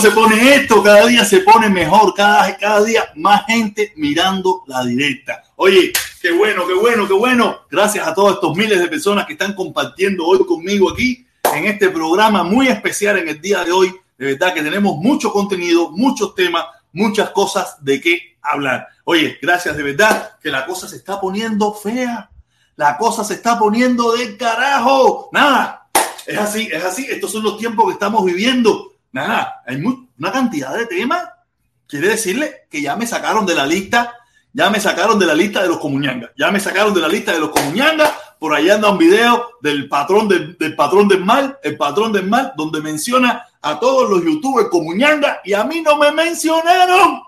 Se pone esto, cada día se pone mejor, cada, cada día más gente mirando la directa. Oye, qué bueno, qué bueno, qué bueno. Gracias a todos estos miles de personas que están compartiendo hoy conmigo aquí en este programa muy especial en el día de hoy. De verdad que tenemos mucho contenido, muchos temas, muchas cosas de qué hablar. Oye, gracias de verdad que la cosa se está poniendo fea. La cosa se está poniendo de carajo. Nada, es así, es así. Estos son los tiempos que estamos viviendo. Nada, hay una cantidad de temas. Quiere decirle que ya me sacaron de la lista, ya me sacaron de la lista de los comuñangas, ya me sacaron de la lista de los comuñangas. Por ahí anda un video del patrón del, del patrón del mal, el patrón del mal, donde menciona a todos los youtubers comuñangas y a mí no me mencionaron.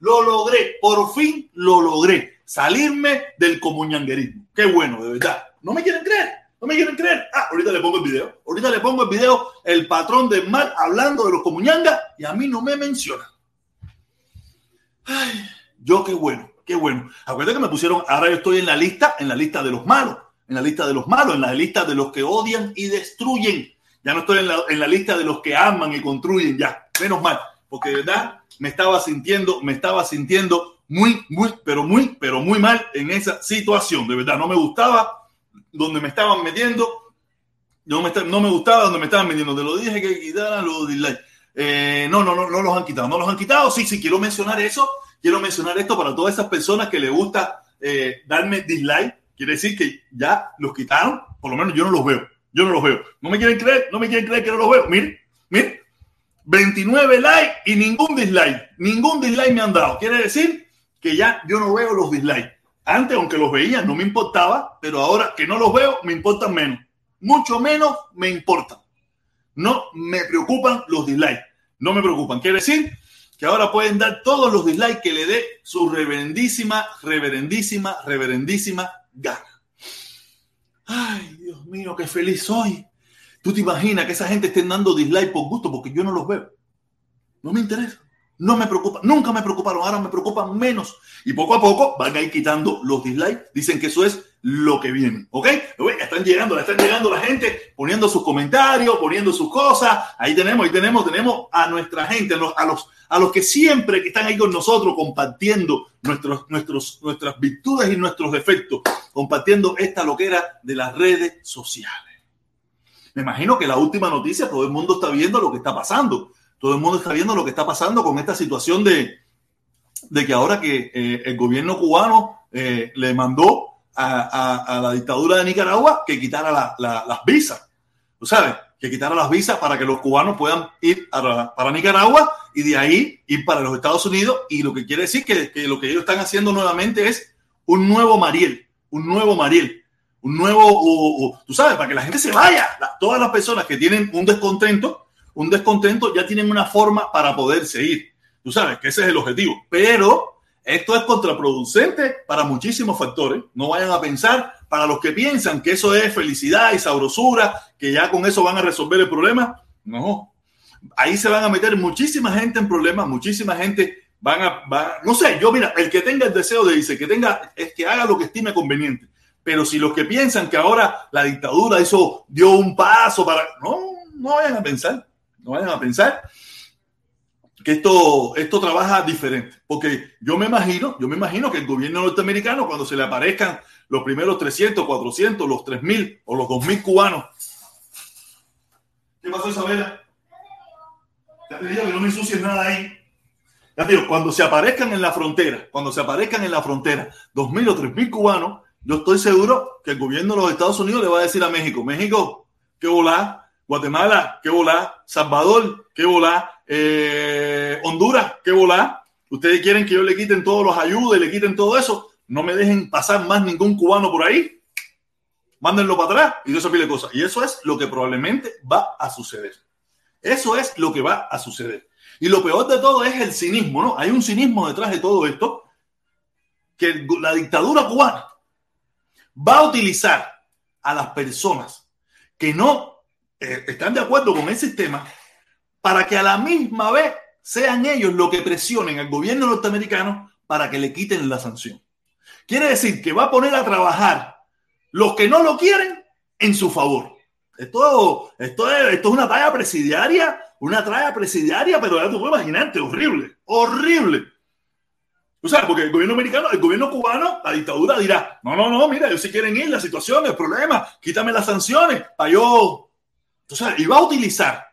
Lo logré, por fin lo logré. Salirme del comuñanguerismo. Qué bueno, de verdad. No me quieren creer. No me quieren creer. Ah, ahorita le pongo el video. Ahorita le pongo el video, el patrón del mal hablando de los comuñangas y a mí no me menciona. Ay, yo qué bueno, qué bueno. Acuérdate que me pusieron, ahora yo estoy en la lista, en la lista de los malos, en la lista de los malos, en la lista de los que odian y destruyen. Ya no estoy en la, en la lista de los que aman y construyen, ya. Menos mal, porque de verdad me estaba sintiendo, me estaba sintiendo muy, muy, pero muy, pero muy mal en esa situación. De verdad, no me gustaba donde me estaban metiendo. No me, no me gustaba donde me estaban metiendo. Te lo dije que quitaran los dislikes. Eh, no, no, no, no los han quitado. No los han quitado. Sí, sí, quiero mencionar eso. Quiero mencionar esto para todas esas personas que les gusta eh, darme dislike. Quiere decir que ya los quitaron. Por lo menos yo no los veo. Yo no los veo. No me quieren creer. No me quieren creer que no los veo. Miren, miren. 29 likes y ningún dislike. Ningún dislike me han dado. Quiere decir que ya yo no veo los dislikes. Antes, aunque los veía, no me importaba, pero ahora que no los veo, me importan menos. Mucho menos me importan. No me preocupan los dislikes. No me preocupan. Quiere decir que ahora pueden dar todos los dislikes que le dé su reverendísima, reverendísima, reverendísima gana. Ay, Dios mío, qué feliz soy. Tú te imaginas que esa gente estén dando dislike por gusto porque yo no los veo. No me interesa. No me preocupa, nunca me preocuparon, ahora me preocupan menos. Y poco a poco van a ir quitando los dislikes. Dicen que eso es lo que viene. ¿Ok? Están llegando, están llegando la gente poniendo sus comentarios, poniendo sus cosas. Ahí tenemos, ahí tenemos, tenemos a nuestra gente, a los, a los, a los que siempre que están ahí con nosotros compartiendo nuestros, nuestros, nuestras virtudes y nuestros defectos, compartiendo esta loquera de las redes sociales. Me imagino que la última noticia, todo el mundo está viendo lo que está pasando todo el mundo está viendo lo que está pasando con esta situación de, de que ahora que eh, el gobierno cubano eh, le mandó a, a, la dictadura de Nicaragua que quitara la, la, las visas. ¿Tú sabes? Que quitara las visas para que los cubanos puedan ir para Nicaragua y de ahí ir para los Estados Unidos. Y lo que quiere decir que, que lo que ellos están haciendo nuevamente es un nuevo Mariel, un nuevo Mariel un nuevo, tú sabes, para que la gente se vaya. todas las personas que tienen un descontento un descontento, ya tienen una forma para poder seguir. Tú sabes que ese es el objetivo. Pero esto es contraproducente para muchísimos factores. No vayan a pensar, para los que piensan que eso es felicidad y sabrosura, que ya con eso van a resolver el problema. No. Ahí se van a meter muchísima gente en problemas, muchísima gente van a, no sé, yo mira, el que tenga el deseo de irse, que tenga, es que haga lo que estime conveniente. Pero si los que piensan que ahora la dictadura hizo, dio un paso para, no, no vayan a pensar no vayan a pensar que esto, esto trabaja diferente. Porque yo me imagino, yo me imagino que el gobierno norteamericano, cuando se le aparezcan los primeros 300, 400, los 3000 o los 2000 cubanos. ¿Qué pasó, Isabela? Ya te digo que no me ensucies nada ahí. Ya te digo, cuando se aparezcan en la frontera, cuando se aparezcan en la frontera 2000 o 3000 cubanos, yo estoy seguro que el gobierno de los Estados Unidos le va a decir a México, México, qué volá, Guatemala, qué volá. Salvador, qué volá. Eh, Honduras, qué volá. Ustedes quieren que yo le quiten todos los ayudas le quiten todo eso. No me dejen pasar más ningún cubano por ahí. Mándenlo para atrás y eso pide cosas. Y eso es lo que probablemente va a suceder. Eso es lo que va a suceder. Y lo peor de todo es el cinismo, ¿no? Hay un cinismo detrás de todo esto que la dictadura cubana va a utilizar a las personas que no eh, están de acuerdo con el sistema para que a la misma vez sean ellos los que presionen al gobierno norteamericano para que le quiten la sanción. Quiere decir que va a poner a trabajar los que no lo quieren en su favor. Esto, esto, es, esto es una talla presidiaria, una talla presidiaria, pero ya tú puedes imaginarte, horrible, horrible. O sea, porque el gobierno americano, el gobierno cubano, la dictadura dirá, no, no, no, mira, ellos si quieren ir, la situación, el problema, quítame las sanciones para yo. Entonces, y va a utilizar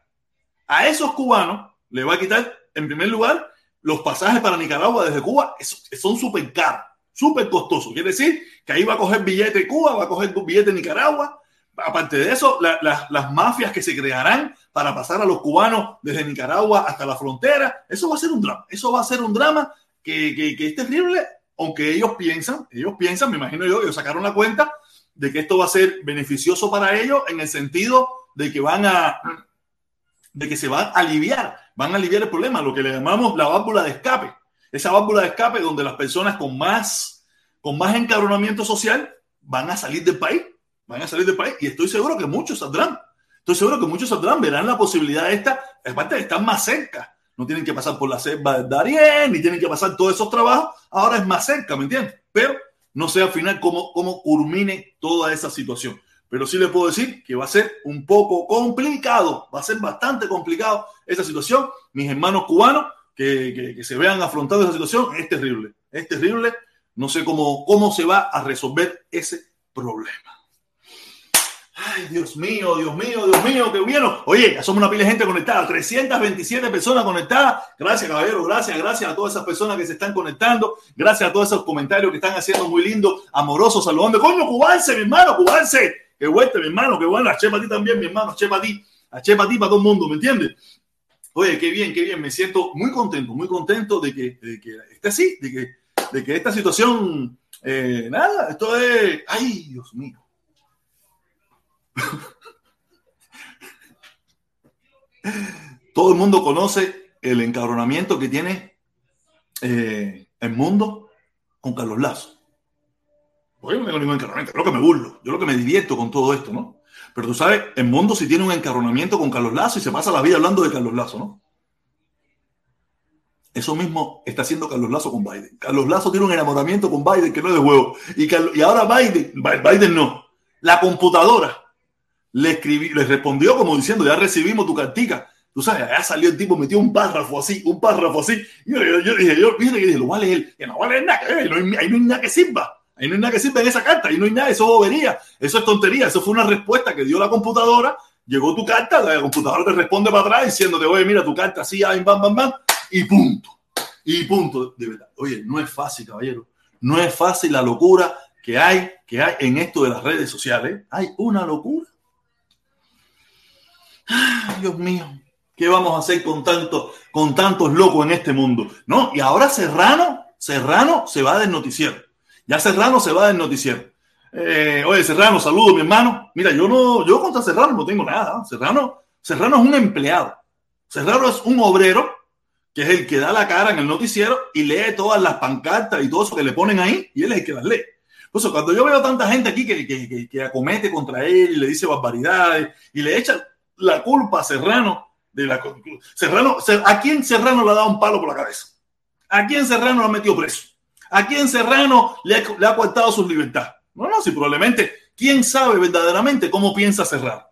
a esos cubanos, le va a quitar, en primer lugar, los pasajes para Nicaragua desde Cuba, son súper caros, súper costosos. Quiere decir que ahí va a coger billete de Cuba, va a coger billete de Nicaragua. Aparte de eso, las mafias que se crearán para pasar a los cubanos desde Nicaragua hasta la frontera, eso va a ser un drama. Eso va a ser un drama que, es terrible, aunque ellos piensan, ellos piensan, me imagino yo, ellos sacaron la cuenta de que esto va a ser beneficioso para ellos en el sentido de que van a, de que se van a aliviar, van a aliviar el problema, lo que le llamamos la válvula de escape. Esa válvula de escape donde las personas con más, con más encabronamiento social van a salir del país, van a salir del país y estoy seguro que muchos saldrán. Estoy seguro que muchos saldrán, verán la posibilidad esta, aparte de estar más cerca no tienen que pasar por la selva de Darien, ni tienen que pasar todos esos trabajos, ahora es más cerca, ¿me entiendes? Pero no sé al final cómo, cómo culmine toda esa situación. Pero sí le puedo decir que va a ser un poco complicado, va a ser bastante complicado esa situación. Mis hermanos cubanos que, que, se vean afrontando esa situación es terrible, es terrible. No sé cómo, cómo se va a resolver ese problema. Ay, Dios mío, Dios mío, Dios mío, qué bueno. Oye, ya somos una pila de gente conectada, 327 personas conectadas. Gracias, caballero, gracias, gracias a todas esas personas que se están conectando. Gracias a todos esos comentarios que están haciendo muy lindos, amorosos, saludando. Coño, cubanse, mi hermano, cubanse. Qué vuelta, mi hermano, qué bueno. A Chepa ti también, mi hermano, a Chepa ti. A Chepa ti para todo el mundo, ¿me entiendes? Oye, qué bien, qué bien. Me siento muy contento, muy contento de que, de que esté así, de que, de que esta situación, eh, nada, esto es, ay, Dios mío Todo el mundo conoce el encabronamiento que tiene eh, el mundo con Carlos Lazo. Yo no tengo ningún encabronamiento, creo que me burlo, yo lo que me divierto con todo esto, ¿no? Pero tú sabes, el mundo si tiene un encabronamiento con Carlos Lazo y se pasa la vida hablando de Carlos Lazo, ¿no? Eso mismo está haciendo Carlos Lazo con Biden. Carlos Lazo tiene un enamoramiento con Biden que no es de huevo. Y, y ahora Biden, Biden no, la computadora le, escribí, le respondió como diciendo, ya recibimos tu cartica. Tú sabes, ya salió el tipo, metió un párrafo así, un párrafo así. Y yo, yo, dije, yo, yo dije, lo vale él. Que no vale nada, ahí no hay nada que sirva. Ahí no hay nada que sirva en esa carta, ahí no hay nada, eso es bobería, eso es tontería, eso fue una respuesta que dio la computadora, llegó tu carta, la computadora te responde para atrás diciéndote, oye, mira tu carta así, bam, bam, bam, y punto. Y punto, de verdad. Oye, no es fácil, caballero. No es fácil la locura que hay, que hay en esto de las redes sociales. Hay una locura Dios mío, ¿qué vamos a hacer con, tanto, con tantos locos en este mundo? ¿No? Y ahora Serrano, Serrano se va del noticiero. Ya Serrano se va del noticiero. Eh, oye, Serrano, saludo, mi hermano. Mira, yo no, yo contra Serrano no tengo nada. Serrano, Serrano es un empleado. Serrano es un obrero que es el que da la cara en el noticiero y lee todas las pancartas y todo eso que le ponen ahí, y él es el que las lee. Por eso, cuando yo veo tanta gente aquí que, que, que acomete contra él y le dice barbaridades y le echa, la culpa a Serrano de la Serrano, ¿a quién Serrano le ha dado un palo por la cabeza? ¿A quién Serrano lo ha metido preso? ¿A quién Serrano le ha, le su libertad? No, no, si probablemente, ¿quién sabe verdaderamente cómo piensa Serrano?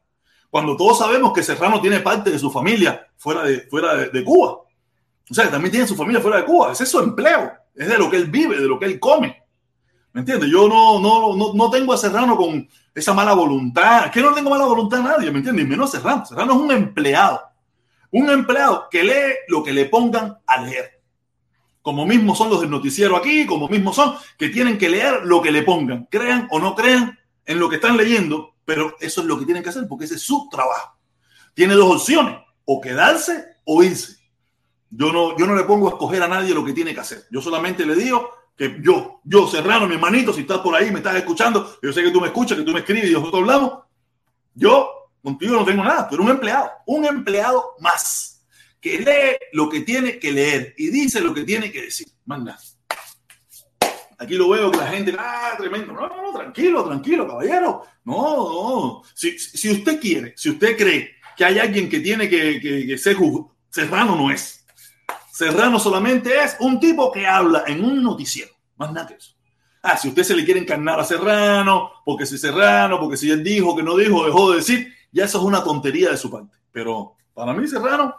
Cuando todos sabemos que Serrano tiene parte de su familia fuera de, fuera de, Cuba. O sea, que también tiene su familia fuera de Cuba. Ese es su empleo. Es de lo que él vive, de lo que él come. ¿Me entiendes? Yo no, no, no, no tengo a Serrano con esa mala voluntad. Que no tengo mala voluntad a nadie, ¿me entiendes? menos Serrano. Serrano es un empleado. Un empleado que lee lo que le pongan a leer. Como mismo son los del noticiero aquí, como mismo son que tienen que leer lo que le pongan. Crean o no crean en lo que están leyendo, pero eso es lo que tienen que hacer porque ese es su trabajo. Tiene dos opciones, o quedarse o irse. Yo no, yo no le pongo a escoger a nadie lo que tiene que hacer. Yo solamente le digo, que yo, yo, Serrano, mi hermanito, si estás por ahí, me estás escuchando, yo sé que tú me escuchas, que tú me escribes y nosotros hablamos, yo contigo no tengo nada, pero un empleado, un empleado más, que lee lo que tiene que leer y dice lo que tiene que decir, manda. Aquí lo veo que la gente, ah, tremendo. No, no, no, tranquilo, tranquilo, caballero. No, no. Si, si usted quiere, si usted cree que hay alguien que tiene que, que, que ser juzgado, Serrano no es. Serrano solamente es un tipo que habla en un noticiero, más nada que eso. Ah, si usted se le quiere encarnar a Serrano, porque si Serrano, porque si él dijo que no dijo, dejó de decir, ya eso es una tontería de su parte. Pero para mí, Serrano,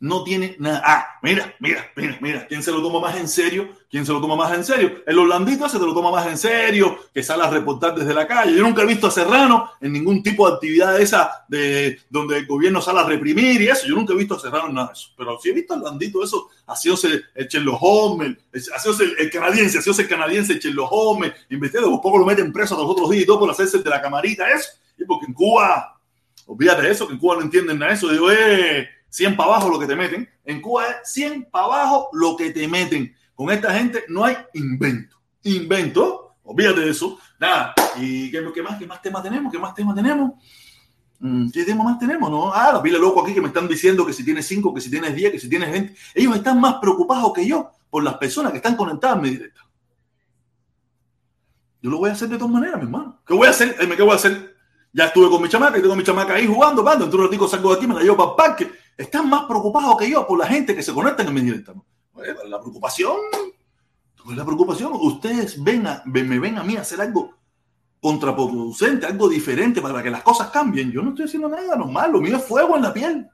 no tiene nada. Ah, mira, mira, mira, mira. ¿Quién se lo toma más en serio? ¿Quién se lo toma más en serio? El holandito se lo toma más en serio, que sale a reportar desde la calle. Yo nunca he visto a Serrano en ningún tipo de actividad esa de donde el gobierno sale a reprimir y eso. Yo nunca he visto a Serrano en nada de eso. Pero sí he visto al holandito eso, haciéndose el Sherlock Holmes, haciéndose el, el canadiense, haciéndose el canadiense el Sherlock Holmes, investiga, un poco lo meten preso a los otros días y todo por hacerse de la camarita, eso. Y porque en Cuba, olvídate de eso, que en Cuba no entienden nada de eso. Digo, eh 100 para abajo lo que te meten. En Cuba es 100 para abajo lo que te meten. Con esta gente no hay invento. Invento, olvídate de eso. Nada. ¿Y qué, qué más, qué más temas tenemos? ¿Qué más temas tenemos? Mm, ¿Qué temas más tenemos? No? Ah, la pila loco aquí que me están diciendo que si tienes 5, que si tienes 10, que si tienes 20. Ellos están más preocupados que yo por las personas que están conectadas en mi directa. Yo lo voy a hacer de todas maneras, mi hermano. ¿Qué voy a hacer? ¿Qué voy a hacer? Ya estuve con mi chamaca y tengo mi chamaca ahí jugando, cuando Dentro de un ratito salgo de aquí, me la llevo para el parque están más preocupados que yo por la gente que se conecta en mi directa. la preocupación, la preocupación, ustedes ven me ven a mí a hacer algo contraproducente, algo diferente para que las cosas cambien. Yo no estoy haciendo nada normal, lo mío es fuego en la piel.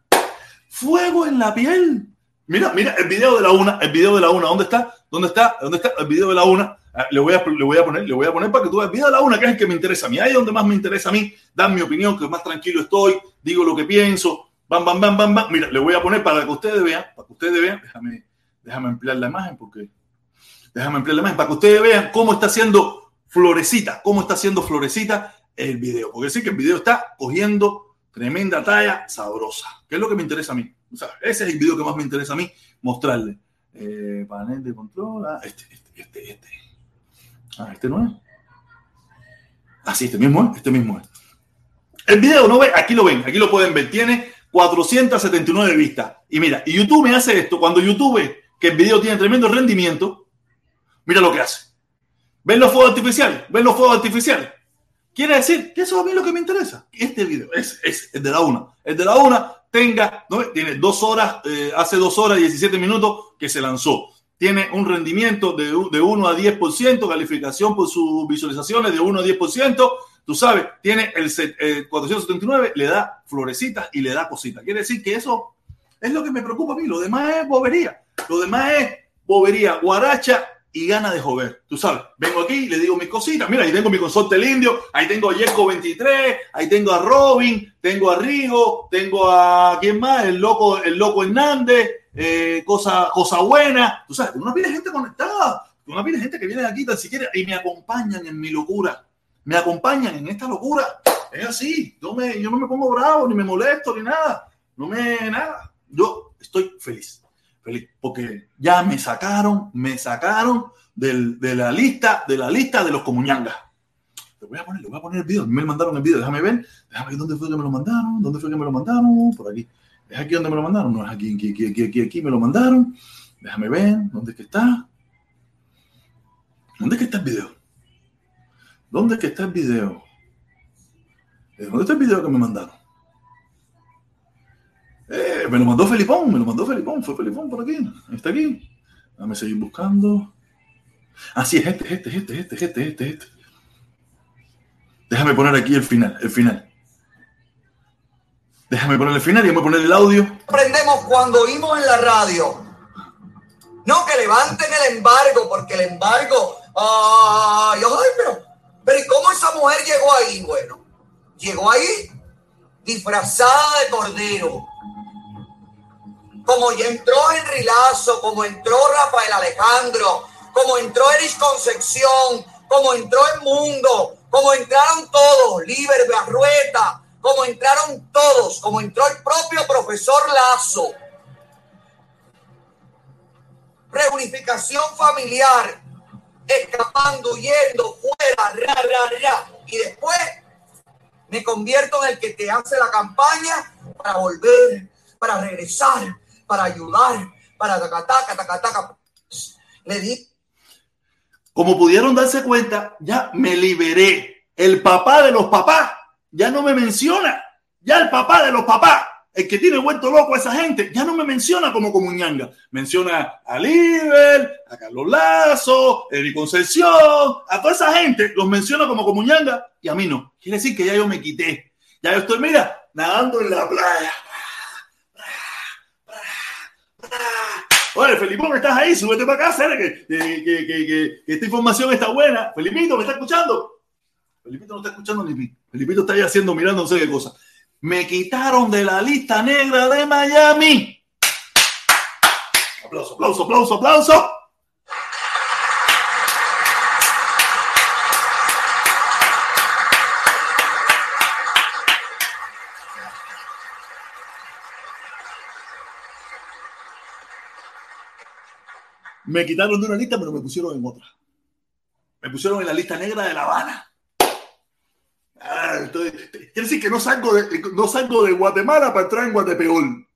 Fuego en la piel. Mira, mira, el video de la una, el video de la una, ¿dónde está? ¿Dónde está? ¿Dónde está el video de la una? Ah, le voy, a, le voy a poner, le voy a poner para que tú veas el video de la una, que es el que me interesa a mí. Ahí es donde más me interesa a mí, dar mi opinión, que más tranquilo estoy, digo lo que pienso, Bam, bam, bam, bam, bam. Mira, le voy a poner para que ustedes vean, para que ustedes vean, déjame, déjame ampliar la imagen porque déjame ampliar la imagen para que ustedes vean cómo está haciendo florecita, cómo está haciendo florecita el video. Porque sí que el video está cogiendo tremenda talla sabrosa, que es lo que me interesa a mí. O sea, ese es el video que más me interesa a mí mostrarle. Eh, panel de control, ah, este, este, este, este. Ah, este no es. Ah, este mismo es, este mismo es. El video, ¿no ve? Aquí lo ven, aquí lo pueden ver. Tiene 479 vistas. Y mira, y YouTube me hace esto. Cuando YouTube que el video tiene tremendo rendimiento, mira lo que hace. ¿Ven los fuegos artificiales? ¿Ven los fuegos artificiales? Quiere decir que eso a mí es lo que me interesa. Este video es, es el de la una. El de la una tenga, ¿no? tiene dos horas, eh, hace dos horas y 17 minutos que se lanzó. Tiene un rendimiento de, de 1 a 10%, calificación por sus visualizaciones de 1 a 10% tú sabes, tiene el, 479, le da florecitas y le da cositas. Quiere decir que eso es lo que me preocupa a mí. Lo demás es bobería. Lo demás es bobería, guaracha y gana de joder. Tú sabes, vengo aquí, le digo mis cositas. Mira, ahí tengo mi consorte el indio, ahí tengo a Yesco 23, ahí tengo a Robin, tengo a Rigo, tengo a quién más, el loco, el loco Hernández, eh, cosa, cosa buena. Tú sabes, una pila de gente conectada, una pila de gente que viene aquí tan siquiera y me acompañan en mi locura me acompañan en esta locura. Es así, yo, no me pongo bravo, ni me molesto, ni nada. No me, nada. Yo estoy feliz, feliz, porque ya me sacaron, me sacaron del, de la lista, de la lista de los comuñangas. Le voy a poner, le voy a poner el video. Me mandaron el video, déjame ver, déjame ver dónde fue que me lo mandaron, dónde fue que me lo mandaron, por aquí. ¿Es aquí donde me lo mandaron? No, es aquí, aquí, aquí, aquí, aquí, aquí me lo mandaron. Déjame ver, ¿dónde es que está? ¿Dónde es que está el video? ¿Dónde es que está el video? Eh, ¿Dónde está el video que me mandaron? Eh, me lo mandó Felipón, me lo mandó Felipón, fue Felipón por aquí, está aquí. Déjame seguir buscando. Ah, sí, es este, este, este, este, este, este, este. Déjame poner aquí el final, el final. Déjame poner el final y voy a poner el audio. Aprendemos cuando oímos en la radio. No, que levanten el embargo, porque el embargo. Ay, ay, pero pero ¿y cómo esa mujer llegó ahí? Bueno, llegó ahí disfrazada de cordero. Como ya entró Henry Lazo, como entró Rafael Alejandro, como entró Erich Concepción, como entró el mundo, como entraron todos, Liber Barrueta, como entraron todos, como entró el propio profesor Lazo. Reunificación familiar, escapando, huyendo, fuera, ra, ra, ra. Y después me convierto en el que te hace la campaña para volver, para regresar, para ayudar, para tacataca, tacataca. Le di. Como pudieron darse cuenta, ya me liberé. El papá de los papás ya no me menciona. Ya el papá de los papás el que tiene vuelto loco a esa gente, ya no me menciona como comuñanga. Menciona a Liber, a Carlos Lazo, a Eric Concepción, a toda esa gente, los menciona como comuñanga y a mí no. Quiere decir que ya yo me quité. Ya yo estoy, mira, nadando en la playa. Oye, Felipón, ¿estás ahí? Súbete para acá, que, que, esta información está buena. Felipito, ¿me está escuchando? Felipito no está escuchando ni Felipito está ahí haciendo, mirando no sé qué cosa. Me quitaron de la lista negra de Miami. Aplauso, aplauso, aplauso, aplauso. Me quitaron de una lista, pero me pusieron en otra. Me pusieron en la lista negra de La Habana. Ah, quiere decir que no salgo, de, no salgo de Guatemala para entrar en Guatepeor.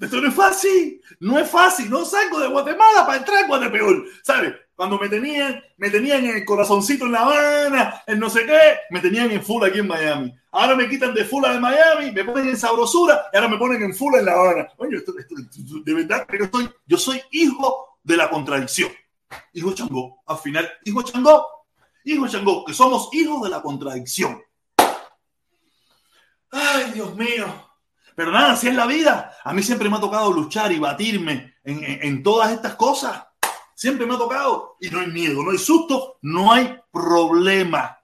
Esto no es fácil, no es fácil, no salgo de Guatemala para entrar en Guatepeor, ¿sabes? Cuando me tenían, me tenían en el corazoncito en La Habana, en no sé qué, me tenían en full aquí en Miami. Ahora me quitan de full de Miami, me ponen en sabrosura y ahora me ponen en full en La Habana. Oye, de verdad que yo soy, yo soy hijo de la contradicción. Hijo Changó, al final, hijo Changó, hijo Changó, que somos hijos de la contradicción. Ay, Dios mío. Pero nada, así es la vida. A mí siempre me ha tocado luchar y batirme en, en todas estas cosas. Siempre me ha tocado. Y no hay miedo, no hay susto, no hay problema.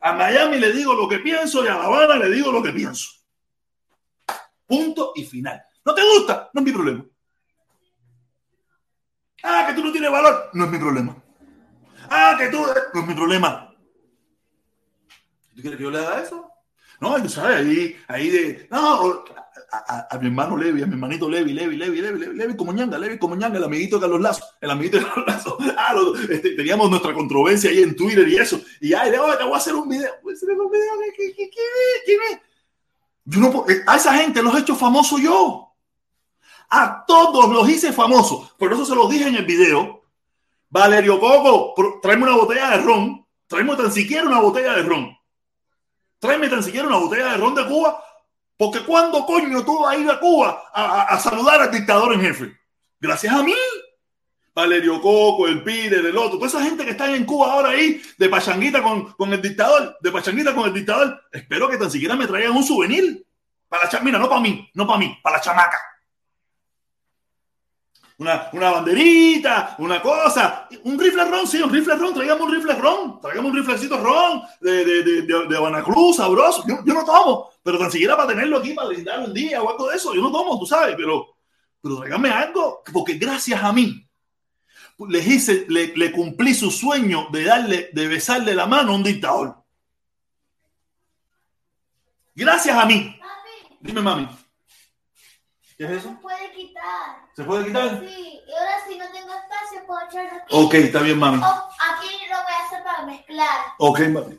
A Miami le digo lo que pienso y a La Habana le digo lo que pienso. Punto y final. ¿No te gusta? No es mi problema. Ah, que tú no tienes valor. No es mi problema. Ah, que tú. No es mi problema. ¿Tú quieres que yo le haga eso? No, tú sabes, ahí, ahí de. No, a, mi hermano Levi, a mi hermanito Levi, Levi, Levi, Levi, Levi, Levi como ñanga, Levi como ñanga, el amiguito de Carlos Lazo, el amiguito de Carlos Lazo. Ah, este, teníamos nuestra controversia ahí en Twitter y eso. Y ay, te voy a hacer un video. Voy a hacer un video. ¿Quién es? Yo no, eh, a esa gente los he hecho famosos yo. A todos los hice famosos. Por eso se los dije en el video. Valerio Coco, tráeme una botella de ron. Tráeme tan siquiera una botella de ron. Tráeme tan siquiera una botella de ron de Cuba. Porque cuando coño tú vas a ir a Cuba a, saludar al dictador en jefe? Gracias a mí. Valerio Coco, el Pide, el otro, toda esa gente que está en Cuba ahora ahí, de pachanguita con, con el dictador, de pachanguita con el dictador, espero que tan siquiera me traigan un souvenir. Para la mira, no para mí, no para mí, para la chamaca una, una banderita, una cosa, un rifle ron, sí, un rifle ron, traigamos un rifle ron, traigamos un riflecito ron de, de, de, de, sabroso. Yo, yo, no tomo, pero tan siquiera para tenerlo aquí, para brindarlo un día o algo de eso, yo no tomo, tú sabes, pero, pero tráigame algo, porque gracias a mí le hice, le, le cumplí su sueño de darle, de besarle la mano a un dictador. Gracias a mí. Dime, mami. ¿Qué es eso? Se puede quitar. ¿Se puede quitar? Sí, y ahora si no tengo espacio puedo echarlo aquí. Ok, está bien, mami. Oh, aquí lo voy a hacer para mezclar. Ok, mami.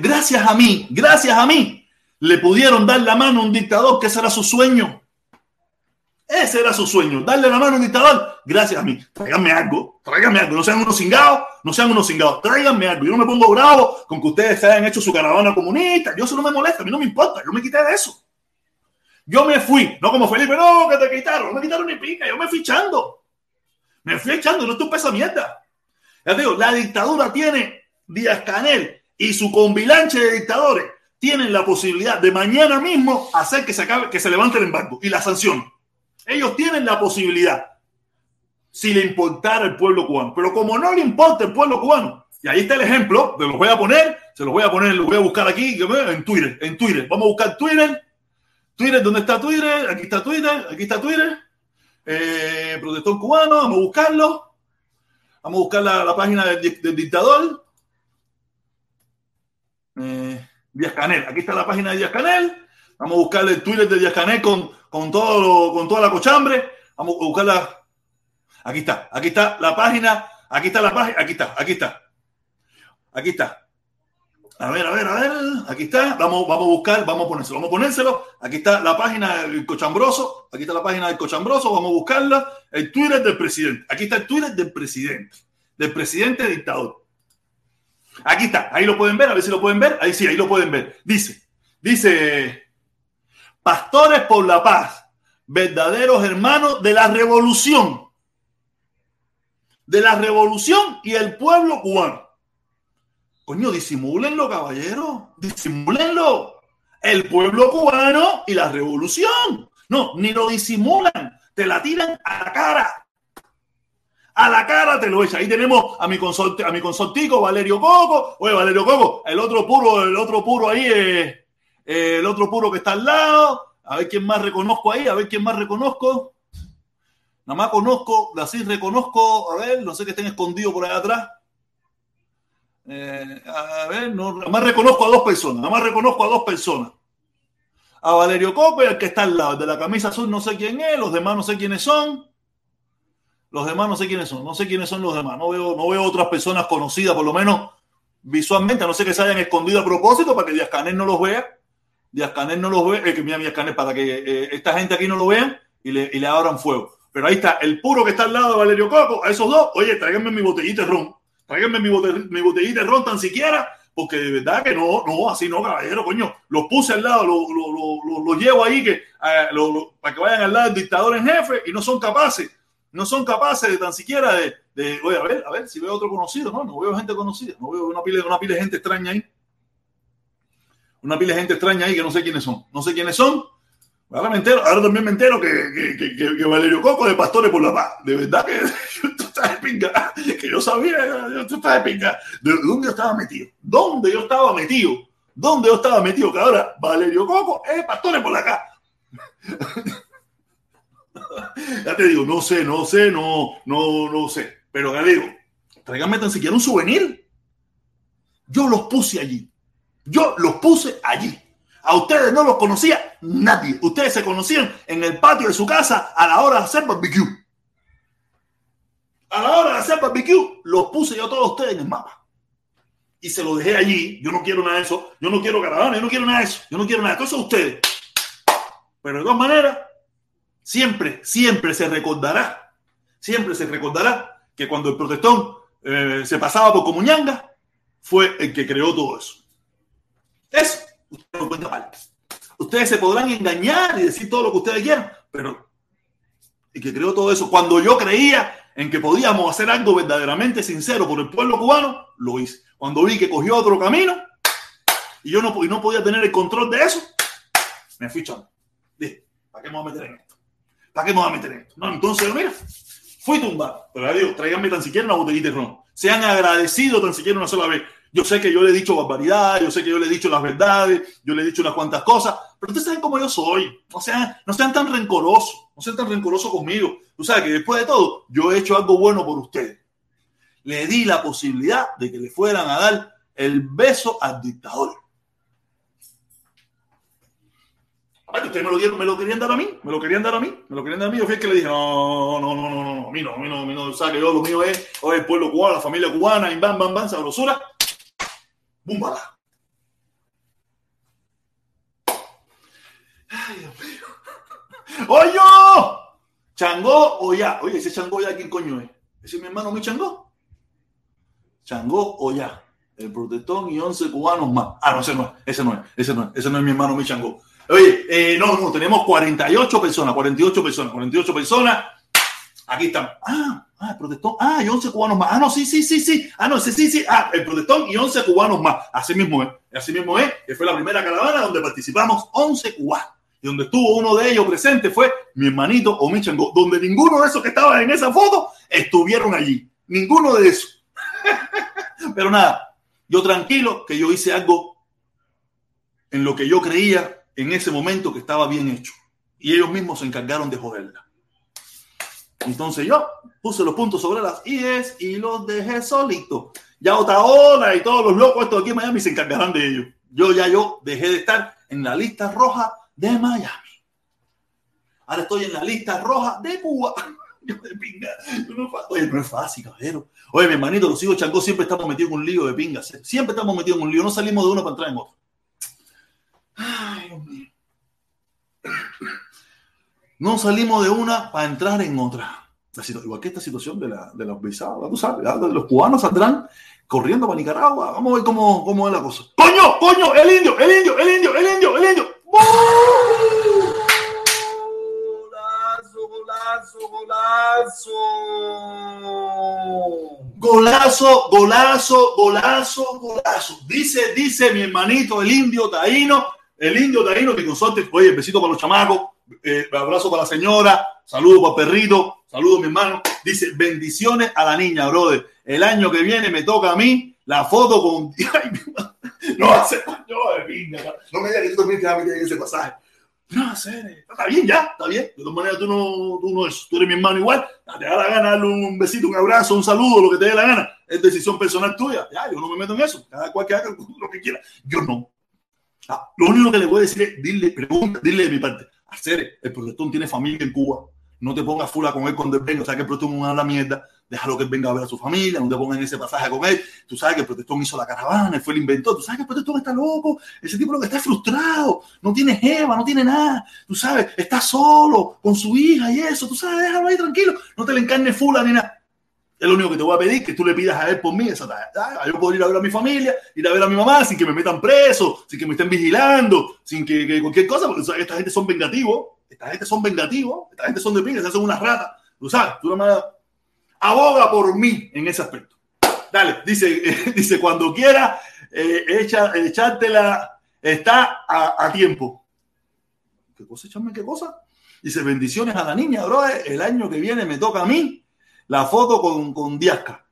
Gracias a mí, gracias a mí, le pudieron dar la mano a un dictador que ese era su sueño. Ese era su sueño, darle la mano a un dictador. Gracias a mí. Tráiganme algo, tráiganme algo. No sean unos cingados, no sean unos cingados. Tráiganme algo. Yo no me pongo bravo con que ustedes se hayan hecho su caravana comunista. Yo eso no me molesta, a mí no me importa. Yo me quité de eso. Yo me fui, no como Felipe, no, que te quitaron, no me quitaron ni pica, yo me fui echando. Me fui echando, no tú esa mierda. Ya digo, la dictadura tiene Díaz Canel y su convilanche de dictadores tienen la posibilidad de mañana mismo hacer que se acabe, que se levante el embargo y la sanción. Ellos tienen la posibilidad si le importara el pueblo cubano. Pero como no le importa el pueblo cubano, y ahí está el ejemplo, te los voy a poner, se los voy a poner, los voy a buscar aquí en Twitter, en Twitter. Vamos a buscar Twitter Twitter, ¿dónde está Twitter? Aquí está Twitter, aquí está Twitter. Eh, protector cubano, vamos a buscarlo. Vamos a buscar la, página del, dictador. Eh, Díaz Canel, aquí está la página de Díaz Canel. Vamos a buscar el Twitter de Díaz Canel con, con, todo, con toda la cochambre. Vamos a buscarla. Aquí está, aquí está la página. Aquí está la página, aquí está, aquí está. Aquí está. A ver, a ver, a ver. Aquí está. Vamos, vamos a buscar, vamos a ponérselo. Vamos a ponérselo. Aquí está la página del cochambroso. Aquí está la página del cochambroso. Vamos a buscarla. El Twitter del presidente. Aquí está el Twitter del presidente. Del presidente dictador. Aquí está. Ahí lo pueden ver. A ver si lo pueden ver. Ahí sí, ahí lo pueden ver. Dice, dice. Pastores por la paz, verdaderos hermanos de la revolución. De la revolución y el pueblo cubano. Coño, disimúlenlo, caballero. Disimúlenlo. El pueblo cubano y la revolución. No, ni lo disimulan. Te la tiran a la cara. A la cara te lo echa. Ahí tenemos a mi consorte, a mi consortico, Valerio Coco. Oye, Valerio Coco, el otro puro, el otro puro ahí, eh, eh, el otro puro que está al lado. A ver quién más reconozco ahí, a ver quién más reconozco. Nada más conozco, así reconozco, a ver, no sé que estén escondidos por allá atrás. Eh, a ver, no, nada más reconozco a dos personas, nada más reconozco a dos personas. A Valerio Coco y al que está al lado, de la camisa azul no sé quién es, los demás no sé quiénes son. Los demás no sé quiénes son, no sé quiénes son los demás. No veo, no veo otras personas conocidas, por lo menos visualmente, a no sé que se hayan escondido a propósito para que Díaz Canel no los vea. Díaz Canel no los vea, eh, que mira Díaz Canel para que eh, esta gente aquí no lo vean y le, y le abran fuego. Pero ahí está, el puro que está al lado de Valerio Coco, a esos dos, oye, tráiganme mi botellita de ron tráiganme mi, mi botellita de ron tan siquiera, porque de verdad que no, no, así no, caballero, coño, los puse al lado, los lo, lo, llevo ahí que, eh, para que vayan al lado del dictador en jefe y no son capaces, no son capaces de tan siquiera de, de oye, a ver, a ver, si veo otro conocido, no, no veo gente conocida, no veo una pila, una pila de gente extraña ahí, una pila de gente extraña ahí que no sé quiénes son, no sé quiénes son, Ahora me entero, ahora también me entero que, que, que, Valerio Coco de Pastores por la Paz. De verdad que tú estás de pinga. Que yo sabía, tú estás de pinga. ¿De dónde yo estaba metido? ¿Dónde yo estaba metido? ¿Dónde yo estaba metido? Que ahora Valerio Coco es Pastores por la Paz. ya te digo, no sé, no sé, no, no, no sé. Pero ya digo, tráigame tan siquiera un souvenir. Yo los puse allí. Yo los puse allí. A ustedes no los conocía nadie. Ustedes se conocían en el patio de su casa a la hora de hacer barbecue. A la hora de hacer barbecue, los puse yo a todos ustedes en el mapa. Y se lo dejé allí. Yo no quiero nada de eso. Yo no quiero caravana. Yo no quiero nada de eso. Yo no quiero nada de eso. ustedes. Pero de todas maneras, siempre, siempre se recordará. Siempre se recordará que cuando el protestón eh, se pasaba por Comuñanga, fue el que creó todo eso. Eso Ustedes se podrán engañar y decir todo lo que ustedes quieran, pero y que creó todo eso. Cuando yo creía en que podíamos hacer algo verdaderamente sincero por el pueblo cubano, lo hice. Cuando vi que cogió otro camino y yo no, y no podía tener el control de eso, me fui echando. Dije, ¿para qué me voy a meter en esto? ¿Para qué me voy a meter en esto? No, entonces, mira, fui tumbado. Pero adiós, tráiganme tan siquiera una botellita de ron. Sean agradecidos tan siquiera una sola vez. Yo sé que yo le he dicho barbaridad, yo sé que yo le he dicho las verdades, yo le he dicho unas cuantas cosas, pero ustedes saben cómo yo soy. No sean, no sean tan rencorosos, no sean tan rencorosos conmigo. Tú sabes que después de todo, yo he hecho algo bueno por ustedes. Le di la posibilidad de que le fueran a dar el beso al dictador. ustedes me lo, querían dar a mí, me lo querían dar a mí, me lo querían dar a mí. Yo fui el que le dije, no, no, no, no, no, a mí no, a mí no, a mí no, o sea, que yo lo mío es, hoy el pueblo cubano, la familia cubana, y bam, bam, bam, sabrosura ¡Búmbala! ¡Ay, Dios mío! ¡Oye! ¿Changó o ya? Oye, ese Changó ya, ¿quién coño es? ¿Ese es mi hermano mi Changó? ¿Changó o ya? El protestón y 11 cubanos más. Ah, no, ese no es, ese no es, ese no es, ese no es mi hermano mi Changó. Oye, eh, no, no, tenemos 48 personas, 48 personas, 48 personas. Aquí están. Ah, Ah, el protestón. Ah, y 11 cubanos más. Ah, no, sí, sí, sí, sí. Ah, no, sí, sí, sí. Ah, el protestón y 11 cubanos más. Así mismo es. Así mismo es. Que fue la primera caravana donde participamos 11 cubanos. Y donde estuvo uno de ellos presente fue mi hermanito o mi chango. Donde ninguno de esos que estaban en esa foto estuvieron allí. Ninguno de esos. Pero nada, yo tranquilo que yo hice algo en lo que yo creía en ese momento que estaba bien hecho. Y ellos mismos se encargaron de joderla. Entonces yo puse los puntos sobre las IES y los dejé solitos. Ya Otaola y todos los locos estos aquí en Miami se encargarán de ello. Yo ya yo dejé de estar en la lista roja de Miami. Ahora estoy en la lista roja de Cuba. Oye, no es fácil, caballero. Oye, mi hermanito, los hijos Changó siempre estamos metidos en un lío de pingas. Siempre estamos metidos en un lío. No salimos de uno para entrar en otro. Ay, Dios mío. No salimos de una para entrar en otra. La, igual que esta situación de, la, de los visados, tú sabes, ¿ah? ¿verdad? los cubanos saldrán corriendo para Nicaragua. Vamos a ver cómo, cómo es la cosa. ¡Coño! ¡Coño! ¡El indio! ¡El indio! ¡El indio! ¡El indio! ¡El indio! ¡Golazo! ¡Golazo! ¡Golazo! Golazo, golazo, golazo, golazo. Dice, dice mi hermanito, el indio taíno, el indio taíno que consorte. Oye, besito para los chamacos, eh, abrazo para la señora, saludo para el perrito, saludo a mi hermano. Dice, bendiciones a la niña, brother. El año que viene me toca a mí la foto con. no hace. No, me digas que tú también te vas a meter en ese pasaje. No, hacer, está bien ya, está bien. De todas maneras, tú no, tú no tú eres mi hermano igual. Te da la gana darle un besito, un abrazo, un saludo, lo que te dé la gana. Es decisión personal tuya. Ya, yo no me meto en eso. Cada cual que haga lo que quiera. Yo no. Ah, lo único que le voy a decir es, dile, pregunta, dile de mi parte. Hacer, el protestón tiene familia en Cuba. No te pongas fula con él cuando él venga. O sea, que el protestón es una mierda déjalo que él venga a ver a su familia, no te pongan ese pasaje con él. Tú sabes que el protestón hizo la caravana, él fue el inventor. Tú sabes que el protestón está loco, ese tipo lo que está frustrado, no tiene jeva, no tiene nada. Tú sabes, está solo con su hija y eso. Tú sabes, déjalo ahí tranquilo, no te le encarne fula ni nada. Es lo único que te voy a pedir, que tú le pidas a él por mí. Esa, yo puedo ir a ver a mi familia, ir a ver a mi mamá sin que me metan preso, sin que me estén vigilando, sin que, cualquier cosa, porque sabes, esta gente son vengativos, esta gente son vengativos, esta gente son de se hacen unas ratas. Tú sabes, tú no me aboga por mí en ese aspecto. Dale, dice, dice cuando quiera, eh, echa, echártela, está a, tiempo. ¿Qué cosa, echarme qué cosa? Dice, bendiciones a la niña, bro. El año que viene me toca a mí la foto con, con Diasca.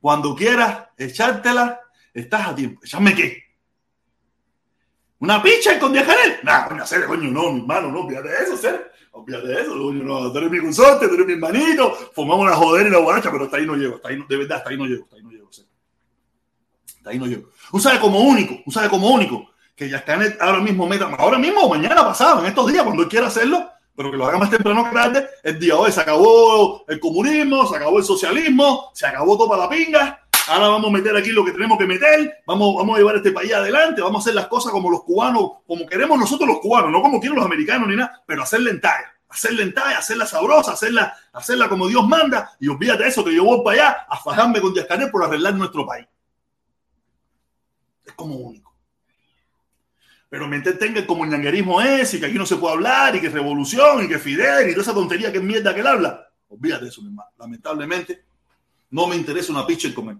Cuando quieras echártela, estás a tiempo. ¿Echarme qué? ¿Una picha con Diascanel? Nah, coño, hacer, coño, no, mi hermano, no, fíjate eso, hacer. Olvídate de eso, no, tú eres mi consorte, tú eres mi hermanito, formamos la joder y la guaracha, pero hasta ahí no llego, hasta ahí de verdad, hasta ahí no llego, hasta ahí no llego, hasta ahí no llego. Un sabe como único, un sabe como único, que ya está ahora mismo meta, ahora mismo o mañana pasado, en estos días, cuando él quiera hacerlo, pero que lo haga más temprano que tarde, el día hoy se acabó el comunismo, se acabó el socialismo, se acabó toda la pinga, ahora vamos a meter aquí lo que tenemos que meter, vamos, a llevar este país adelante, vamos a hacer las cosas como los cubanos, como queremos nosotros los cubanos, no como quieren los americanos ni nada, pero hacerla en talla, hacerla hacerla sabrosa, hacerla, hacerla como Dios manda, y olvídate de eso, que yo voy para allá a fajarme con Díaz por arreglar nuestro país. Es como único. Pero me tenga como el ñanguerismo es, y que aquí no se puede hablar, y que revolución, y que Fidel, y toda esa tontería que es mierda que él habla. Olvídate de eso, mi hermano. Lamentablemente, no me interesa una pitcher como él.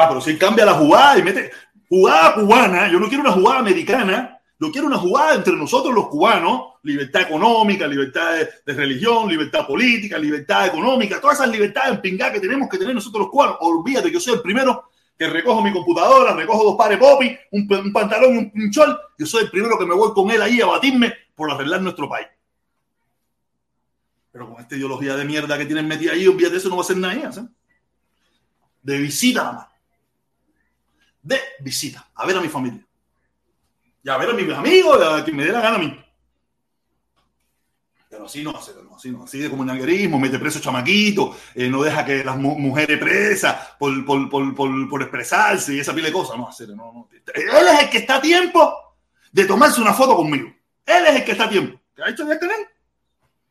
Ah, pero si cambia la jugada y mete jugada cubana, yo no quiero una jugada americana, yo quiero una jugada entre nosotros los cubanos, libertad económica, libertad de, religión, libertad política, libertad económica, todas esas libertades en pingá que tenemos que tener nosotros los cubanos. Olvídate que yo soy el primero que recojo mi computadora, recojo dos pares popi, un, pantalón y un pinchol. Yo soy el primero que me voy con él ahí a batirme por arreglar nuestro país. Pero con esta ideología de mierda que tienen metida ahí, olvídate eso, no va a ser nada. ¿sabes? De visita nada más de visita, a ver a mi familia. Y a ver a mis amigos, a quien me dé la gana a mí. Pero así no hace, no, así no, así de comunitarismo, mete preso chamaquito, eh, no deja que las mujeres presas por, por, por, por, expresarse y esa pila de cosas, no hacer, no, no. Él es el que está a tiempo de tomarse una foto conmigo. Él es el que está a tiempo. ¿Qué ha hecho Yascanel?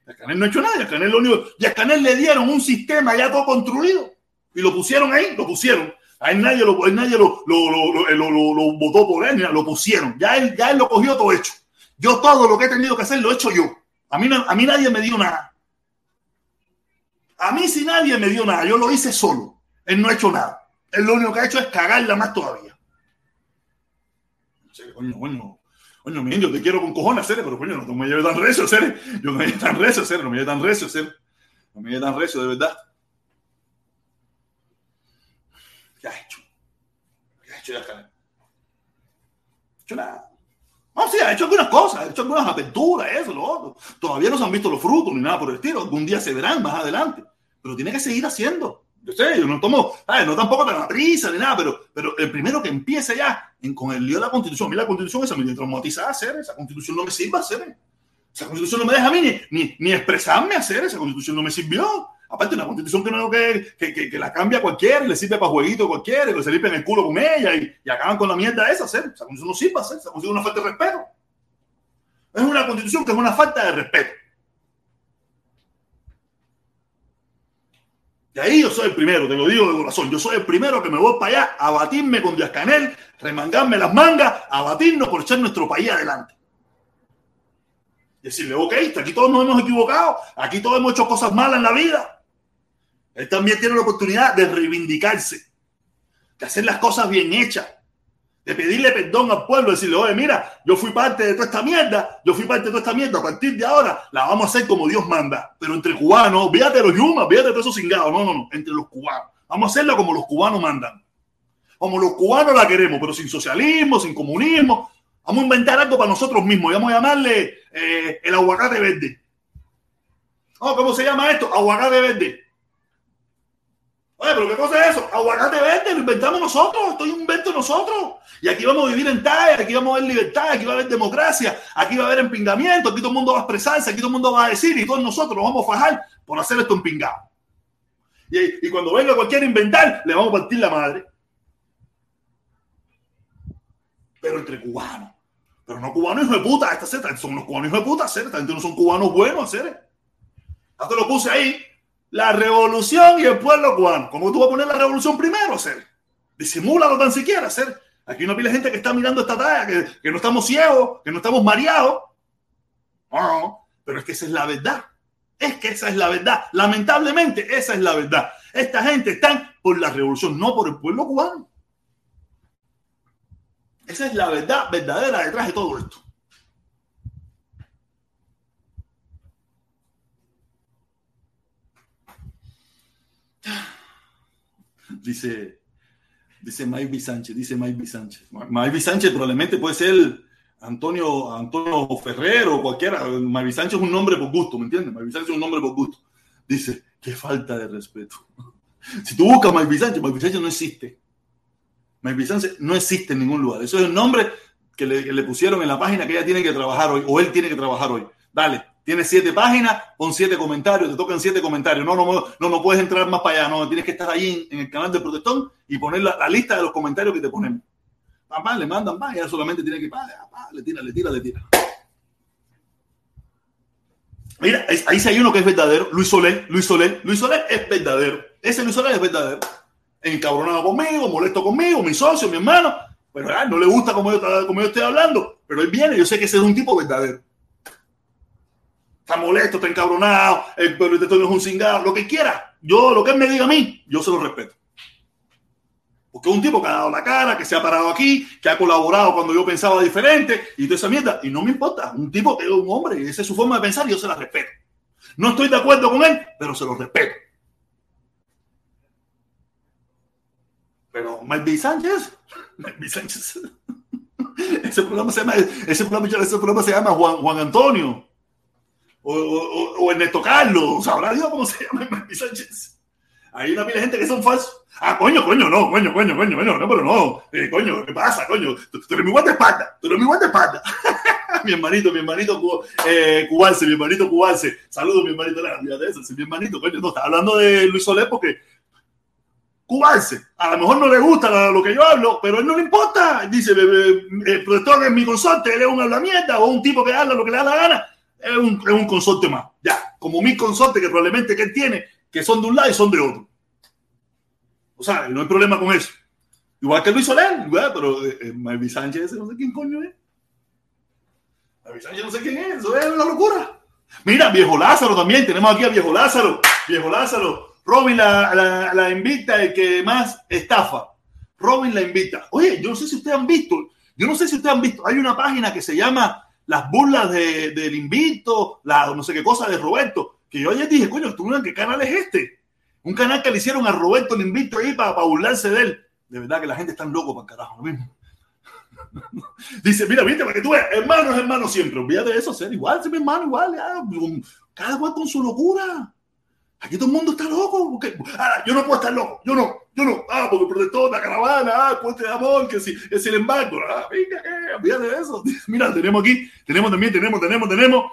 Yascanel no ha hecho nada, Yascanel lo único, Yascanel le dieron un sistema ya todo construido y lo pusieron ahí, lo pusieron a él nadie lo, nadie lo, lo, votó por él, lo pusieron. Ya él, ya él lo cogió todo hecho. Yo todo lo que he tenido que hacer lo he hecho yo. A mí, a mí nadie me dio nada. A mí si nadie me dio nada, yo lo hice solo. Él no ha hecho nada. Él lo único que ha hecho es cagarla más todavía. coño, coño, coño, yo te quiero con cojones, hacer, pero coño, no me lleve tan recio, hacer. Yo no me lleve tan recio, hacer, no me lleve tan recio, hacer. No me lleve tan recio, de verdad. ¿Qué ha hecho? ¿Qué ha hecho ya Ha hecho nada. No, sí, ha hecho algunas cosas, ha hecho algunas aperturas, eso, lo otro. Todavía no se han visto los frutos ni nada por el estilo. Algún día se verán más adelante. Pero tiene que seguir haciendo. Yo sé, yo no tomo, no tampoco te la prisa ni nada, pero, pero el primero que empiece ya en, con el lío de la constitución, a mí la constitución esa me traumatiza hacer, esa constitución no me sirve hacer. Esa constitución no me deja a mí ni, ni, ni expresarme hacer, esa constitución no me sirvió. Aparte, una constitución que no que, que, que, la cambia cualquiera le sirve para jueguito cualquiera que se en el culo con ella y, acaban con la mierda esa. Hacer. Esa constitución no sirve hacer, esa constitución es una falta de respeto. Es una constitución que es una falta de respeto. Y ahí yo soy el primero, te lo digo de corazón, yo soy el primero que me voy para allá a batirme con Díaz Canel, remangarme las mangas, a batirnos por echar nuestro país adelante. Decirle, ok, aquí todos nos hemos equivocado, aquí todos hemos hecho cosas malas en la vida. Él también tiene la oportunidad de reivindicarse, de hacer las cosas bien hechas, de pedirle perdón al pueblo, decirle, oye, mira, yo fui parte de toda esta mierda, yo fui parte de toda esta mierda, a partir de ahora la vamos a hacer como Dios manda, pero entre cubanos, fíjate los yumas, fíjate todos esos cingados, no, no, no, entre los cubanos, vamos a hacerla como los cubanos mandan, como los cubanos la queremos, pero sin socialismo, sin comunismo, vamos a inventar algo para nosotros mismos, y vamos a llamarle eh, el aguacate verde. Oh, ¿Cómo se llama esto? Aguacate verde. Oye, pero ¿qué cosa es eso? Aguacate verde, lo inventamos nosotros, esto es un invento nosotros. Y aquí vamos a vivir en talla, aquí vamos a ver libertad, aquí va a haber democracia, aquí va a haber empingamiento, aquí todo el mundo va a expresarse, aquí todo el mundo va a decir y todos nosotros nos vamos a fajar por hacer esto empingado. Y, cuando venga cualquiera a inventar, le vamos a partir la madre. Pero entre cubanos. Pero no cubanos hijos de puta, esta Z, son los cubanos hijos de puta, gente no son cubanos buenos, te lo puse ahí. La revolución y el pueblo cubano. ¿Cómo tú vas a poner la revolución primero, hacer? Disimúlalo tan siquiera, hacer. Aquí no pila gente que está mirando esta talla, que, que, no estamos ciegos, que no estamos mareados. No, no, pero es que esa es la verdad. Es que esa es la verdad. Lamentablemente, esa es la verdad. Esta gente está por la revolución, no por el pueblo cubano. Esa es la verdad verdadera detrás de todo esto. Dice, dice Mike Sánchez, dice Mike Sánchez. Mike Sánchez probablemente puede ser Antonio, Antonio Ferrer o cualquiera. Mike Sánchez es un nombre por gusto, ¿me entiendes? Mike Sánchez es un nombre por gusto. Dice, qué falta de respeto. Si tú buscas Mike Sánchez, Mike Sánchez no existe. Mike Sánchez no existe en ningún lugar. Eso es el nombre que le, pusieron en la página que ella tiene que trabajar hoy, o él tiene que trabajar hoy. Dale, tienes siete páginas, con siete comentarios, te tocan siete comentarios. No, no, no, no puedes entrar más para allá, no, tienes que estar ahí en, el canal de Protestón y poner la, lista de los comentarios que te ponemos. Papá, le mandan más, ella solamente tiene que, pa, pa, le tira, le tira, le tira. Mira, ahí sí hay uno que es verdadero, Luis Soler, Luis Soler, Luis Soler es verdadero. Ese Luis Soler es verdadero encabronado conmigo, molesto conmigo, mi socio, mi hermano, pero ah, no le gusta como yo, como yo estoy hablando, pero él viene, yo sé que ese es un tipo verdadero. Está molesto, está encabronado, el de todo es un cingado, lo que quiera. Yo, lo que él me diga a mí, yo se lo respeto. Porque es un tipo que ha dado la cara, que se ha parado aquí, que ha colaborado cuando yo pensaba diferente y toda esa mierda. Y no me importa, un tipo es un hombre, esa es su forma de pensar yo se la respeto. No estoy de acuerdo con él, pero se lo respeto. Pero Mike Sánchez, Sánchez, ese programa se llama, ese programa, ese programa se llama Juan, Juan Antonio o, o, o, Ernesto Carlos, sabrá Dios cómo se llama Mike Sánchez. Hay una pila de gente que son falsos. Ah, coño, coño, no, coño, coño, coño, coño, no, pero no. Eh, coño, ¿qué pasa, coño? Tú, tú eres mi guardaespaldas, tú eres mi guardaespaldas. mi hermanito, mi hermanito eh, cubanse, mi hermanito cubanse. Saludos, mi hermanito. No, de eso, mi hermanito, coño, no, está hablando de Luis Soler porque cubanse. A lo mejor no le gusta lo que yo hablo, pero a él no le importa. Dice, el protector es mi consorte, él es un habla mierda o un tipo que habla lo que le da la gana. Es un, es un consorte más. Ya, como mi consorte que probablemente que él tiene, que son de un lado y son de otro. O sea, no hay problema con eso. Igual que Luis Soler, igual, pero eh, Marvin Sánchez, no sé quién coño es. Marvin Sánchez no sé quién es, eso es una locura. Mira, viejo Lázaro también, tenemos aquí a viejo Lázaro. Viejo Lázaro, Robin la, la, la, invita el que más estafa. Robin la invita. Oye, yo no sé si ustedes han visto, yo no sé si ustedes han visto, hay una página que se llama Las burlas de, del invito, la no sé qué cosa de Roberto, que yo ayer dije, coño, ¿tú qué canal es este? Un canal que le hicieron a Roberto el invito ahí para, burlarse de él. De verdad que la gente está loco para carajo, lo mismo. Dice, mira, viste, para que tú veas, hermano es hermano siempre. Olvídate de eso, ser igual, ser mi hermano, igual, cada cual con su locura. Aquí todo el mundo está loco. Porque, ah, yo no puedo estar loco. Yo no, yo no. Ah, porque protector, la caravana, ah, puente de amor, que si es el embargo. Ah, venga. Olvídate de eso. Mira, tenemos aquí, tenemos también, tenemos, tenemos, tenemos.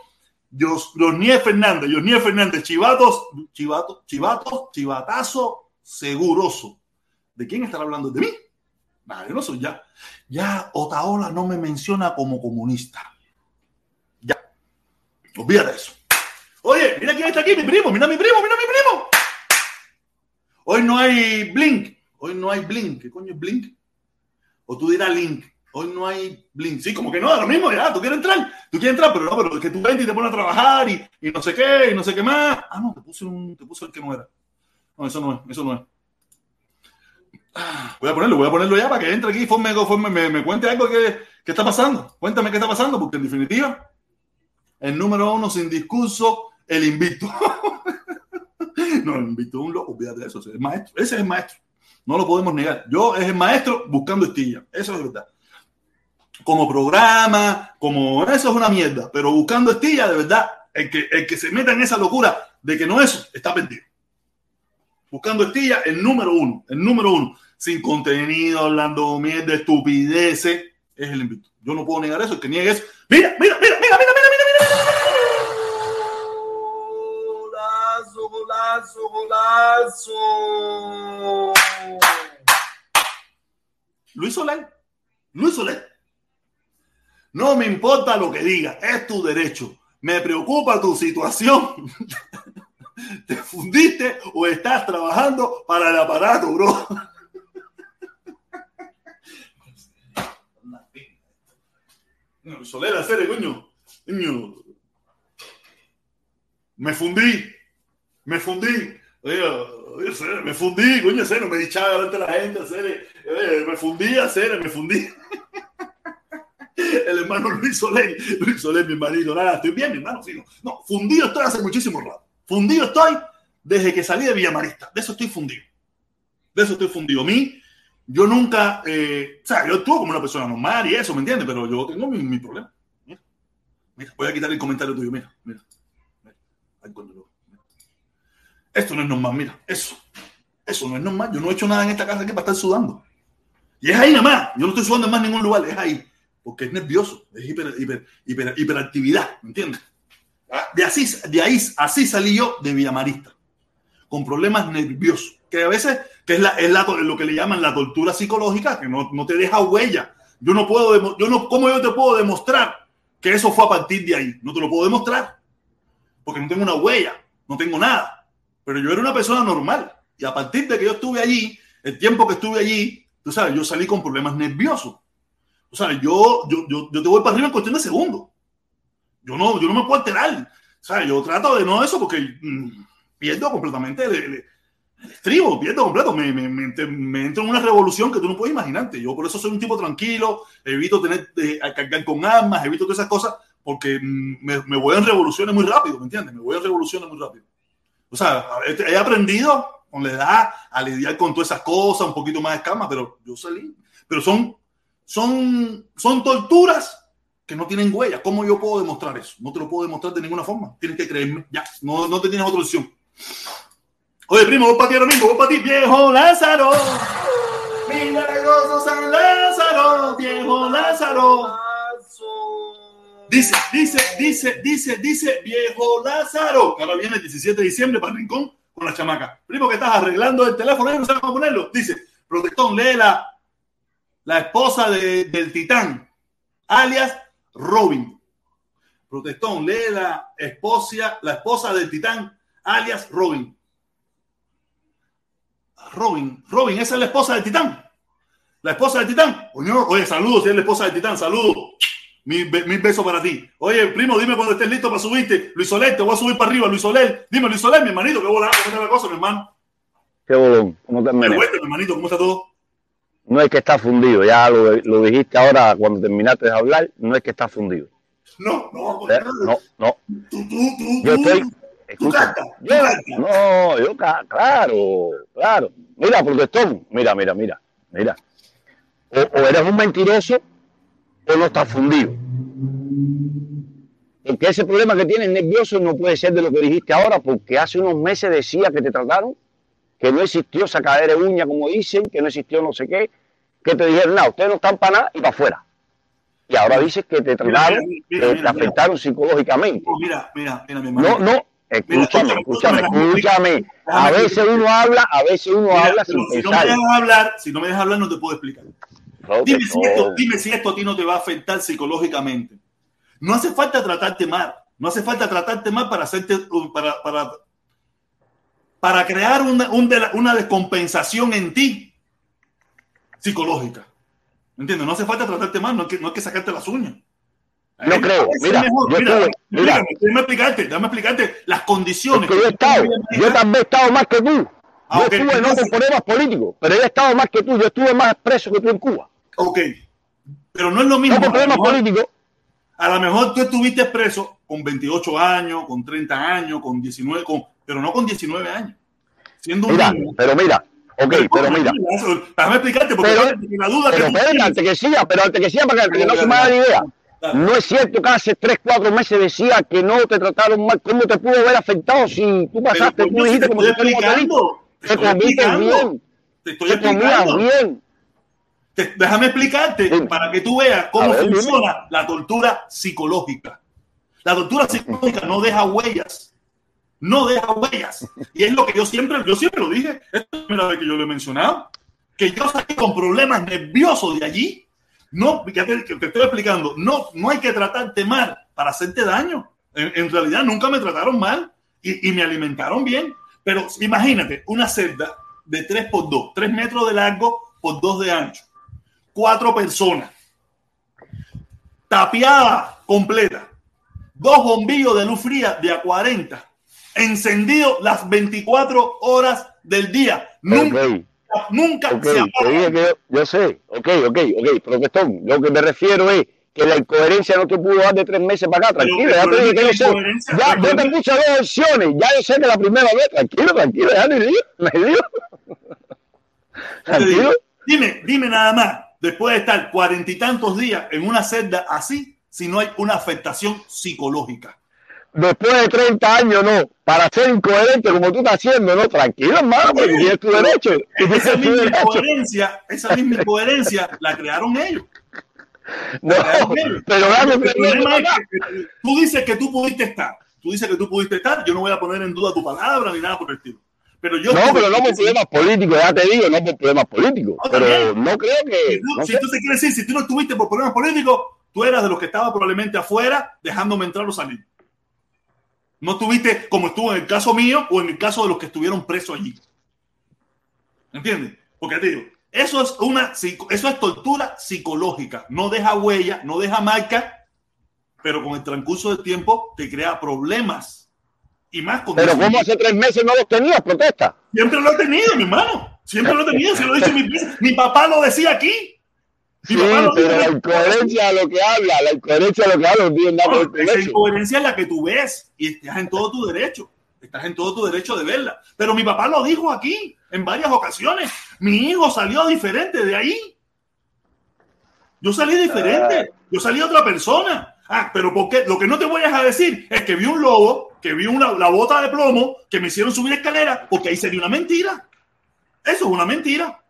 Los Nies Fernández, los Nies Fernández, chivatos, chivatos, chivatos, chivatazo seguroso. ¿De quién están hablando? ¿De mí? Nah, yo no soy ya. Ya Otaola no me menciona como comunista. Ya. Olvídate de eso. Oye, mira quién está aquí, mi primo, mira mi primo, mira mi primo. Hoy no hay Blink, hoy no hay Blink. ¿Qué coño es Blink? O tú dirás Link. Hoy no hay blin. Sí, como que no, lo mismo, ya, tú quieres entrar, tú quieres entrar, pero no, pero es que tú ventes y te pones a trabajar y, y, no sé qué, y no sé qué más. Ah, no, te puse, un, te puse el que no era. No, eso no es, eso no es. Ah, voy a ponerlo, voy a ponerlo ya para que entre aquí, forme, forme, me, me cuente algo que, que está pasando. Cuéntame qué está pasando, porque en definitiva, el número uno sin discurso, el invicto. no, invicto es un loco, olvídate de eso, ese es el maestro, ese es el maestro. No lo podemos negar. Yo es el maestro buscando estilla. Eso es verdad. Como programa, como eso es una mierda. Pero buscando estilla, de verdad, el que, el que se meta en esa locura de que no es, está perdido. Buscando estilla, el número uno, el número uno. Sin contenido, hablando mierda, estupideces, es el invito. Yo no puedo negar eso. El que niegue eso. Mira, mira, mira, mira, mira, Golazo, golazo, golazo. Luis Soler. Luis Soler. No me importa lo que diga, es tu derecho. Me preocupa tu situación. ¿Te fundiste o estás trabajando para el aparato, bro? No, Soler, hacer coño. Me fundí. Me fundí. Oye, me fundí, coño, no me dichaba delante de la gente, hacer, me fundí, hacer, me fundí. El hermano Luis Soler, Luis Soler, mi hermanito, nada, estoy bien, mi hermano, sí, no. no, fundido estoy hace muchísimo rato. Fundido estoy desde que salí de Villamarista, de eso estoy fundido. De eso estoy fundido. A mí, yo nunca, eh, o sea, yo estuve como una persona normal y eso, ¿me entiendes? Pero yo tengo mi, problema. Mira, voy a quitar el comentario tuyo, mira, mira. mira. Ay, cuando lo, esto no es normal, mira, eso. Eso no es normal. Yo no he hecho nada en esta casa que para estar sudando. Y es ahí nada más. Yo no estoy sudando en más ningún lugar, es ahí. Porque es nervioso, es hiper, hiper, hiper, hiperactividad, ¿me entiendes? De, así, de ahí, así salí yo de Villamarista, con problemas nerviosos, que a veces, que es, la, es la, lo que le llaman la tortura psicológica, que no, no te deja huella. Yo no puedo, yo no, ¿cómo yo te puedo demostrar que eso fue a partir de ahí? No te lo puedo demostrar, porque no tengo una huella, no tengo nada. Pero yo era una persona normal. Y a partir de que yo estuve allí, el tiempo que estuve allí, tú sabes, yo salí con problemas nerviosos. Tú sabes, yo, yo, yo, yo te voy para arriba en cuestión de segundos. Yo no, yo no me puedo alterar. ¿Sabes? Yo trato de no eso porque mmm, pierdo completamente el, el, el, estribo, pierdo completo. Me, me, me, me, en una revolución que tú no puedes imaginarte. Yo por eso soy un tipo tranquilo, evito tener eh, cargar con armas, evito todas esas cosas porque me, me voy en revoluciones muy rápido, ¿me entiendes? Me voy en revoluciones muy rápido. O sea, he aprendido con la edad a lidiar con todas esas cosas, un poquito más de escama, pero yo salí. Pero son, son, son torturas que no tienen huella. ¿Cómo yo puedo demostrar eso? No te lo puedo demostrar de ninguna forma. Tienes que creerme. Ya, no, no te tienes otra opción. Oye, primo, vos para ti ahora mismo, vos para ti, viejo Lázaro. Milagroso San Lázaro, viejo Lázaro. Dice, dice, dice, dice, dice, viejo Lázaro. Ahora viene el 17 de diciembre para el Rincón con la chamaca. Primo que estás arreglando el teléfono, no sabes cómo ponerlo. Dice, protectón, lee la, la esposa de, del titán, alias Robin. Protestón, lee la esposa, la esposa del titán, alias Robin. Robin, Robin, esa es la esposa del titán. La esposa del titán. Oye, oye saludos, si es la esposa del titán, saludos. Mil, mil, besos para ti. Oye, primo, dime cuando estés listo para subirte. Luis Soler, te voy a subir para arriba. Luis Soler, dime, Luis Soler, mi hermanito, qué volado, ¿cómo está la cosa, mi hermano? Qué bolón, ¿cómo te mi hermanito, ¿cómo está todo? No es que está fundido, ya lo, lo, dijiste ahora cuando terminaste de hablar, no es que está fundido. No, no, ¿Eh? no, no. Tú, tú, tú, yo estoy. Escucha, yo, no, yo, claro, claro. Mira, protestón, mira, mira, mira, mira. O, o eres un mentiroso o no está fundido. Porque ese problema que tienes nervioso no puede ser de lo que dijiste ahora, porque hace unos meses decía que te trataron, que no existió sacadera de uña, como dicen, que no existió no sé qué, que te dijeron, no, ustedes no están para nada y para afuera. Y ahora dices que te trataron, mira, mira, mira, que te afectaron psicológicamente. Mira, mira, mira, mi hermano. No, no, escúchame, escúchame, escúchame. A veces uno habla, a veces uno habla sin si pensar. No me dejas hablar, si no me dejas hablar, no te puedo explicar. Dime si, esto, dime si, esto, a ti no te va a afectar psicológicamente. No hace falta tratarte mal. No hace falta tratarte mal para hacerte para, para, para crear una, una descompensación en ti psicológica. ¿Me entiendes? No hace falta tratarte mal, no hay que, no hay que sacarte las uñas. No creo. Mira, mejor. yo Mira, estuve- mira. explícame, déjame explicarte, déjame explicarte las condiciones. Es que yo he estado, yo también he estado más que tú. Ah, Yo ok. estuve no por problemas políticos, pero yo he estado más que tú. Yo estuve más preso que tú en Cuba. Ok, pero no es lo mismo. No a, lo problemas mejor, políticos. a lo mejor tú estuviste preso con 28 años, con 30 años, con 19, con, pero no con 19 años. Siendo un Mira, niño. pero mira, ok, pero mira. Déjame explicarte, porque Pero- la duda Pero que tú espérate, antes que siga, pero antes que siga, para que, no se me haga la idea. Dale. No es cierto que hace 3, 4 meses decía que no te trataron mal. ¿Cómo te pudo haber afectado si tú Pero, pasaste, coño, tú si dijiste te como estoy un hotelito? explicando, te Te estoy explicando, bien, te estoy te comías explicando. bien. Te- déjame explicarte Sí. para que tú veas cómo dime. funciona la tortura psicológica. La tortura psicológica no deja huellas. No deja huellas. Y es lo que yo siempre, yo siempre lo dije. Esta es la primera vez que yo lo he mencionado. Que yo salí con problemas nerviosos de allí. No, ya te, que te estoy explicando. No, no hay que tratarte mal para hacerte daño. En, en realidad nunca me trataron mal y, y me alimentaron bien. Pero imagínate, una celda de 3 por 2, 3 metros de largo por 2 de ancho cuatro personas, tapiada completa, dos bombillos de luz fría de a 40, encendido las 24 horas del día. Nunca, Ok. nunca Ok, se dije que yo, yo sé, ok, ok, ok, profesor, lo que me refiero es que la incoherencia no te pudo dar de tres meses para acá, tranquilo, ya te dije que yo sé, ya, yo te puse dos opciones, ya yo sé que la primera vez, tranquilo, tranquilo, ya me dio, me dio, Dime, dime nada más, después de estar cuarenta y tantos días en una celda así, si no hay una afectación psicológica. después de 30 años no, para ser incoherente como tú estás haciendo, no, tranquilo hermano, porque Oye, tienes tu derecho, tienes Esa misma derecho, incoherencia, esa misma incoherencia la crearon ellos. no, pero dame El problema es que tú dices que tú pudiste estar. Tú dices que tú pudiste estar. Yo no voy a poner en duda tu palabra ni nada por el estilo. Pero yo No, pero no por problemas políticos, ya te digo, no por problemas políticos. No, Pero también. no creo Si que. tú, no si sé. tú te quieres decir, si tú no estuviste por problemas políticos, tú eras de los que estaba probablemente afuera dejándome entrar o salir. No estuviste como estuvo en el caso mío o en el caso de los que estuvieron presos allí. ¿Entiendes? Porque te digo, eso es una eso es tortura psicológica. No deja huella, no deja marca, pero con el transcurso del tiempo te crea problemas. Y más con Pero ¿cómo hace tres meses no los tenías, protesta? Siempre lo he tenido, mi hermano. Siempre lo he tenido. Se lo he dicho mil veces. Mi papá lo decía aquí. Mi Sí, papá pero la incoherencia de lo que habla, la incoherencia de lo que habla, no esa incoherencia es la que tú ves y estás en todo tu derecho. Estás en todo tu derecho de verla. Pero mi papá lo dijo aquí en varias ocasiones. Mi hijo salió diferente de ahí. Yo salí diferente. Yo salí otra persona. Ah, pero porque lo que no te voy a decir es que vi un lobo, que vi una, la bota de plomo, que me hicieron subir escalera, porque ahí sería una mentira. Eso es una mentira.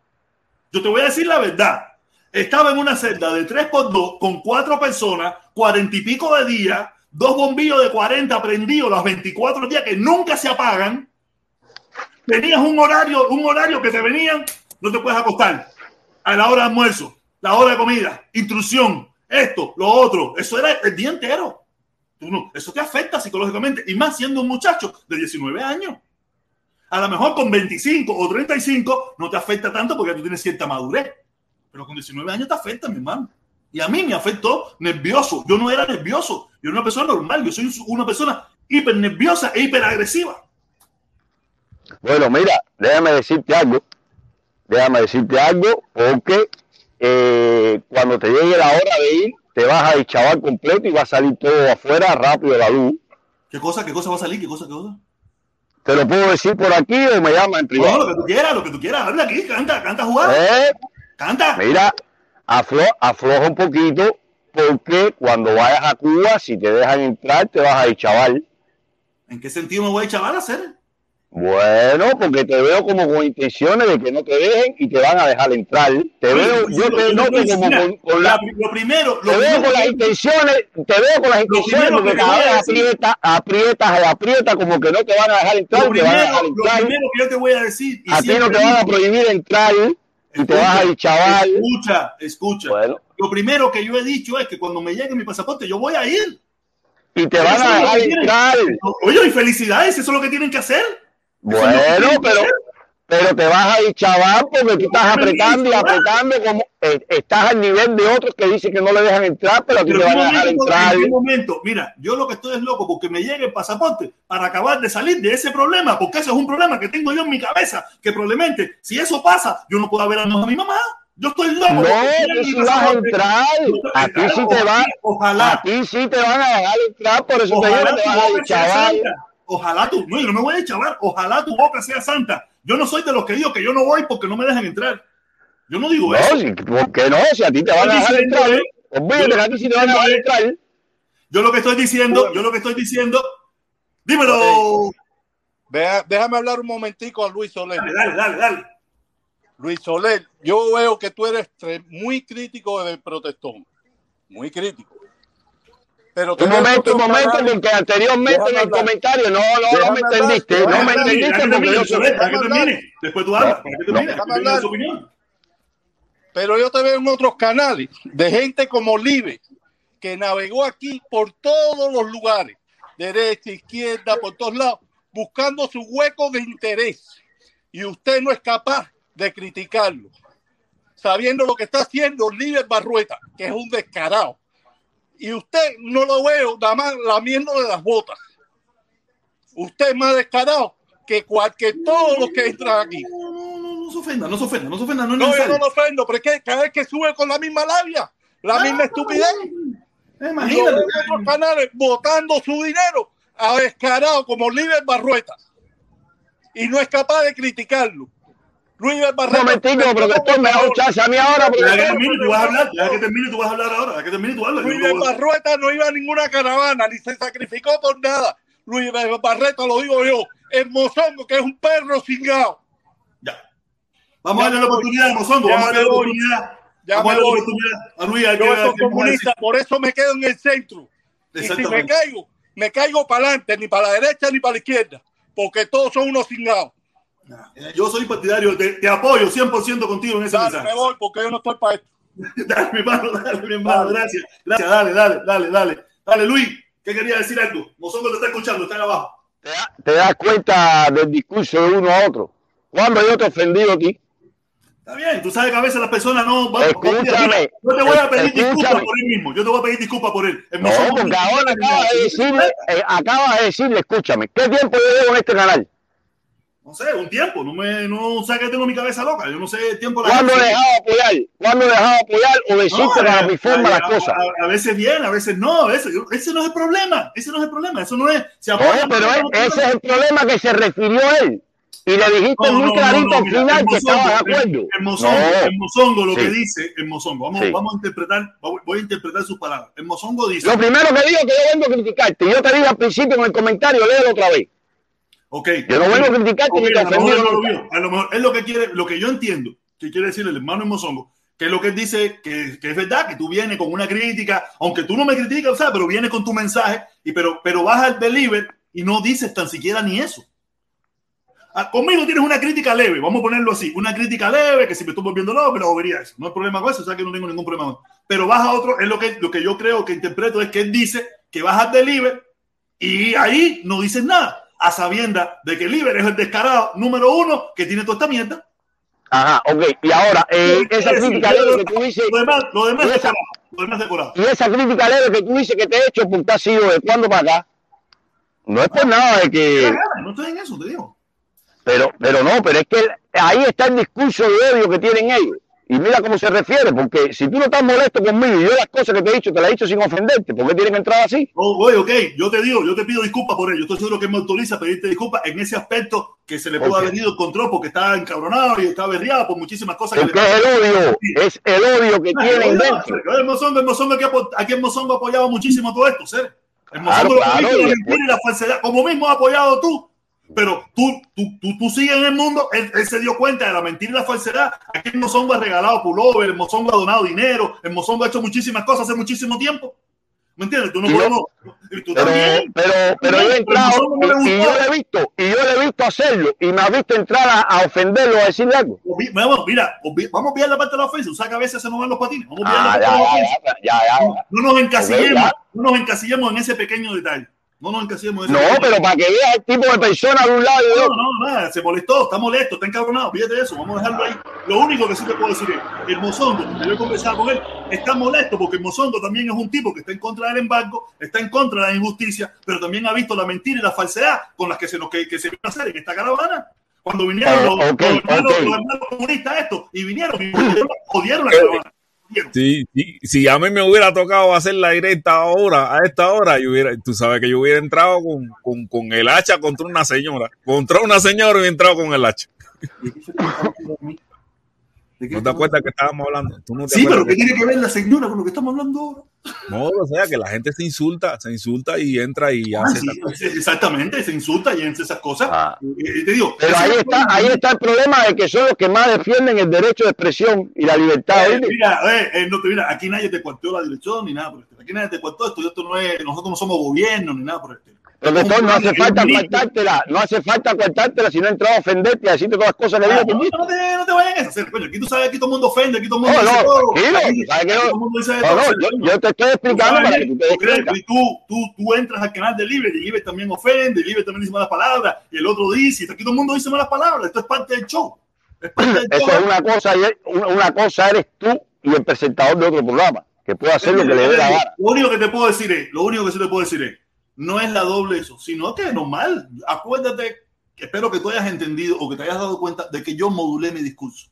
Yo te voy a decir la verdad. Estaba en una celda de 3x2 con cuatro personas, cuarenta y pico de días, dos bombillos de 40 prendidos los 24 días que nunca se apagan. Tenías un horario, un horario que te venían, no te puedes acostar a la hora de almuerzo, la hora de comida, instrucción, esto, lo otro. Eso era el día entero. No, eso te afecta psicológicamente y más siendo un muchacho de 19 años. A lo mejor con 25 o 35 no te afecta tanto porque tú tienes cierta madurez. Pero con 19 años te afecta, mi hermano. Y a mí me afectó nervioso. Yo no era nervioso. Yo era una persona normal. Yo soy una persona hiper nerviosa e hiperagresiva. Bueno, mira, déjame decirte algo. Déjame decirte algo, porque eh, cuando te llegue la hora de ir, te vas a deschavar completo y va a salir todo afuera rápido la luz. ¿Qué cosa? ¿Qué cosa va a salir? ¿Qué cosa? ¿Qué cosa? ¿Te lo puedo decir por aquí o me llama en No, privado? lo que tú quieras, lo que tú quieras. Habla aquí, canta, canta, jugar. ¿Eh? Canta. Mira, aflo, afloja un poquito porque cuando vayas a Cuba, si te dejan entrar, te vas a deschavar. ¿En qué sentido me voy a chaval a hacer? Bueno, porque te veo como con intenciones de que no te dejen y te van a dejar entrar. Te veo, yo te noto como con, con la, Lo primero, lo te veo con las intenciones, te veo con las intenciones porque cada vez aprietas, aprietas aprietas como que no te van a dejar entrar, lo te van a primero, lo que yo te voy a decir. y A ti no te van a prohibir entrar y te vas a ir chaval. Escucha, escucha. Bueno, Lo primero que yo he dicho es que cuando me llegue mi pasaporte, yo voy a ir. y te van a dejar entrar. Oye, y felicidades, eso es lo que tienen que hacer. Eso Bueno, pero, pero te vas a ir chaval porque tú estás apretando y apretando como eh, estás al nivel de otros que dicen que no le dejan entrar, pero a ti Pero te van a dejar entrar. en un momento, mira, yo lo que estoy es loco porque me llegue el pasaporte para acabar de salir de ese problema, porque ese es un problema que tengo yo en mi cabeza, que probablemente si eso pasa, yo no puedo ver a mi mamá. Yo estoy loco. No, tú sí vas a entrar. A ti sí te van, Ojalá. a ti sí te van a dejar entrar, por eso te Ojalá digo, te vas a ir chaval. Ojalá tu, no, yo no me voy a chaval. Ojalá tu boca sea santa. Yo no soy de los que digo que yo no voy porque no me dejan entrar. Yo no digo eso. No, si, ¿por qué no? Si a ti te van a dejar entrar, eh, olvídate a ti sí te van a dejar entrar. Yo lo que estoy diciendo, yo lo que estoy diciendo, dímelo. Vea- déjame hablar un momentico a Luis Soler. Dale, dale, dale, dale. Luis Soler, yo veo que tú eres muy crítico del protestón. Muy crítico. Pero Un en momento, un momento, canales- porque anteriormente en Déjame el hablar. comentario no, no, no me entendiste, no me entendiste porque yo soy... Soler, para que Déjame termine. Después tú hablas, para que termine, tu opinión. Pero yo te veo en otros canales de gente como Live, que navegó aquí por todos los lugares, derecha, izquierda, por todos lados, buscando su hueco de interés. Y usted no es capaz de criticarlo, sabiendo lo que está haciendo Live Barrueta, que es un descarado. Y usted no lo veo nada más lamiéndole las botas. Usted es más descarado que cualquier todos los que entran aquí. No, no, no, no se ofenda, no se ofenda, no se ofenda, no es No, yo no lo ofendo, pero es que cada vez que sube con la misma labia, la misma estupidez, y lo Imagínate. otros canales botando su dinero a descarado como Líder Barrueta. Y no es capaz de criticarlo. Luis Un Barrueta. momentico, profesor, me da un chance a mí ahora, Deja que profesor. termine, tú vas a hablar, deja que termine, tú vas a hablar ahora, deja que termine, tú hablas. Luis no puedo- Barrueta no iba a ninguna caravana, ni se sacrificó por nada. Luis Barrueta, lo digo yo, es mozongo, que es un perro cingado. Ya. Vamos Ya a darle la oportunidad a Mozongo, Ya vamos a darle me la oportunidad. Ya Vamos a me darle la oportunidad a Luis. a que- Yo soy que- comunista, por eso me quedo en el centro. Y si me caigo, me caigo para adelante, ni para la derecha ni para la izquierda, porque todos son unos cingados. Yo soy partidario, te, te apoyo 100% contigo en ese Dale, mensaje. me voy, porque yo no estoy para esto. Dale, mi hermano, dale, mi hermano, gracias. Gracias, dale, dale, dale, dale. Dale, Luis, ¿qué quería decir algo? Mozongo te está escuchando, está abajo. Te da- Te das cuenta del discurso de uno a otro. Cuando yo te he ofendido aquí, Está bien, tú sabes que a veces las personas no. Vamos, Escúchame, Yo te voy a pedir escúchame. disculpas por él mismo. Yo te voy a pedir disculpas por él. El no, porque ahora acabas de decirle, eh, acabas de decirle, escúchame, ¿qué tiempo yo llevo en este canal? No sé, un tiempo. No me, no sé que tengo mi cabeza loca. Yo no sé el tiempo. la ¿Cuándo gente. dejado de apoyar? ¿Cuándo he dejado de apoyar o decirte No, a mi forma las cosas? A, a veces bien, a veces no. Veces, yo- ese no es el problema. Ese no es el problema. Eso no es. Se apoya- pero es- ese es el problema que se refirió él. Y le dijiste No, muy clarito al mira, final el que estabas de acuerdo. El, el mozongo, No. el mozongo lo que dice, el mozongo. Vamos, Sí. vamos a interpretar, voy a interpretar sus palabras. El mozongo dice, Lo primero que digo que yo vengo a criticarte. Yo te dije al principio en el comentario, léelo otra vez. Ok. Yo no vengo a criticarte Ok, ni te a lo mejor no lo vio. A lo mejor es lo que quiere, lo que yo entiendo, que quiere decir el hermano mozongo, que es lo que él dice, que, que es verdad, que tú vienes con una crítica, aunque tú no me criticas, ¿sabes? pero vienes con tu mensaje, y pero, pero vas al deliver y no dices tan siquiera ni eso. Ah, conmigo tienes una crítica leve, vamos a ponerlo así, una crítica leve, que si me estoy volviendo loco, pero vería eso. No hay problema con eso, o sea que no tengo ningún problema. Pero vas a otro, es lo que, lo que yo creo que interpreto es que él dice que vas al deliver y ahí no dices nada, a sabienda de que Liber es el descarado número uno que tiene toda esta mierda. Ajá, ok. Y ahora, eh, esa Es crítica leve que tú dices, Lo demás, lo demás Y esa- decorado. Lo demás decorado. y esa crítica leve que tú dices que te he hecho porque has sido de cuándo para acá, no es por nada de que, No estoy en eso, te digo. pero, pero no, pero es que ahí está el discurso de odio que tienen ellos. Y mira cómo se refiere, porque si tú no estás molesto conmigo y yo las cosas que te he dicho te las he dicho sin ofenderte, ¿por qué tienen que entrar así? Oh, oye, ok, yo te digo, yo te pido disculpas por ello. Estoy seguro que me autoriza a pedirte disculpas en ese aspecto que se le pudo haber ido el control porque estaba encabronado y estaba berriado por muchísimas cosas que Porque es el odio, es el odio que Ah, tienen oye, dentro. El Mozongo, el Mozongo apo- aquí el Mozongo ha apoyado muchísimo todo esto, ¿ser? El Claro, Mozongo lo que claro, y la falsedad, como mismo ha apoyado tú. Pero tú, tú, tú, tú sigues en el mundo, él, él se dio cuenta de la mentira y la falsedad. Aquí el Mozongo ha regalado pullover, el Mozongo ha donado dinero, el Mozongo ha hecho muchísimas cosas hace muchísimo tiempo. ¿Me entiendes? Tú no yo- podemos. tú Pero, también. pero, pero yo he entrado no y, y yo le he visto, y yo le he visto hacerlo, y me ha visto entrar a, a ofenderlo, a decirle algo. Obvi- Vamos, mira, obvi- vamos a pillar la parte de la ofensa. O sea que a veces se nos van los patines. Vamos a Ah, la parte ya, de la ofensa. ya, ya, ya. No nos encasillemos, Ok, ya. no nos encasillemos en ese pequeño detalle. No nos encasillemos en No, eso. pero para que veas el tipo de persona de un lado y de No, otro. no, nada, se molestó, está molesto, está encabronado, fíjate eso, vamos a dejarlo ahí. Lo único que sí te puedo decir es, el Mozongo, que yo he conversado con él, está molesto porque el Mozongo también es un tipo que está en contra del embargo, está en contra de la injusticia, pero también ha visto la mentira y la falsedad con las que se nos que, que se vino a hacer en esta caravana. Cuando vinieron Ah, los, ok, los hermanos, ok. los hermanos comunistas estos, y vinieron y odiaron, odiaron la caravana. Sí, sí, si a mí me hubiera tocado hacer la directa ahora, a esta hora, yo hubiera, tú sabes que yo hubiera entrado con, con, con el hacha contra una señora. Contra una señora y hubiera entrado con el hacha. ¿No te acuerdas que estábamos hablando? ¿Tú no te Sí, pero ¿qué tiene que ver la señora con lo que estamos hablando ahora? No, o sea, que la gente se insulta, se insulta y entra y Ah, hace sí, exactamente, se insulta y hace esas cosas. Ah. Eh, te digo, Pero ahí está, ahí está el problema de que son los que más defienden el derecho de expresión y la libertad. Eh, mira, eh, eh, no te mira, aquí nadie te cuarteó la dirección ni nada por el estilo. Aquí nadie te cuarteó esto, y esto no es, nosotros no somos gobierno ni nada por el estilo. Doctor, no hace falta cortártela, no hace falta cortártela si no entrado a ofenderte a decirte todas las cosas que Ah, digo. no, no te, no te vayas a hacer, coño. Aquí tú sabes, aquí todo el mundo ofende, aquí todo el mundo No, dice no, todo. tranquilo, sabes que no- de No, yo, yo te estoy explicando para que tú te crees, y tú, tú, tú entras al canal de Libre y Libre también ofende, y Libre también dice malas palabras, y el otro dice, aquí todo el mundo dice malas palabras, esto es parte del show. Es parte del Eso show. es una cosa, una cosa eres tú y el presentador de otro programa, que puede hacer lo que le dé la gana. Lo único que te puedo decir es, lo único que sí te puedo decir es, no es la doble eso, sino que es normal. Acuérdate, que espero que tú hayas entendido o que te hayas dado cuenta de que yo modulé mi discurso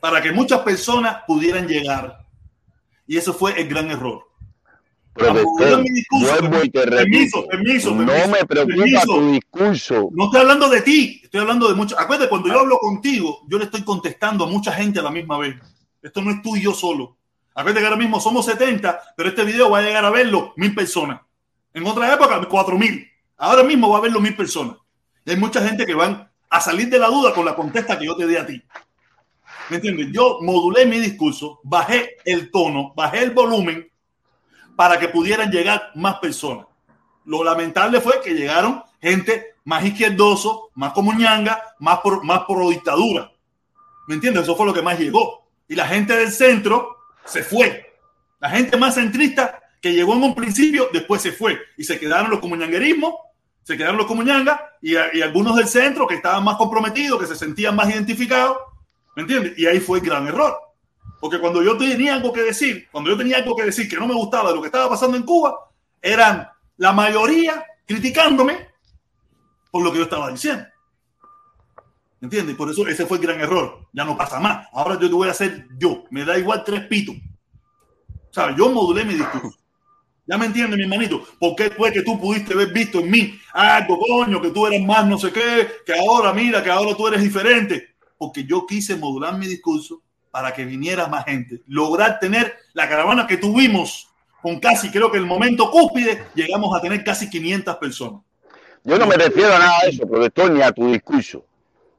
para que muchas personas pudieran llegar. Y eso fue el gran error. Protector, mi discurso, vuelvo y te permiso, repito, permiso, no permiso, me preocupa permiso. tu discurso. No estoy hablando de ti, estoy hablando de muchos. Acuérdate, cuando yo hablo contigo, yo le estoy contestando a mucha gente a la misma vez. Esto no es tú y yo solo. Acuérdate que ahora mismo somos 70, pero este video va a llegar a verlo mil personas. En otra época, cuatro mil. Ahora mismo va a verlo mil personas. Hay mucha gente que van a salir de la duda con la contesta que yo te di a ti. ¿Me entiendes? Yo modulé mi discurso, bajé el tono, bajé el volumen para que pudieran llegar más personas. Lo lamentable fue que llegaron gente más izquierdoso, más como ñanga, más por, más pro dictadura. ¿Me entiendes? Eso fue lo que más llegó. Y la gente del centro se fue. La gente más centrista que llegó en un principio, después se fue. Y se quedaron los comuñanguerismos, se quedaron los comuñangas y, y algunos del centro que estaban más comprometidos, que se sentían más identificados. ¿Me entiendes? Y ahí fue el gran error. Porque cuando yo tenía algo que decir, cuando yo tenía algo que decir que no me gustaba de lo que estaba pasando en Cuba, eran la mayoría criticándome por lo que yo estaba diciendo. ¿Me entiendes? Por eso ese fue el gran error. Ya no pasa más. Ahora yo te voy a hacer yo. Me da igual tres pitos. ¿Sabes? Yo modulé mi discurso. ¿Ya me entiendes, mi hermanito? ¿Por qué fue que tú pudiste haber visto en mí algo, coño, que tú eres más no sé qué, que ahora mira, que ahora tú eres diferente? Porque yo quise modular mi discurso para que viniera más gente. Lograr tener la caravana que tuvimos con casi, creo que el momento cúspide, llegamos a tener casi 500 personas. Yo no me refiero a nada de eso, profesor, ni a tu discurso.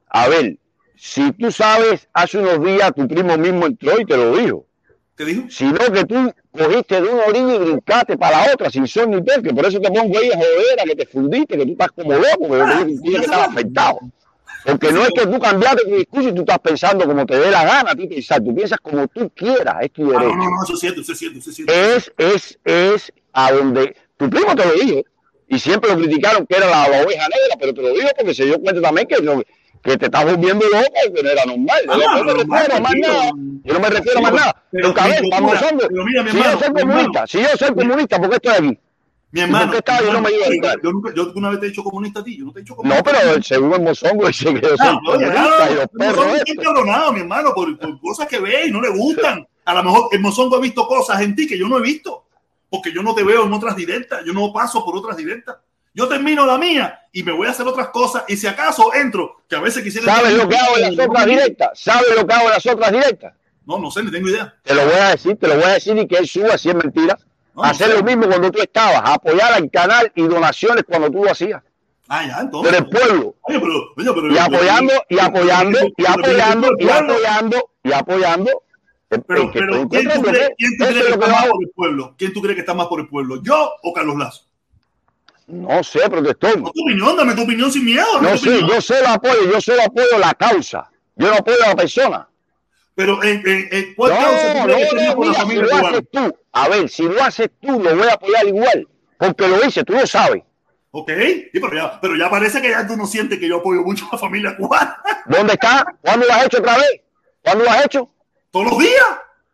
A ver, si tú sabes, hace unos días tu primo mismo entró y te lo dijo. ¿Qué dijo? Sino que tú cogiste de una orilla y brincaste para la otra sin son ni que por eso te pongo ahí a joder, a que te fundiste, que tú estás como loco, que yo te dije que estás afectado. Porque no es que tú cambiaste tu discurso y tú estás pensando como te dé la gana a ti pensar, tú piensas como tú quieras, es tu Ah, derecho. no, no, no, eso es cierto, eso es cierto, eso es cierto. es, es, es a donde tu primo te lo dijo y siempre lo criticaron que era la, la oveja negra, pero te lo dijo porque se dio cuenta también que, que te estás volviendo loca y que no era normal. Ah, yo no me pero refiero a más nada. Yo no me refiero más nada. pero mi vamos si yo soy comunista, si yo soy comunista, ¿por qué estoy aquí? Mi hermano, ¿Por qué estaba? Yo no me iba a yo, nunca, yo una vez te he dicho comunista a ti, yo no te he dicho comunista. No, pero según el mozongo dice que yo soy Ah, oye, comunista y los ah, perros encabronado, mi hermano, por, por cosas que ve y no le gustan. A lo mejor el Mozongo ha visto cosas en ti que yo no he visto, porque yo no te veo en otras directas, yo no paso por otras directas. Yo termino la mía y me voy a hacer otras cosas y si acaso entro, que a veces quisiera... ¿Sabes lo que hago en las otras directas? ¿Sabes lo que hago en las otras directas? No, no sé, ni tengo idea. Te lo voy a decir, te lo voy a decir y que él suba si es mentira. No, no Hacer sé. lo mismo cuando tú estabas, apoyar al canal y donaciones cuando tú lo hacías. Ah, ya, entonces. Pero el pueblo. Oye, pero, oye, pero- Y apoyando, y apoyando, y apoyando, y apoyando, y apoyando. Pero, pero ¿quién, tú crees, que- está más por el pueblo? ¿Quién tú crees que está más por el pueblo? ¿Yo o Carlos Lazo? No sé, protector. No, tu opinión, dame tu opinión sin miedo. No sé, opinión. yo solo apoyo, yo solo apoyo la causa. Yo no apoyo a la persona. Pero, en, en, en ¿cuál No, causa tú no, no, la mira, si lo cubana? haces tú, a ver, si lo haces tú, lo voy a apoyar igual. porque lo hice, tú lo sabes. Ok, sí, pero, ya, pero ya parece que ya tú no sientes que yo apoyo mucho a la familia cubana. ¿Dónde está? ¿Cuándo lo has hecho otra vez? ¿Cuándo lo has hecho? Todos los días.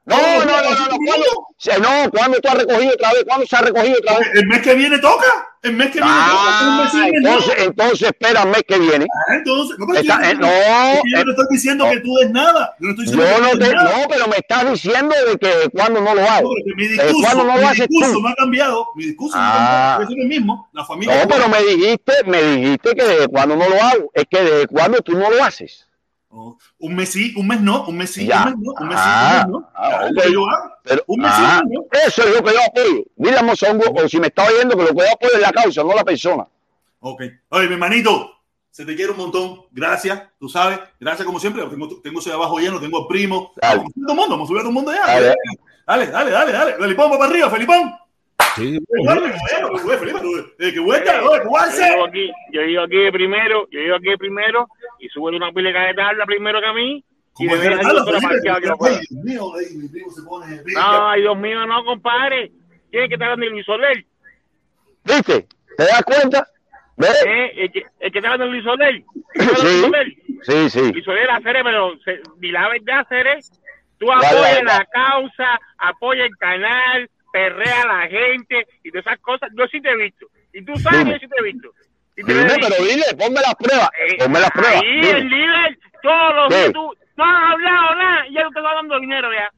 No, no, no, no, no. ¿Cuándo, no, ¿cuándo tú has recogido otra vez? ¿Cuándo se ha recogido otra vez? El mes que viene toca. El mes que viene toca. Ah, no. entonces, entonces espera el mes que viene. Ah, Entonces, no, Está- yo, eh, no, es que yo eh, no estoy diciendo no. que tú des nada. Yo no estoy Yo diciendo que no tú te, nada. no, pero me estás diciendo de que cuando no lo No, hago. mi Eh, discurso, ¿Cuándo no mi lo haces discurso tú? no ha cambiado. Mi discurso no Ah. ha cambiado. Es el mismo. La familia. No, pero me dijiste, me dijiste que desde cuando no lo hago. Es que desde cuando tú no lo haces. Oh, Un mes sí, un mes no, un mes sí, Ya. un mes no, un mes sí, un mes no. ah, Ya, es lo ok. que yo hago. Pero, Un mes sí, un mes no. eso es lo que yo apoyo. Dile a Mozongo, o si me está oyendo, que lo que yo apoyo es la causa, no la persona. Ok. Oye, mi hermanito, se te quiere un montón. Gracias, tú sabes. Gracias como siempre. Tengo, tengo ese abajo lleno, tengo primo. Vamos a subir a todo el mundo, vamos a subir a todo el mundo ya. Dale. Dale, dale, dale, dale. Felipón, va para arriba, Felipón. Sí, yo digo aquí de primero, yo digo aquí de primero y subo una pila de tabla primero que a mí. Y de no, ay, Dios mío, no, compadre. Tiene que estar Andy Luis Soler. ¿Viste? ¿Te das cuenta? ¿Ves? Eh, el, que, el que estaba en Luis Soler. Sí, sí, sí. Luis Soler era Cere, pero y la verdad, Cere, tú apoyas la, la, causa, apoya el canal, perrea a la gente y todas esas cosas. Yo sí te he visto. Y tú sabes que yo sí te he visto. Y te Dime, pero dile, ponme las pruebas. Eh, Ponme las pruebas. Ahí, dime. el líder, todos los días tú no has hablado nada y ya te está dando dinero ya.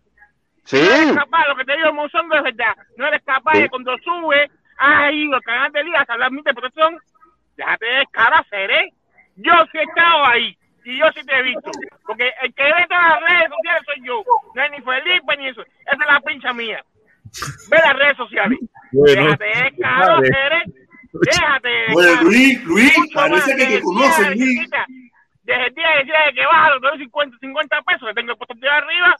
Sí. No eres capaz, lo que te digo, Monzongo, es verdad. No eres capaz Sí. de cuando sube, has ido al canal de liga a hablar mi interpretación. Déjate de cara, seré. Yo sí he estado ahí y yo sí te he visto. Porque el que ve todas las redes sociales soy yo. No es ni Felipe ni eso. Esa es la pincha mía. Ve las redes sociales. Bueno. Déjate de seré. Déjate de. Luis, Luis, Mucho parece que te el conoce, día de Luis. Desde el día que decía que baja los 50, 50 pesos, que tengo el puesto de arriba,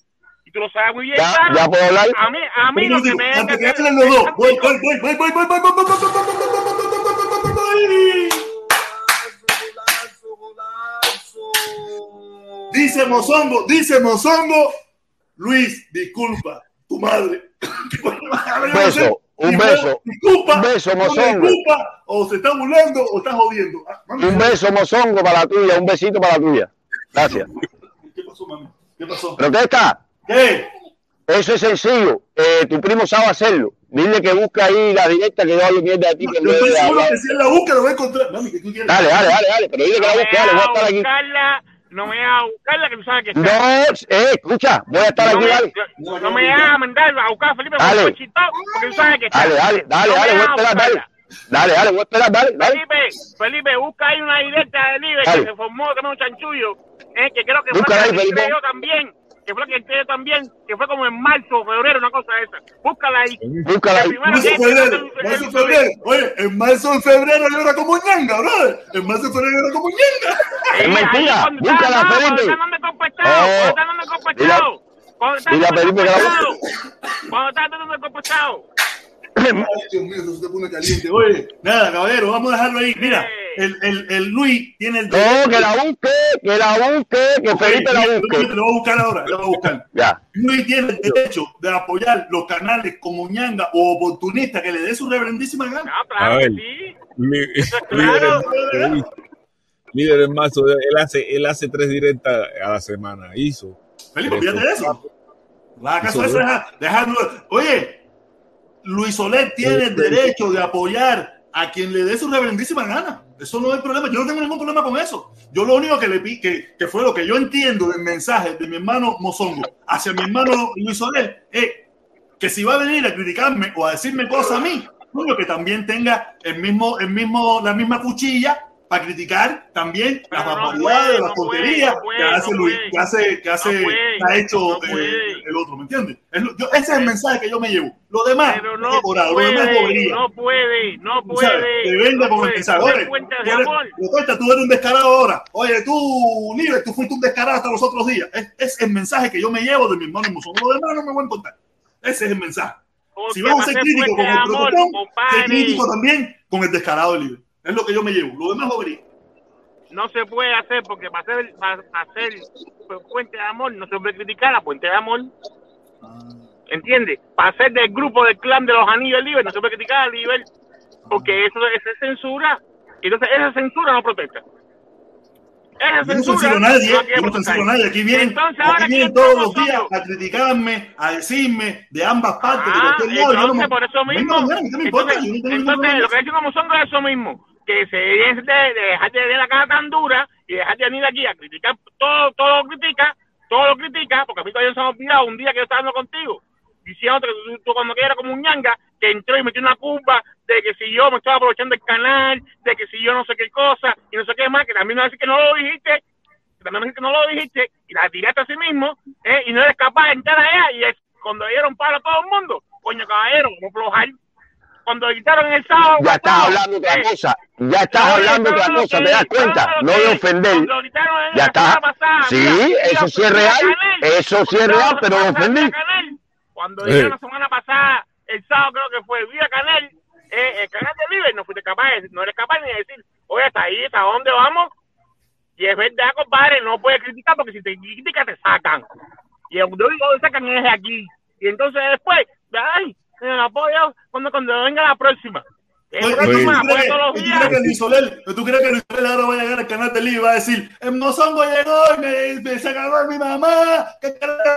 y tú lo sabes muy bien, Ya, claro. ya puedo hablar. A mí, a mí lo que me Antes que deja hablen los dos. Voy, voy, voy, voy, voy, voy, voy, voy, voy, voy, voy, voy, voy, voy, voy, voy, voy, voy. Dice Mozongo, dice Mozongo, Luis, disculpa, tu madre. Un beso, un beso, Disculpa, un beso, Mozongo. disculpa, o se está burlando o está jodiendo. Ah, mami, Un beso, mozongo, para la tuya. Un besito para la tuya. Gracias. ¿Qué pasó, mami? ¿Qué pasó? ¿Pero qué está? ¿Qué? Eso es sencillo. Eh, tu primo sabe hacerlo. Dile que busque ahí la directa que yo hablo mierda de ti. Que Yo estoy seguro que si él la busca lo va a encontrar. Mami, ¿qué tú quieres? Dale, dale, dale, dale. Pero dile que la busque. Dale, voy a estar aquí. buscarla, no me vas a buscarla, que tú sabes que está. No, eh, escucha, voy a estar no aquí, dale. no me vas a mandar a buscar a Felipe Dale. porque tú sabes que está. Dale, dale, dale, No dale, voy a vas esperar, dale. buscarla. Dale, dale, voy a esperar, dale, dale. Felipe, Felipe, busca ahí una directa de Libre que se formó también un chanchullo, eh, que creo que fue ahí, que Felipe. yo también, que fue la que entré yo también, que fue como en marzo, febrero, una cosa de esa. Búscala ahí. Búscala ahí. Marzo, febrero, marzo, febrero. Oye, en marzo, en febrero yo era como ñanga, brother. En marzo, febrero yo era como ñanga. Eh, Es mentira. Búscala, Felipe. Cuando está dando compostado, Oh. cuando está dando compostado. Cuando está dile a dando compostado. Cuando está dando compostado. Ay, Dios mío, eso se pone caliente. Oye, nada, caballero, vamos a dejarlo ahí. Mira, el, el, el Luis tiene el No, que la busque, que la busque, que Felipe la busque. lo voy a buscar ahora, lo voy a buscar. Ya. Luis tiene el derecho de apoyar los canales como ñanga o oportunista que le dé su reverendísima gana. No, A claro líder, líder en marzo, él hace, él hace tres directas a la semana. Hizo. Felipe, fíjate de eso. La Eso casa esa, deja, deja- Oye, Luis Soler tiene el derecho de apoyar a quien le dé su reverendísima gana. Eso no hay problema. Yo no tengo ningún problema con eso. Yo lo único que le pi- que, que fue lo que yo entiendo del mensaje de mi hermano Mozongo hacia mi hermano Luis Soler es que si va a venir a criticarme o a decirme cosas a mí, que también tenga el mismo, el mismo, la misma cuchilla para criticar también las barbaridades, las tonterías que hace Luis, que hace, que hace, ha hecho eh, el otro, ¿me entiendes? Ese es el mensaje que yo me llevo. Lo demás, Pero no decorado, lo demás es puede, no puede, no puede. Te no con el Oye, cuenta tú eres- un descarado ahora. Oye, tú, Libre, tú fuiste un descarado hasta los otros días. Es, es el mensaje que yo me llevo de mi hermano Mozón. Lo demás no me voy a contar. Ese es el mensaje. Si vamos a ser críticos con el protocolo, ser crítico también con el descarado de Libre. Es lo que yo me llevo. Lo demás es bobería. no se puede hacer porque para hacer, para hacer puente de amor no se puede criticar a puente de amor. ¿Entiendes? Para ser del grupo del clan de los anillos libres no se puede criticar a Liber. porque eso, eso es censura. Entonces, esa censura no protesta. Esa Yo no censuro a nadie, no yo no censuro a nadie. Aquí vienen, Entonces, ahora aquí vienen ¿quién todos los días a criticarme, a decirme de ambas partes, de Ah, cualquier lado. Yo no entonces me- por eso mismo. Entonces, no lo que dicen como son es eso mismo. Que se dejen de, de dejar de tener la cara tan dura y dejar de venir aquí a criticar todo, todo lo critica, todo lo critica, porque a mí todavía se me olvidado un día que yo estaba hablando contigo, diciendo que tú, tú cuando que era como un ñanga, que entró y metió una curva de que si yo me estaba aprovechando el canal, de que si yo no sé qué cosa y no sé qué más, que también me decir que no lo dijiste, que también me que no lo dijiste y la tiraste a sí mismo ¿eh? y no eres capaz de entrar allá y es cuando dieron palo a todo el mundo, coño caballero, como flojar. Cuando quitaron el sábado. Ya estás hablando otra cosa. Ya estás no, hablando otra cosa. ¿Te das cuenta? no, de ofender. cuando gritaron en Ya está. semana pasada, Sí, eso sí es real. Canel, Eso sí es real, pero pasada, Canel, Cuando dijeron la semana pasada, el sábado creo que fue, Vía Canel, eh, el canal de Libre, no fuiste capaz, de- no eres capaz ni de decir, oye, hasta ahí, hasta dónde vamos. Y es verdad, compadre, no puedes criticar porque si te criticas te sacan. Y el único que sacan es de aquí. Y entonces después, ay, el apoyo cuando, cuando venga la próxima. El Oye, ¿y próximo ¿tú, crees, que Luis Soler, ¿tú crees que Luis Soler ahora va a llegar al canal de Libre y va a decir, el mozongo llegó y me, me se agarró a mi mamá,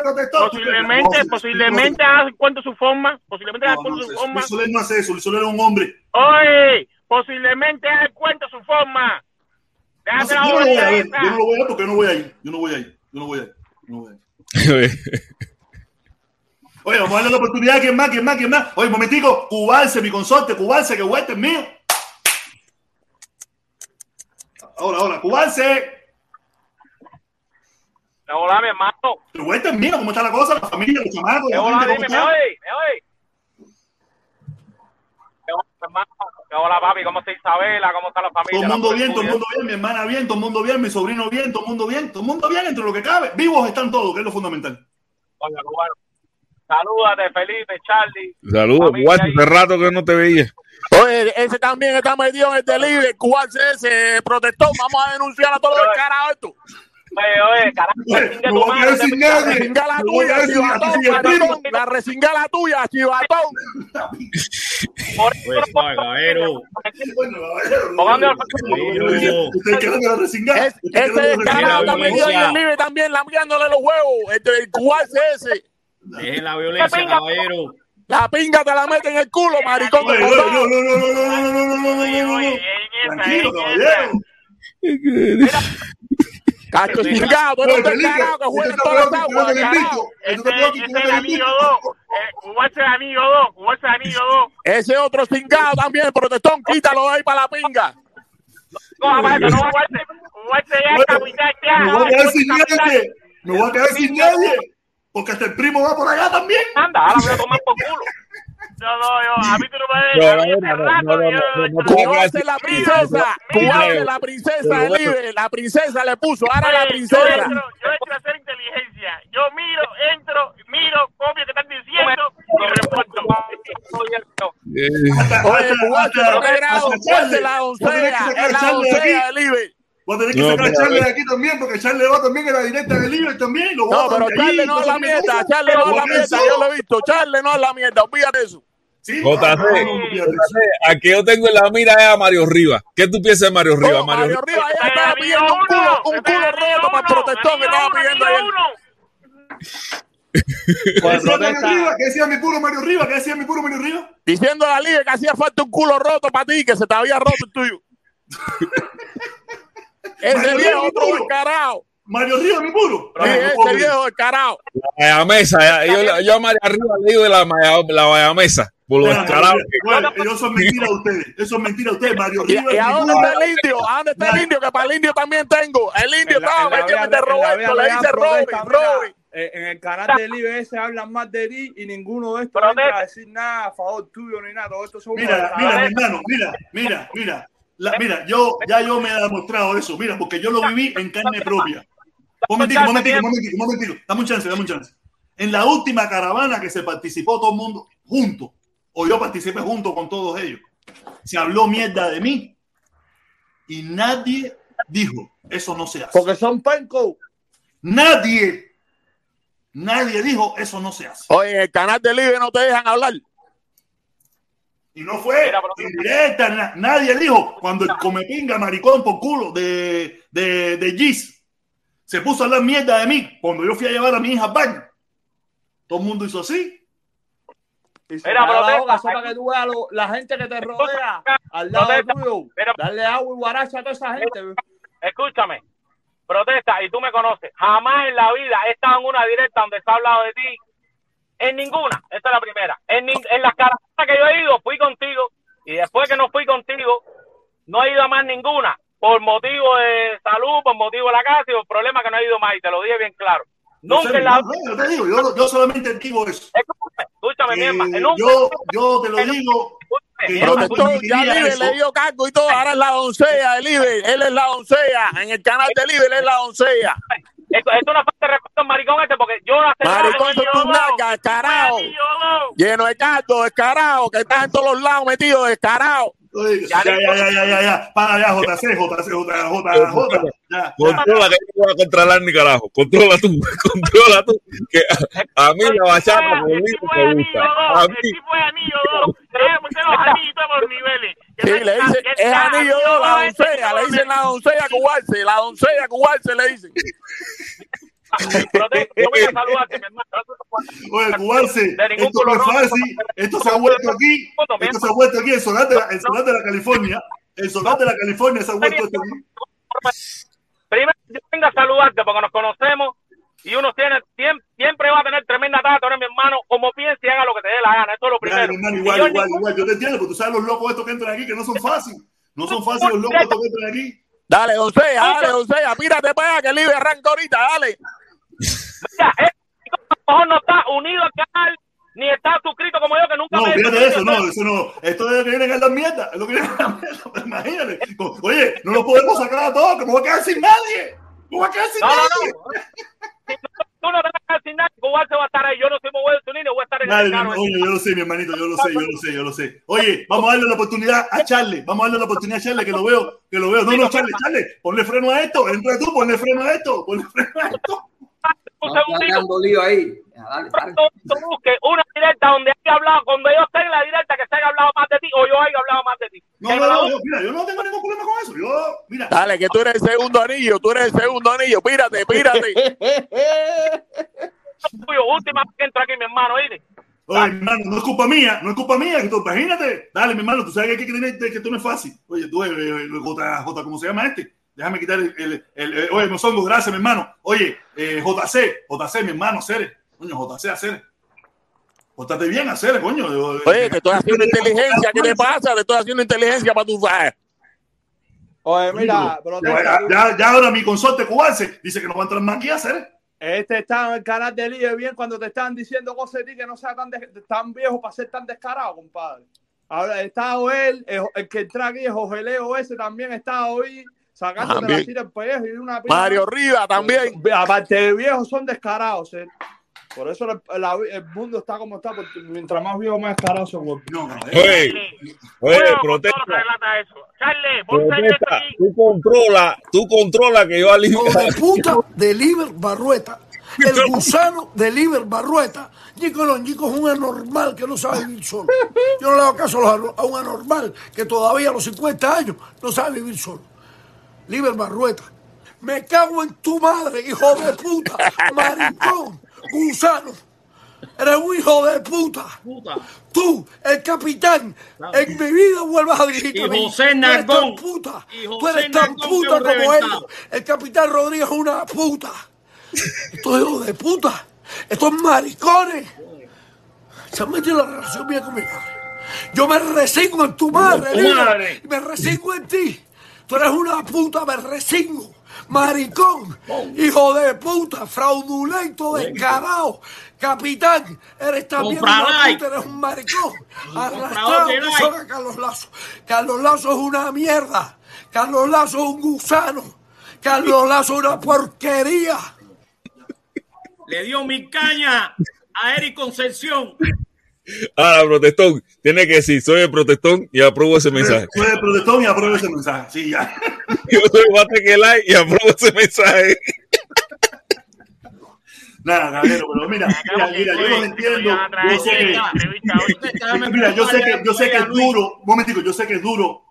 protestó? Posiblemente, No, posiblemente haga cuenta su forma, posiblemente haga No, cuenta no, su no, forma. Luis Soler no hace eso, Luis Soler es un hombre. Oye, posiblemente haga cuenta su forma. No Déjate sé, la yo no lo voy a ver, yo no lo voy a ver porque yo no voy a ir, yo no voy a ir, yo no voy a ir, yo no voy a ir. Oye, vamos a darle la oportunidad a quien más, quien más, quien más. Oye, un momentico, Cubalce, mi consorte, Cubalce, que Huerta es mío. Ahora, ahora, Cubalce, Hola, mi hermano. que es mío, ¿cómo está la cosa? La familia, los chamacos, la Hola, dime, ¿cómo ¿me oye? ¿Me oye? Hola, hermano. Hola, papi. ¿Cómo está Isabela? ¿Cómo está la Todo familia? el mundo bien, todo el mundo bien, mi hermana bien, todo el mundo bien, mi sobrino bien, todo el mundo bien, todo el mundo bien, entre lo que cabe. Vivos están todos, que es lo fundamental. Coño, cubano. Salúdate, Felipe, Charlie. Saludos, Guacho, hace rato que no te veía. Oye, ese también está metido en el delivery. ¿Cuál ese? Protestó. Vamos a denunciar a todos los descarados esto. Oye, oye, carajo, no voy a decir. La resingala tuya, chivatón. La resingala tuya, chivatón. Pues, caballero. Ese descarado está en el libre también, lambiándole los huevos. El cual ese. Dejen la violencia, caballero. La pinga te la mete en el culo, maricón. No, no, no, no, no, no, Tranquilo, caballero. Cacho chingado, no te carajo que juegan todas las aguas. Ese el amigo 2. Cuba amigo es el amigo 2. Ese otro chingado también, protestón, quítalo ahí para la pinga. No, no, no, Cuba ya capitán ya. Me voy a quedar sin nadie. Me voy a quedar sin nadie. Porque hasta el primo va por allá también. Anda, ahora voy a tomar por culo. No, no, yo, a mí tú no me ves. la princesa, la princesa del libre. La princesa le puso, ahora la Oye, Yo princesa. entro, yo entro a hacer inteligencia. Yo miro, entro, miro, copio que están diciendo y reporto. Oye, la doncella, es la doncella libre. Voy a tener que No, sacar a Charlie de aquí también, porque Charlie va también en la directa del libre también. Lo No, pero allí, no es sé la mierda. Charlie no es la mierda, yo lo he visto, Charlie no es la mierda, olvídate eso. Sí, a que yo tengo en la mira es a Mario Rivas. ¿Qué tú piensas de Mario Rivas? Mario Mario Rivas ya estaba pidiendo un culo, un roto para el protestón que estaba pidiendo ayer. uno. ¿Qué Pues? ¿Qué decía mi puro Mario Rivas? ¿Qué decía mi puro Mario Rivas? Diciendo a la liga que hacía falta un culo roto para ti, que se te había roto el tuyo. Ese Mario viejo descarado. Mario Rivas, mi puro. Sí, ese viejo descarado. La Bayamesa, yo, yo a María Rivas le digo de la, la Bayamesa, por lo Bueno, descarado que bueno, eso es mentira de ustedes. Eso es mentira de ustedes. Mario ¿Y, Rivas. y a dónde está el indio? ¿A dónde está el indio? Que para el indio también tengo. El indio vía- de en la Roberto. Le dice Robin, Robin. eh, En el canal del IBE se hablan más de ti y ninguno de estos entra a decir nada a favor tuyo ni nada. Todo esto son Mira, mira, mi descarados. hermano, mira, mira, mira. La- mira, yo ya yo me he demostrado eso, mira, porque yo lo viví en carne propia. Un momentico, un momentico, un momentico, un momentico. Dame un chance, dame un chance. En la última caravana que se participó todo el mundo junto, o yo participé junto con todos ellos, se habló mierda de mí y nadie dijo, eso no se hace. Porque son penco. Nadie, nadie dijo, eso no se hace. Oye, en el canal del libre no te dejan hablar. Y no fue indirecta, na- nadie dijo cuando el comepinga maricón por culo de, de, de Gis se puso a hablar mierda de mí cuando yo fui a llevar a mi hija al baño. Todo el mundo hizo así. Mira, protesta, para que tú veas lo- la gente que te rodea al lado Protesta, tuyo. pero- Darle agua y guaracha a toda esa gente. Escúchame, protesta, y tú me conoces. Jamás en la vida he estado en una directa donde se ha hablado de ti. En ninguna, esta es la primera. En, en las caravanas que yo he ido, fui contigo. Y después que no fui contigo, no he ido a más ninguna. Por motivo de salud, por motivo de la casa y por problema que no he ido más. Y te lo dije bien claro. No Nunca sé, en la no, no, yo te digo, yo, yo solamente digo eso. Escúchame, escúchame, mi Eh, hermano. Nunca- yo, yo te lo digo que mi yo no ya Libre le dio cargo y todo. Ahora es la doncella de Libre. Él es la doncella. En el canal de Libre, él es la doncella. Esto, esto es una falta de respeto al maricón este porque yo hace Maricón, yo tus nalgas, lo- Lleno de cardo, descarado, que estás en todos los lados metido, descarado. Ya, ya, ya, ya, ya, ya. Para ya, JC, JC, JC, JC. Ya, ya. Controla que yo no voy a controlar ni carajo. Controla tú, controla tú. Que a, a mí la bachata me gusta. A mí, el tipo es anillo dos. Tenemos que poner los anillos por niveles. Sí, no le está- dicen, es está anillo dos, la este doncella, le dicen la doncella cubarse, la doncella cubarse le dicen. Protesta, yo voy a saludarte, mi hermano. Oye, cubarse, esto no es fácil. Esto se ha vuelto aquí. Esto se ha vuelto aquí, el solar de la, el solar de la California. El solar de la California se ha vuelto esto aquí. Primero, yo vengo a saludarte porque nos conocemos y uno tiene siempre, siempre va a tener tremenda tata, eres mi hermano, como piense y haga lo que te dé la gana. Esto es lo primero. mi hermano, igual, yo igual, ningún- igual. Yo te entiendo, porque tú sabes los locos estos que entran aquí que no son fáciles. No son fáciles los locos estos que entran aquí. Dale, doncella, dale, doncella, pírate para allá que Libre arranca ahorita, dale. Mira, a lo mejor no está unido al canal ni está suscrito como yo que nunca No, me he fíjate eso, no, eso no. Esto es lo que vienen a dar mierda. Es lo que vienen a dar mierda. Pues Imagínate. Oye, no lo podemos sacar a todos, que me voy a quedar sin nadie. Me voy a quedar sin No, no, nadie. no. Si no- Tú no te vas a sin nada, se va a estar ahí. Yo no soy muy bueno de ni voy a estar en Dale, el mi- carro. oye, yo lo sé, mi hermanito, yo lo sé, yo lo sé, yo lo sé. Oye, vamos a darle la oportunidad a Charlie, vamos a darle la oportunidad a Charlie, que lo veo, que lo veo. No, no, Charlie, Charlie, ponle freno a esto, entra tú, ponle freno a esto, ponle freno a esto. Un segundito. dando lío ahí. Ya, dale, dale. Tú, tú busques una directa donde haya hablado, cuando yo esté en la directa que se haya hablado más de ti o yo haya hablado más de ti. No, no, no, busque. yo, mira, yo no tengo ningún problema con eso. Yo, mira, Dale, que tú eres el segundo anillo, tú eres el segundo anillo, pírate, pírate. Última vez que entro aquí, mi hermano, oye, mi hermano, no es culpa mía, no es culpa mía, que tú, imagínate. Dale, mi hermano, tú sabes que, que, que, que esto no es fácil. Oye, tú, eh, eh, J, J, ¿cómo se llama este? Déjame quitar el, el, el, el- oye, no son gracias, mi hermano. Oye, eh, JC, JC, mi hermano, Cere. Coño, JC, Cere. Pórtate bien, Cere, coño. Oye, te estoy haciendo inteligencia, ¿qué te pasa? Te estoy haciendo inteligencia para tu Oye, mira, Ya, protesta. ya, ya ahora mi consorte cubanse dice que no va a entrar más aquí a hacer. Este está en el canal de Líder bien cuando te estaban diciendo cosas de ti que no sea tan, de- tan viejo para ser tan descarado, compadre. Ahora está él, el, el que entra aquí, el Jorge Leo ese también está hoy sacándote También. la tira del pellejo y una pila. Mario Rivas también. Aparte de viejos, son descarados. ¿eh? Por eso la- el mundo está como está, porque mientras más viejo, más se vuelve. No, no, eh. Oye, oye, con protesta. eso. Charlie, Protesta, aquí. tú controla, tú controla que yo alivio. Hijo de puta de Liber Barrueta. El gusano de Liber Barrueta. Nico no, Nico es un anormal que no sabe vivir solo. Yo no le hago caso a, los- a un anormal que todavía a los 50 años no sabe vivir solo. Liber Barrueta. Me cago en tu madre, hijo de puta. Maricón, gusano. Eres un hijo de puta. Tú, el capitán, en mi vida vuelvas a dirigir. Y a mí. José Nalgón. puta. Y Tú eres tan puta como reventado. ellos. El capitán Rodríguez es una puta. Estos hijos de puta. Estos maricones. Se han metido en la relación mía con mi madre. Yo me resigno en tu madre, Tu madre. y me resigno en ti. Tú eres una puta, me resigno. Maricón, hijo de puta, fraudulento, descarado. Capitán, eres también una puta, eres un maricón. Arrastrado a Carlos Lazo. Carlos Lazo es una mierda. Carlos Lazo es un gusano. Carlos Lazo es una porquería. Le dio mi caña a Eric Concepción. Ahora, protestón, tiene que decir, soy el protestón y apruebo ese mensaje. Soy el protestón y apruebo ese mensaje. Sí, ya. Yo soy Bate que like y apruebo ese mensaje. Nada, caballero, pero mira, mira, mira, yo los entiendo. Yo sé que, mira, yo sé que, yo sé que es duro, un momentico, yo sé que es duro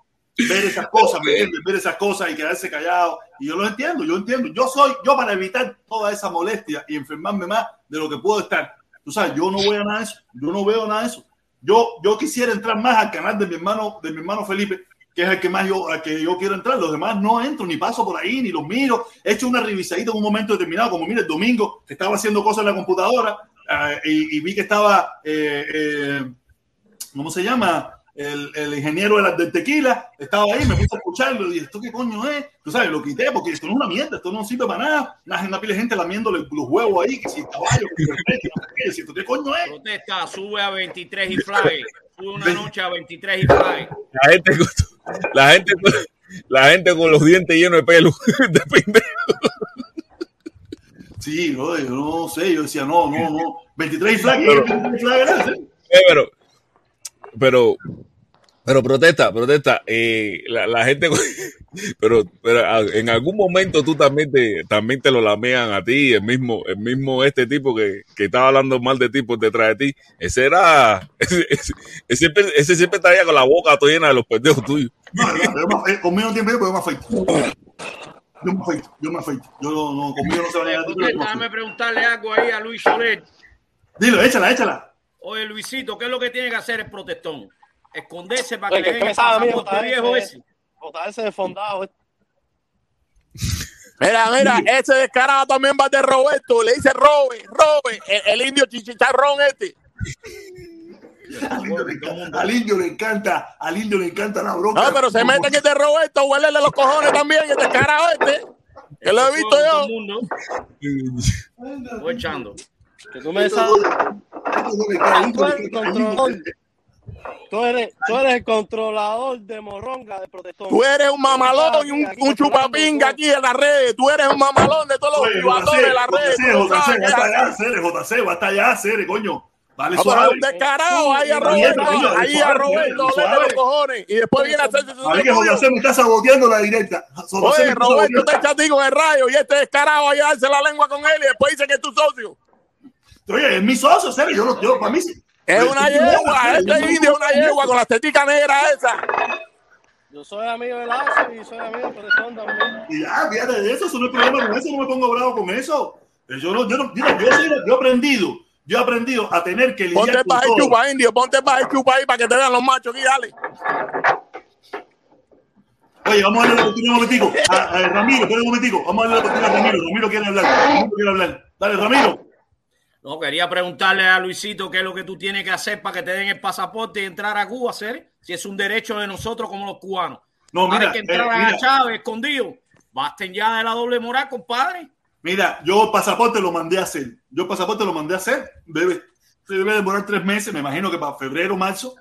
ver esas cosas, ¿me entiendes? Ver esas cosas y quedarse callado. Y yo lo entiendo, yo entiendo. Yo soy, yo para evitar toda esa molestia y enfermarme más de lo que puedo estar. Tú sabes, yo no voy a nada de eso. Yo no veo nada de eso. Yo, yo quisiera entrar más al canal de mi hermano, de mi hermano Felipe, que es el que más yo, al que yo quiero entrar. Los demás no entro, ni paso por ahí, ni los miro. He hecho una revisadita en un momento determinado, como mira, el domingo estaba haciendo cosas en la computadora eh, y, y vi que estaba, eh, eh, ¿cómo se llama? El, el ingeniero de la- del tequila estaba ahí, me puse a escucharlo y dije, ¿esto qué coño es? Tú sabes, lo quité porque esto no es una mierda, esto no sirve para nada. Una, una pila de gente lamiéndole los huevos ahí, que si el caballo, que si el rey, que no sé qué, si esto qué coño es. Protesta, sube a 23 y fly. Sube una noche a 23 y fly. La gente con, la gente la gente con los dientes llenos de pelo. De pendejo. Sí, yo no sé, yo decía, no, no, no. 23 y flag, Pero- 23 y era ese. Eh, pero, pero, pero protesta, protesta. eh, la, la gente, pero, pero ah, en algún momento tú también te, también te lo lamean a ti, el mismo, el mismo este tipo que, que estaba hablando mal de ti por detrás de ti. Ese era, ese, ese, ese siempre, ese siempre estaría con la boca toda llena de los pendejos tuyos. No, no, conmigo no tiene pero yo me afeito. Yo me afeito, yo me afeito. Yo no, no, conmigo no se va a negar. Déjame preguntarle algo ahí a Luis Soler. Dilo, échala, échala. Oye, Luisito, ¿qué es lo que tiene que hacer el protestón? Esconderse para Oye, que que le den el viejo ese- ese. botar ese desfondado. eh. Mira, mira, ese descarado también va de Roberto. Le dice Robe, Robe, el, el indio chichicharrón este. Al indio, le encanta, al indio le encanta, al indio le encanta la bronca. No, pero se mete en este Roberto, huélele los cojones también, el descarado este. Que lo he visto yo. Voy echando. Que tú me des- Tú eres el controlador. Tú eres, tú eres el controlador de morronga de protestón. Tú eres un mamalón y un, un chupapinga aquí en las redes. Tú eres un mamalón de todos los jugadores de las redes. JC, JC, JC, basta ya, Cere, coño. Suave. es un descarado ahí a Roberto, ahí a Roberto, léele los cojones. Y después viene a hacerse su Ahí que JC me está saboteando la directa. Oye, Roberto está chatico en el rayo y este descarado ahí a darse la lengua con él y después dice que es tu socio. Oye, es mi socio, Cere, yo, no- yo para mí sí. Es una yegua, este indio es una yegua con las teticas negras esas. Yo soy amigo de Lazo y soy amigo de protestón también. Y ya, fíjate de eso, eso no hay problema con eso, no me pongo bravo con eso. Yo no, yo no, mira, yo, soy- yo he aprendido, yo he aprendido a tener que Ponte lidiar con para el chupa, indio, ponte para el chupa ahí para que te vean los machos aquí, dale. Oye, vamos a darle la oportunidad un momentico. A, a Ramiro, espera un momentico. Vamos a darle la oportunidad a Ramiro. Ramiro quiere hablar. Ramiro quiere hablar. Dale, Ramiro. No, quería preguntarle a Luisito qué es lo que tú tienes que hacer para que te den el pasaporte y entrar a Cuba, hacer si es un derecho de nosotros como los cubanos. No, Ahora mira, hay que entrar eh, a. Chávez escondido. Basten ya de la doble moral, compadre. Mira, yo el pasaporte lo mandé a hacer. Yo el pasaporte lo mandé a hacer. Debe, debe demorar tres meses. Me imagino que para febrero, marzo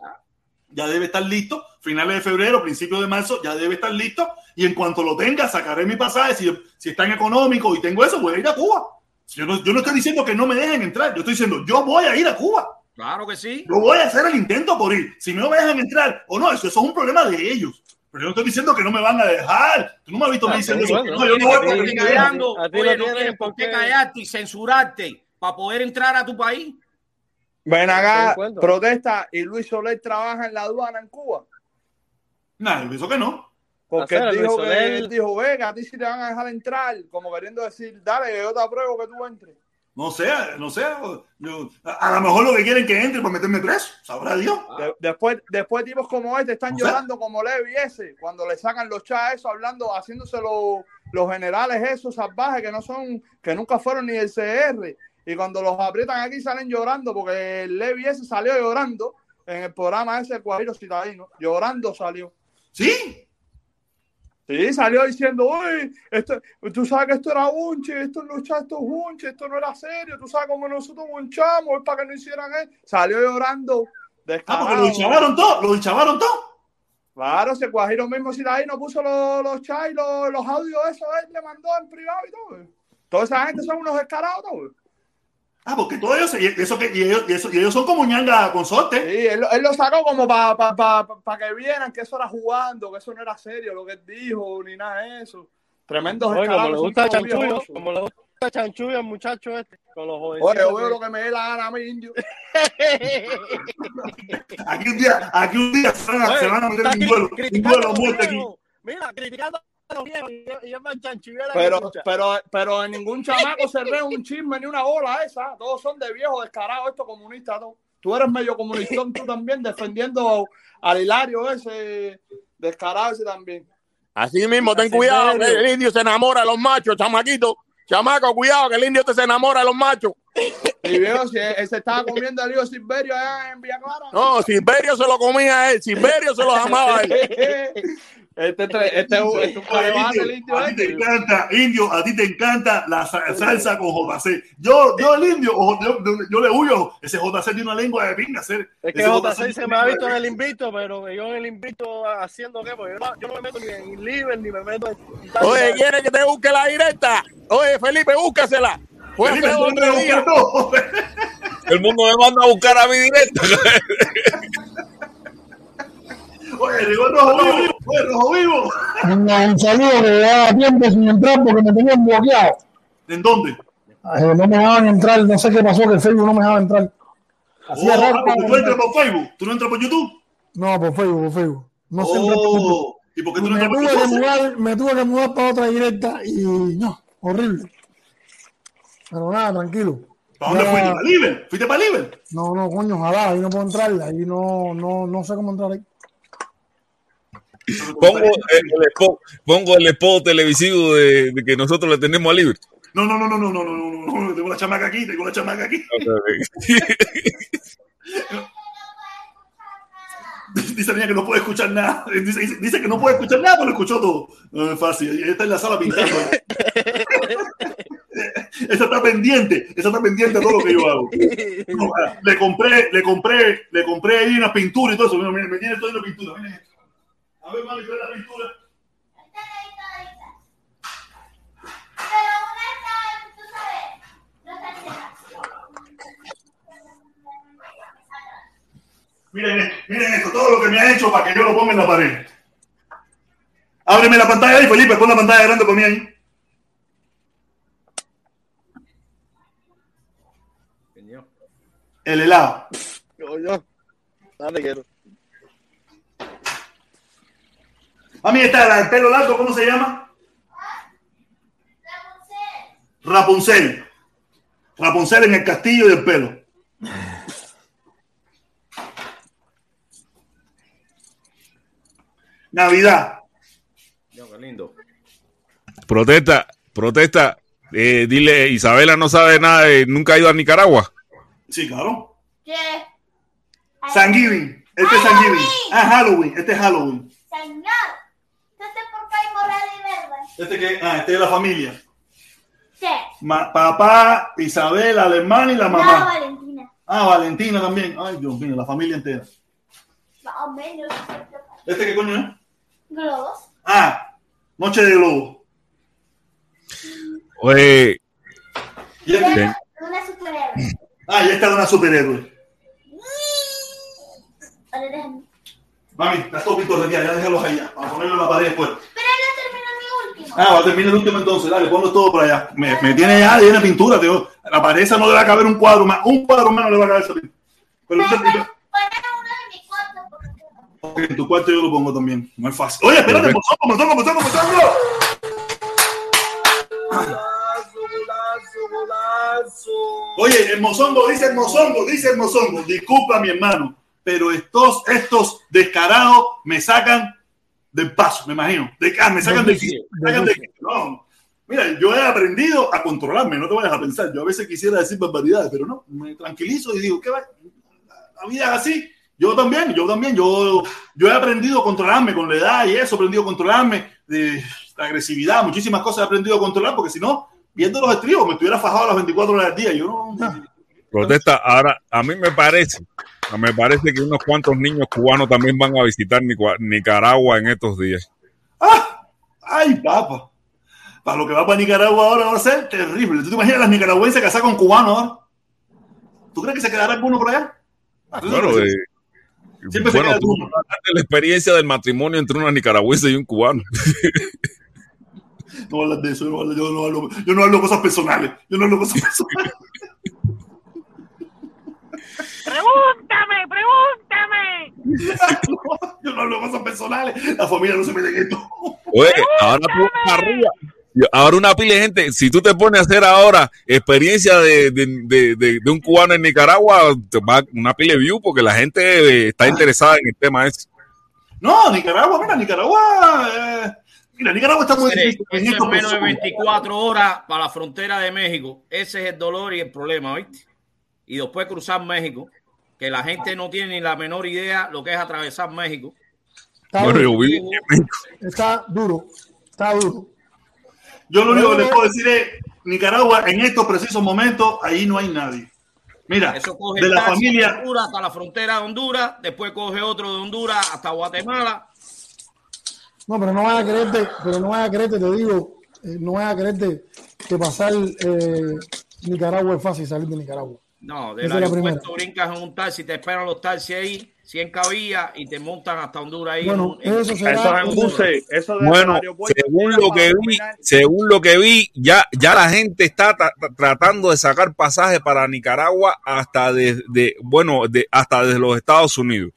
ya debe estar listo. Finales de febrero, principios de marzo ya debe estar listo. Y en cuanto lo tenga, sacaré mi pasaje. Si, si está en económico y tengo eso, voy a ir a Cuba. Yo no, yo no estoy diciendo que no me dejen entrar. Yo estoy diciendo, yo voy a ir a Cuba. Claro que sí. Yo voy a hacer el intento por ir. Si no me dejan entrar o no, eso, eso es un problema de ellos. Pero yo no estoy diciendo que no me van a dejar. Tú no me has visto a mí diciendo eso. No, yo no voy no me callando. A ti no Oye, no tienes tienes por qué callarte y censurarte para poder entrar a tu país. Ven acá, protesta y Luis Soler trabaja en la aduana en Cuba. Nah, yo pienso que no. Porque él dijo, que, Soler- él dijo, venga, a ti sí te van a dejar entrar, como queriendo decir, dale, yo te apruebo que tú entres. No sé, no sé. Yo- a, a lo mejor lo que quieren que entre para meterme preso. Sabrá Dios. De- después, después tipos como este están llorando como Levi ese, cuando le sacan los chats eso, hablando, haciéndose los, los generales esos salvajes que no son, que nunca fueron ni el CR. Y cuando los aprietan aquí salen llorando, porque el Levi ese salió llorando en el programa ese de Cuajiro Citadino. Llorando salió. Sí. Sí, salió diciendo, uy, esto, tú sabes que esto era unche, esto en los chats, esto es unche, esto no era serio, tú sabes cómo nosotros unchamos, es para que no hicieran eso. Salió llorando. Ah, porque descarado. lo hinchabaron todo. Lo hinchabaron todo. Claro, se Guajiro mismo si ahí no puso los, los chats y los, los audios, eso él le mandó en privado y todo. Toda esa gente son unos descarados, todo. Ah, porque todos ellos, y eso que, y ellos, y eso- y ellos son como ñanga consorte. Sí, él, él lo sacó como para pa, pa, pa- pa que vieran que eso era jugando, que eso no era serio lo que él dijo, ni nada de eso. Tremendos Oye, como le gusta chanchullo, como le, chanchulla el muchacho este con los Oye, jovencitos. yo veo lo que me dé la gana a mí, indio. Aquí un día, aquí un día se van a, Oye, meter un duelo, un duelo muerte aquí. Mira, criticando Pero, pero, pero en ningún chamaco se re un chisme ni una bola esa. Todos son de viejos descarados, estos comunistas. todos. Tú eres medio comunistón tú también, defendiendo al Hilario ese, descarado ese también. Así mismo, ten cuidado, que el indio se enamora de los machos, chamaquito. Chamaco, cuidado, que el indio te se enamora de los machos. Y veo si él se estaba comiendo el hijo Silverio allá en Villa Clara. No, Silverio se lo comía a él, Silverio se lo amaba a él. Este, este, este, es un- este a ti te este. encanta, Indio, a ti te encanta la sa- salsa con JC. Yo, yo el Indio, yo, yo- yo le huyo. Ese JC tiene una lengua de pinga. Ese, Es que JC se me ha visto en el invito, pero yo en el invito haciendo qué, porque yo no, yo no me meto ni en Liver ni me meto en. Oye, ¿quiere que te busque la directa? Oye, Felipe, búscasela. Felipe. El mundo me manda a buscar a mi directo. Oye, llegó el rojo vivo. Oye, rojo vivo. Un, saludo que llevaba tiempo sin entrar porque me tenían bloqueado. ¿En dónde? No me dejaban entrar, no sé qué pasó, que el Facebook no me dejaba entrar. Hacía Oh, rato ah, porque tú entras por Facebook. ¿Tú no entras por YouTube? No, por Facebook, por Facebook. No sé. Oh, ¿y por qué tú no me entras por YouTube? mudar, me tuve que mudar para otra directa y no, horrible. Pero nada, tranquilo. ¿Para dónde Ya- fuiste? ¿Para Liver? ¿Fuiste para Liver? No, no, coño, ojalá, ahí no puedo entrar, ahí no, no, no sé cómo entrar ahí. Pongo el, el spot, pongo el spot televisivo de, de que nosotros le tenemos a Libre. No, no, no, no, no, no, no, no, no, no, tengo la chamaca aquí, tengo la chamaca aquí. Dice niña que no puede escuchar nada. Dice, dice- dice que no puede escuchar nada, pero lo escuchó todo. No es fácil. Está en la sala pintando. Esa está pendiente, esa está pendiente de todo lo que yo hago. No, le compré, le compré, le compré ahí una pintura y todo eso. Mira, mira, me tiene todo en la pintura. Miren esto. A ver, mami, la pintura. Pero una está, tú sabes, no está entera. Miren, esto, miren esto, todo lo que me ha hecho para que yo lo ponga en la pared. Ábreme la pantalla ahí, Felipe, pon la pantalla grande para mí ahí. El helado. Yo, yo. Dale, quiero. Mami, está la del pelo largo, ¿cómo se llama? Rapunzel. Rapunzel en el castillo del pelo. Navidad. Dios, qué lindo. Protesta, protesta. Eh, dile, Isabela no sabe nada, de- nunca ha ido a Nicaragua. Sí, claro. ¿Qué? Thanksgiving. Este es Thanksgiving. Ah, Halloween. Este es Halloween. Señor, ¿usted por qué hay morada y verde? Este que, ah, este es la familia. Sí. Ma- papá, Isabela, la hermana y la No, mamá. Valentina. Ah, Valentina también. Ay, Dios mío, la familia entera. Más o menos. ¿Este qué coño es? Globos. Ah, Noche de Globo. Oye, Y este-. Una superhéroe. Ah, y esta es una superhéroe. Vale, déjame. Mami, las dos pintores ya, ya déjalos allá. Vamos a ponerlo en la pared después. Pero no terminó mi último. Ah, va a terminar el último entonces. Dale, ponlo todo por allá. Me, me tiene ya llena de pintura, tío. A la pared esa no le va a caber un cuadro más. Un cuadro más no le va a caber esa pintura. Pero Pero tú- poner uno de mi cuarto porque Ok, en tu cuarto yo lo pongo también. No es fácil. Oye, espérate, mozongo, mozongo, mozongo, mozongo. Oye, el mozongo dice el mozongo, dice el mozongo. Disculpa, mi hermano, pero estos, estos descarados me sacan del paso, me imagino. De, ah, me sacan de, del no. Mira, yo he aprendido a controlarme, no te vayas a pensar. Yo a veces quisiera decir barbaridades, pero no, me tranquilizo y digo, ¿qué va? La vida es así. Yo también, yo también, yo, yo he aprendido a controlarme con la edad y eso, he aprendido a controlarme de la agresividad, muchísimas cosas he aprendido a controlar, porque si no, viendo los estribos, me estuviera fajado las 24 horas del día. Yo no. protesta. Ahora, a mí me parece, me parece que unos cuantos niños cubanos también van a visitar Nicaragua en estos días. ¡Ah! ¡Ay, papá! Para lo que va para Nicaragua ahora va a ser terrible. ¿Tú te imaginas las nicaragüenses casadas con cubanos ahora? ¿Tú crees que se quedará alguno por allá? Bueno, eh, Siempre se bueno, queda tú de la experiencia del matrimonio entre una nicaragüense y un cubano. No hablas de eso, yo no hablo, yo no hablo, yo no hablo cosas personales. Yo no hablo cosas personales. Pregúntame, pregúntame. yo no hablo cosas personales. La familia no se mete en esto. Oye, ahora tú arriba. Ahora una pila de gente, si tú te pones a hacer ahora experiencia de, de, de, de- de un cubano en Nicaragua, te va una pila de view porque la gente eh, está interesada en el tema ese. No, Nicaragua, mira, Nicaragua. eh, mira, Nicaragua está muy difícil. en es menos de personas. 24 horas para la frontera de México. Ese es el dolor y el problema, ¿viste? Y después cruzar México, que la gente no tiene ni la menor idea lo que es atravesar México. Está Bueno, duro. yo vi en México. Está duro. Está duro. Yo lo único que les puedo decir es, Nicaragua, en estos precisos momentos, ahí no hay nadie. Mira, Eso coge de la de familia, Honduras hasta la frontera de Honduras, después coge otro de Honduras hasta Guatemala. No, pero no vas a creerte, pero no vas a creerte, te digo, eh, no vas a creerte que pasar eh, Nicaragua es fácil salir de Nicaragua. No, del Esa aeropuerto brincas en un taxi, te esperan los taxis ahí, 100 cabillas y te montan hasta Honduras ahí. Bueno, en- eso será- Eso es en buses. Eso del Bueno, según lo que vi, según lo que vi, ya, ya la gente está tra- tra- tratando de sacar pasajes para Nicaragua hasta desde, bueno, de, hasta desde los Estados Unidos.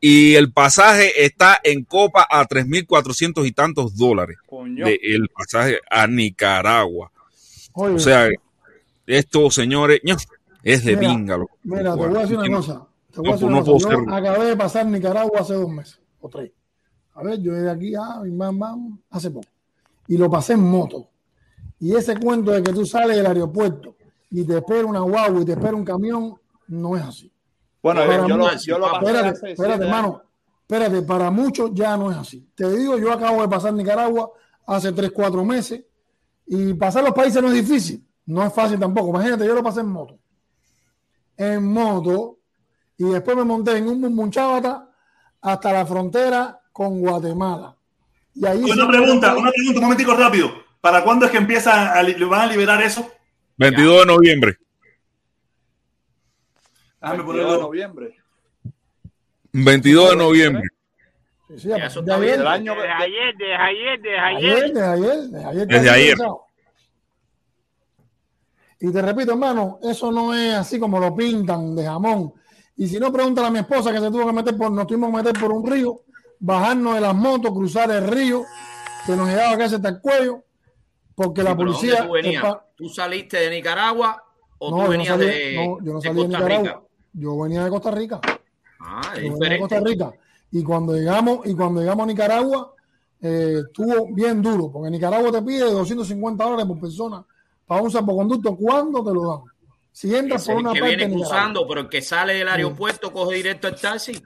Y el pasaje está en copa a 3.400 y tantos dólares. De- el pasaje a Nicaragua. Oye, O sea, esto, señores, ño, es de Mira, pinga. mira, te voy a decir una cosa. Te voy a decir una cosa. Yo acabé de pasar Nicaragua hace dos meses o tres. A ver, yo de aquí a bam, hace poco. Y lo pasé en moto. Y ese cuento de que tú sales del aeropuerto y te espera una guagua y te espera un camión, no es así. Bueno, Para yo lo, yo lo espérate, hace espérate, hermano. Espérate, para muchos ya no es así. Te digo, yo acabo de pasar Nicaragua hace 3, 4 meses y pasar los países no es difícil. No es fácil tampoco. Imagínate, yo lo pasé en moto. En moto y después me monté en un munchabata hasta la frontera con Guatemala. Y ahí una pregunta, una pregunta, un momentico rápido. ¿Para cuándo es que empieza a, li- le van a liberar eso? 22 de noviembre. Déjame 22 de ponerlo. noviembre. 22 de noviembre. Sí, sí, eso de está bien. ayer, año Desde ayer, desde ayer, desde ayer, ayer. desde ayer, desde ayer, Desde ayer. Y te repito, hermano, eso no es así como lo pintan de jamón. Y si no, pregúntale a mi esposa que se tuvo que meter por, nos tuvimos que meter por un río, bajarnos de las motos, cruzar el río, que nos llegaba casi hasta el cuello, porque la Sí, pero ¿dónde policía. tú, venías? ¿Tú saliste de Nicaragua o No, tú yo no venías salí, de, no, yo no de salí de Costa Nicaragua. Rica? Yo venía de Costa Rica. Ah, Yo venía de Costa. Rica. Y cuando llegamos, y cuando llegamos a Nicaragua, eh, estuvo bien duro, porque Nicaragua te pide 250 dólares por persona para un salvoconducto. ¿Cuándo te lo dan? Si entras por el una que parte viene cruzando, pero el que sale del aeropuerto coge directo el taxi.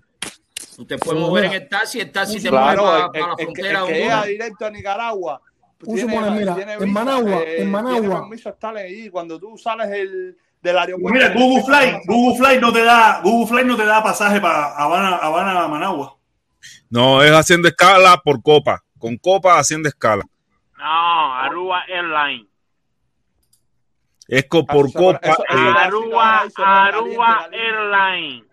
Usted puede mover mira, en el taxi, el taxi te Claro, mueve para, para la el- el que- frontera el que llega directo a Nicaragua. Tiene- supones, mira, tiene en visa, Managua, eh, en Managua. Tiene permiso estar ahí. Cuando tú sales el, del aeropuerto. Mira, Google Flight, Google Flight no te da, Google Flight no te da pasaje para Habana, Habana, Managua. No, es haciendo escala por copa. Con copa haciendo escala. No, Aruba Airlines. Es co- por Eso- copa. eso- eso- eh, Aruba. Airlines.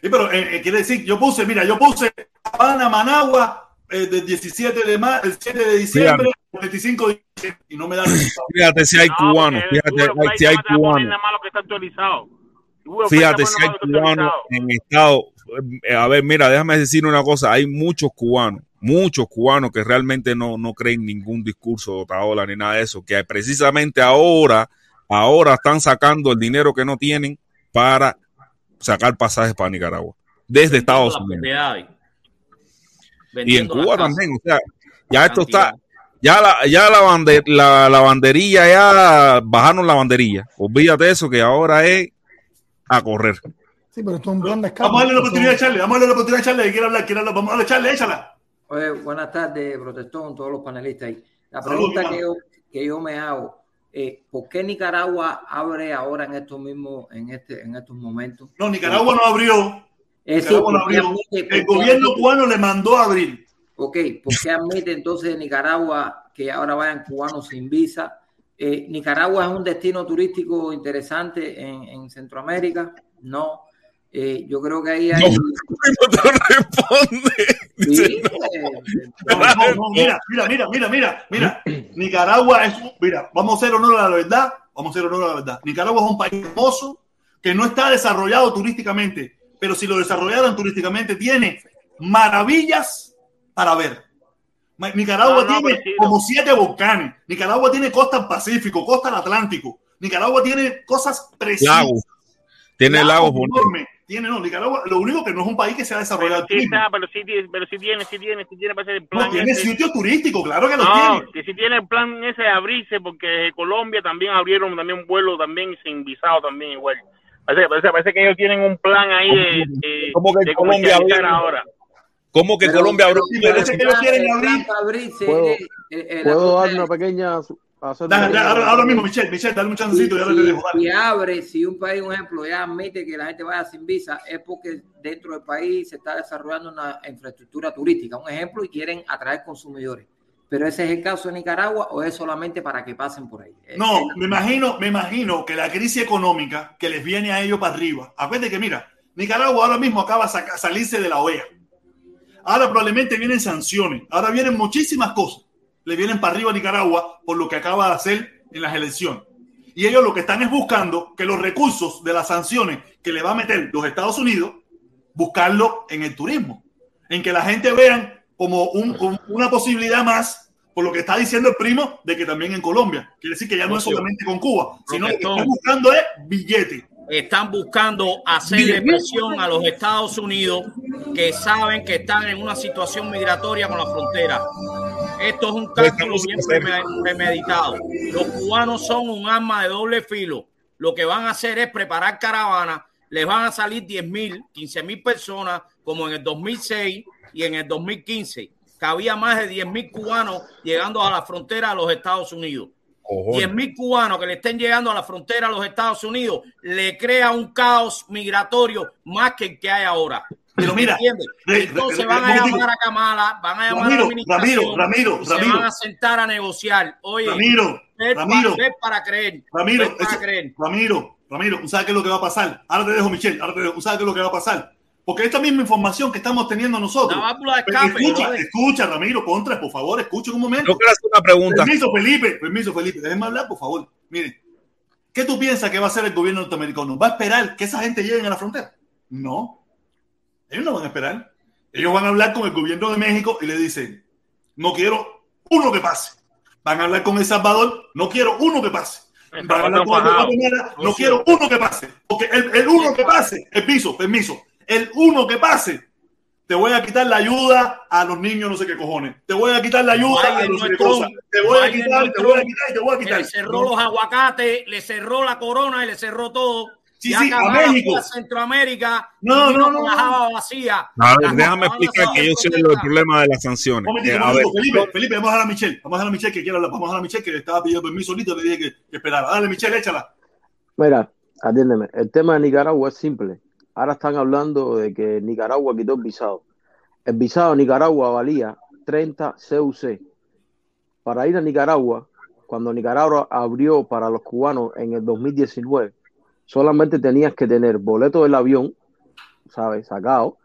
Sí, pero eh, eh, quiere decir, yo puse, mira, yo puse Habana, Managua, eh, del 17 de marzo, el 7 de diciembre, 25 de diciembre, y no me da resultado. fíjate si hay No, cubanos. Fíjate si hay cubanos. Fíjate te si hay cubanos en estado. eh, A ver, mira, déjame decir una cosa. Hay muchos cubanos, muchos cubanos que realmente no, no creen ningún discurso de Otaola ni nada de eso. Que precisamente ahora, ahora están sacando el dinero que no tienen para sacar pasajes para Nicaragua. Desde Estados Unidos. Y en Cuba también. O sea, ya esto Cantidad. está. Ya la, ya la, bande- la, la banderilla, ya bajaron la banderilla. Olvídate de eso, que ahora es a correr. Sí, pero esto es un plan de escape. Vamos a darle la oportunidad a Charlie, vamos a darle la oportunidad a Charlie, quiere hablar, quiere hablar, vamos a darle Charlie, échala. Oye, buenas tardes, protestón, todos los panelistas ahí. La pregunta que yo, que yo me hago, eh, ¿por qué Nicaragua abre ahora en estos mismos, en este, en estos momentos? No, Nicaragua no abrió, Nicaragua no ¿por qué abrió. El gobierno cubano le mandó a abrir. Ok, ¿por qué admite entonces Nicaragua que ahora vayan cubanos sin visa? Eh, ¿Nicaragua es un destino turístico interesante en, en Centroamérica? No. Eh, yo creo que ahí hay... No, no te responde. Sí, No, no, no, mira, mira, mira, mira, mira, mira. Nicaragua es, un- mira, vamos a hacer honor a la verdad, vamos a hacer honor a la verdad. Nicaragua es un país hermoso que no está desarrollado turísticamente, pero si lo desarrollaran turísticamente tiene maravillas para ver. Nicaragua No, no, tiene pero sí, como siete volcanes. Nicaragua tiene costa al Pacífico, costa al Atlántico. Nicaragua tiene cosas preciosas. Tiene lagos bonitos. enormes. Tiene, no, Nicaragua, lo único que no es un país que se ha desarrollado. Sí está, pero sí, tiene- pero sí tiene, sí tiene, sí tiene, parece el plan No, tiene ese. sitio turístico, claro que lo No, tiene. que sí tiene el plan ese de abrirse, porque Colombia también abrieron también un vuelo también sin visado también igual. Parece, parece, parece que ellos tienen un plan ahí de, de, ¿Cómo que de Colombia abrió? ahora. ¿Cómo que Pero- Colombia abrió? Sí, parece que ellos quieren abrir. abrirse ¿Puedo- eh, eh, la ¿Puedo cosa dar una pequeña... hacer ahora, ahora mismo, Michelle, Michelle, dale un chancito y si, abre, si un país, un ejemplo, ya admite que la gente vaya sin visa, es porque dentro del país se está desarrollando una infraestructura turística, un ejemplo, y quieren atraer consumidores. Pero ese es el caso de Nicaragua o es solamente para que pasen por ahí. No, me imagino, me imagino que la crisis económica que les viene a ellos para arriba. Acuérdate que, mira, Nicaragua ahora mismo acaba de salirse de la OEA. Ahora probablemente vienen sanciones. Ahora vienen muchísimas cosas. Le vienen para arriba a Nicaragua por lo que acaba de hacer en las elecciones. Y ellos lo que están es buscando que los recursos de las sanciones que le va a meter los Estados Unidos, buscarlo en el turismo. En que la gente vean como un- un- una posibilidad más, por lo que está diciendo el primo, de que también en Colombia. Quiere decir que ya no es solamente con Cuba, sino lo que están buscando es billete. Están buscando hacerle presión a los Estados Unidos que saben que están en una situación migratoria con la frontera. Esto es un cálculo bien preme- premeditado. Los cubanos son un arma de doble filo. Lo que van a hacer es preparar caravanas. Les van a salir 10 mil, 15 mil personas como en el 2006 y en el 2015, que había más de 10 mil cubanos llegando a la frontera de los Estados Unidos. 10 mil cubanos que le estén llegando a la frontera a los Estados Unidos le crea un caos migratorio más que el que hay ahora. Pero mira, Entonces re- van a llamar a Kamala, van a llamar a la Ramiro, administración Ramiro, y se Ramiro. van a sentar a negociar. Oye, Ramiro, ver, Ramiro. ver para creer. Ramiro, ver para eso- creer. Ramiro, Ramiro, ¿tú ¿sabes qué es lo que va a pasar? Ahora te dejo, Michelle, ahora te dejo, ¿tú ¿sabes qué es lo que va a pasar? Porque esta misma información que estamos teniendo nosotros. La válvula de Pero escape, escucha, Ramiro, contra, por favor, escucha un momento. Yo quiero hacer una pregunta. Permiso, Felipe, permiso, Felipe, déjenme hablar, por favor. Miren, ¿qué tú piensas que va a hacer el gobierno norteamericano? ¿Va a esperar que esa gente llegue a la frontera? No. Ellos no van a esperar. Ellos van a hablar con el gobierno de México y le dicen, no quiero uno que pase. Van a hablar con El Salvador, no quiero uno que pase. Van a hablar con Guatemala, no quiero uno que pase. Porque el, el uno que pase, el piso, permiso, el uno que pase, te voy a quitar la ayuda a los niños, no sé qué cojones. Te voy a quitar la ayuda a Biden no sé no qué es Trump. cosa. Te voy a quitar, no te voy a quitar y te voy a quitar. le cerró No. los aguacates, le cerró la corona y le cerró todo. Sí, Ya sí, a México. a Centroamérica. No, no, no, la vacía. A ver, déjame explicar que yo sé el problema de las sanciones. Eh, a ver, Felipe, Felipe, vamos a dejar a Michelle. Vamos a dejar a Michelle que quiere hablar. Vamos a dejar a Michelle que le estaba pidiendo permiso ahorita. Le dije que, que esperara. Dale, Michelle, échala. Mira, atiéndeme. El tema de Nicaragua es simple. Ahora están hablando de que Nicaragua quitó el visado. El visado Nicaragua valía 30 CUC. Para ir a Nicaragua, cuando Nicaragua abrió para los cubanos en el 2019, solamente tenías que tener boleto del avión, ¿sabes? Sacado,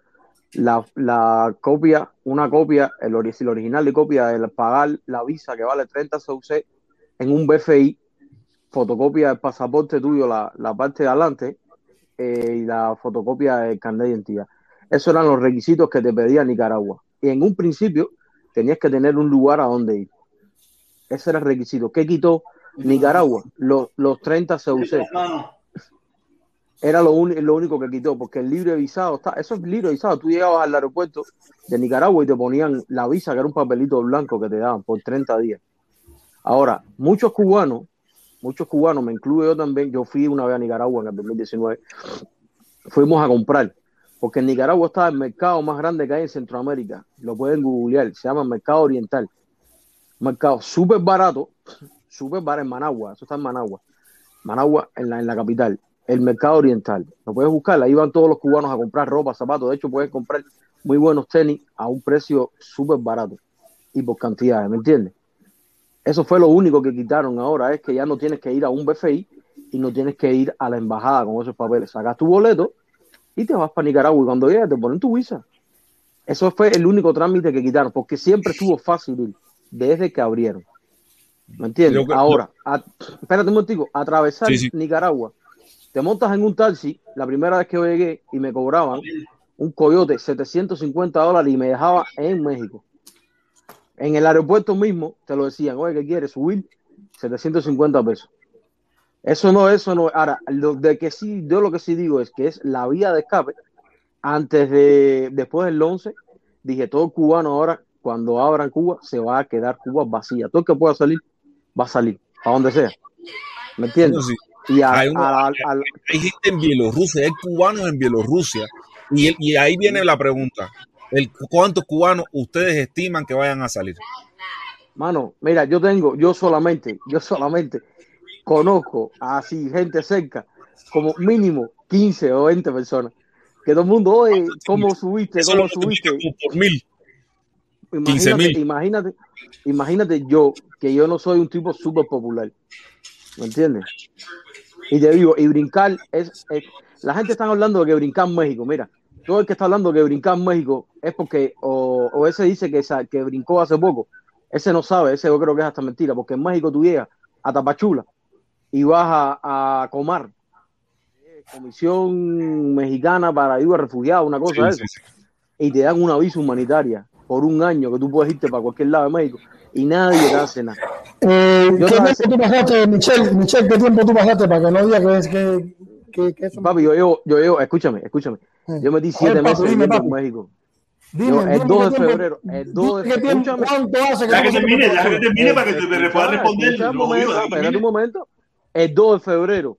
la, copia, una copia, el, el original de copia, el pagar la visa que vale 30 CUC en un BFI, fotocopia del pasaporte tuyo, la, la parte de adelante, eh, y la fotocopia del carnet de identidad. Esos eran los requisitos que te pedía Nicaragua. Y en un principio tenías que tener un lugar a donde ir. Ese era el requisito. ¿Qué quitó Nicaragua? Los, los 30 CUC. Era lo, uni- lo único que quitó, porque el libre visado, está, eso es libre visado. Tú llegabas al aeropuerto de Nicaragua y te ponían la visa, que era un papelito blanco que te daban por 30 días. Ahora, muchos cubanos, muchos cubanos, me incluyo yo también, yo fui una vez a Nicaragua en el 2019, fuimos a comprar, porque en Nicaragua está el mercado más grande que hay en Centroamérica, lo pueden googlear, se llama Mercado Oriental. Mercado súper barato, súper barato en Managua, eso está en Managua. Managua en la, en la capital, el mercado oriental. Lo puedes buscar, ahí van todos los cubanos a comprar ropa, zapatos. De hecho, puedes comprar muy buenos tenis a un precio súper barato y por cantidades, ¿me entiendes? Eso fue lo único que quitaron ahora, es que ya no tienes que ir a un BFI y no tienes que ir a la embajada con esos papeles. Sacas tu boleto y te vas para Nicaragua y cuando llegas te ponen tu visa. Eso fue el único trámite que quitaron, porque siempre estuvo fácil desde que abrieron. ¿Me entiendes? Que- Ahora, a- espérate un momentico, atravesar Sí, sí. Nicaragua, te montas en un taxi, la primera vez que yo llegué y me cobraban un coyote 750 dólares y me dejaba en México. En el aeropuerto mismo te lo decían, oye, ¿qué quieres? Subir 750 pesos. Eso no, eso no. Ahora, lo de que sí, yo lo que sí digo es que es la vía de escape. Antes de, después del 11, dije, todo cubano ahora, cuando abran Cuba, se va a quedar Cuba vacía. Todo el que pueda salir, va a salir, a donde sea. ¿Me entiendes? Sí. Y a- Hay, una- a- a- hay gente en Bielorrusia, hay cubanos en Bielorrusia. Y, el- y ahí viene la pregunta. El, ¿Cuántos cubanos ustedes estiman que vayan a salir? Mano, mira, yo tengo, yo solamente, yo solamente conozco así gente cerca, como mínimo 15 o 20 personas. Que todo el mundo, oye, ¿cómo subiste? ¿Cómo subiste? por mil. 15 Imagínate, imagínate, imagínate yo, que yo no soy un tipo súper popular. ¿Me entiendes? Y te digo, y brincar es, es- la gente está hablando de que brincar en México. Mira, todo el que está hablando de que brincar en México es porque, o, o ese dice que, sa- que brincó hace poco. Ese no sabe, ese yo creo que es hasta mentira, porque en México tú llegas a Tapachula y vas a, a Comar, Comisión Mexicana para Ayuda a Refugiados, una cosa de Sí, eso, sí, sí. y te dan una visa humanitaria por un año que tú puedes irte para cualquier lado de México y nadie te hace nada. Eh, Yo ¿Qué tiempo tú pasaste, Michelle? Michelle, ¿qué tiempo tú pasaste para que no digas que es que, que, que eso? Papi, yo llevo, yo llevo, escúchame, escúchame. Yo metí siete papi, meses dime, viviendo en. México. Dime, Yo, dime el 2 de qué tiempo- febrero, el 2 de qué escúchame. ¿Cuánto hace que tú termine, deja que termine para que te pueda responder. que espérate un momento. El 2 de febrero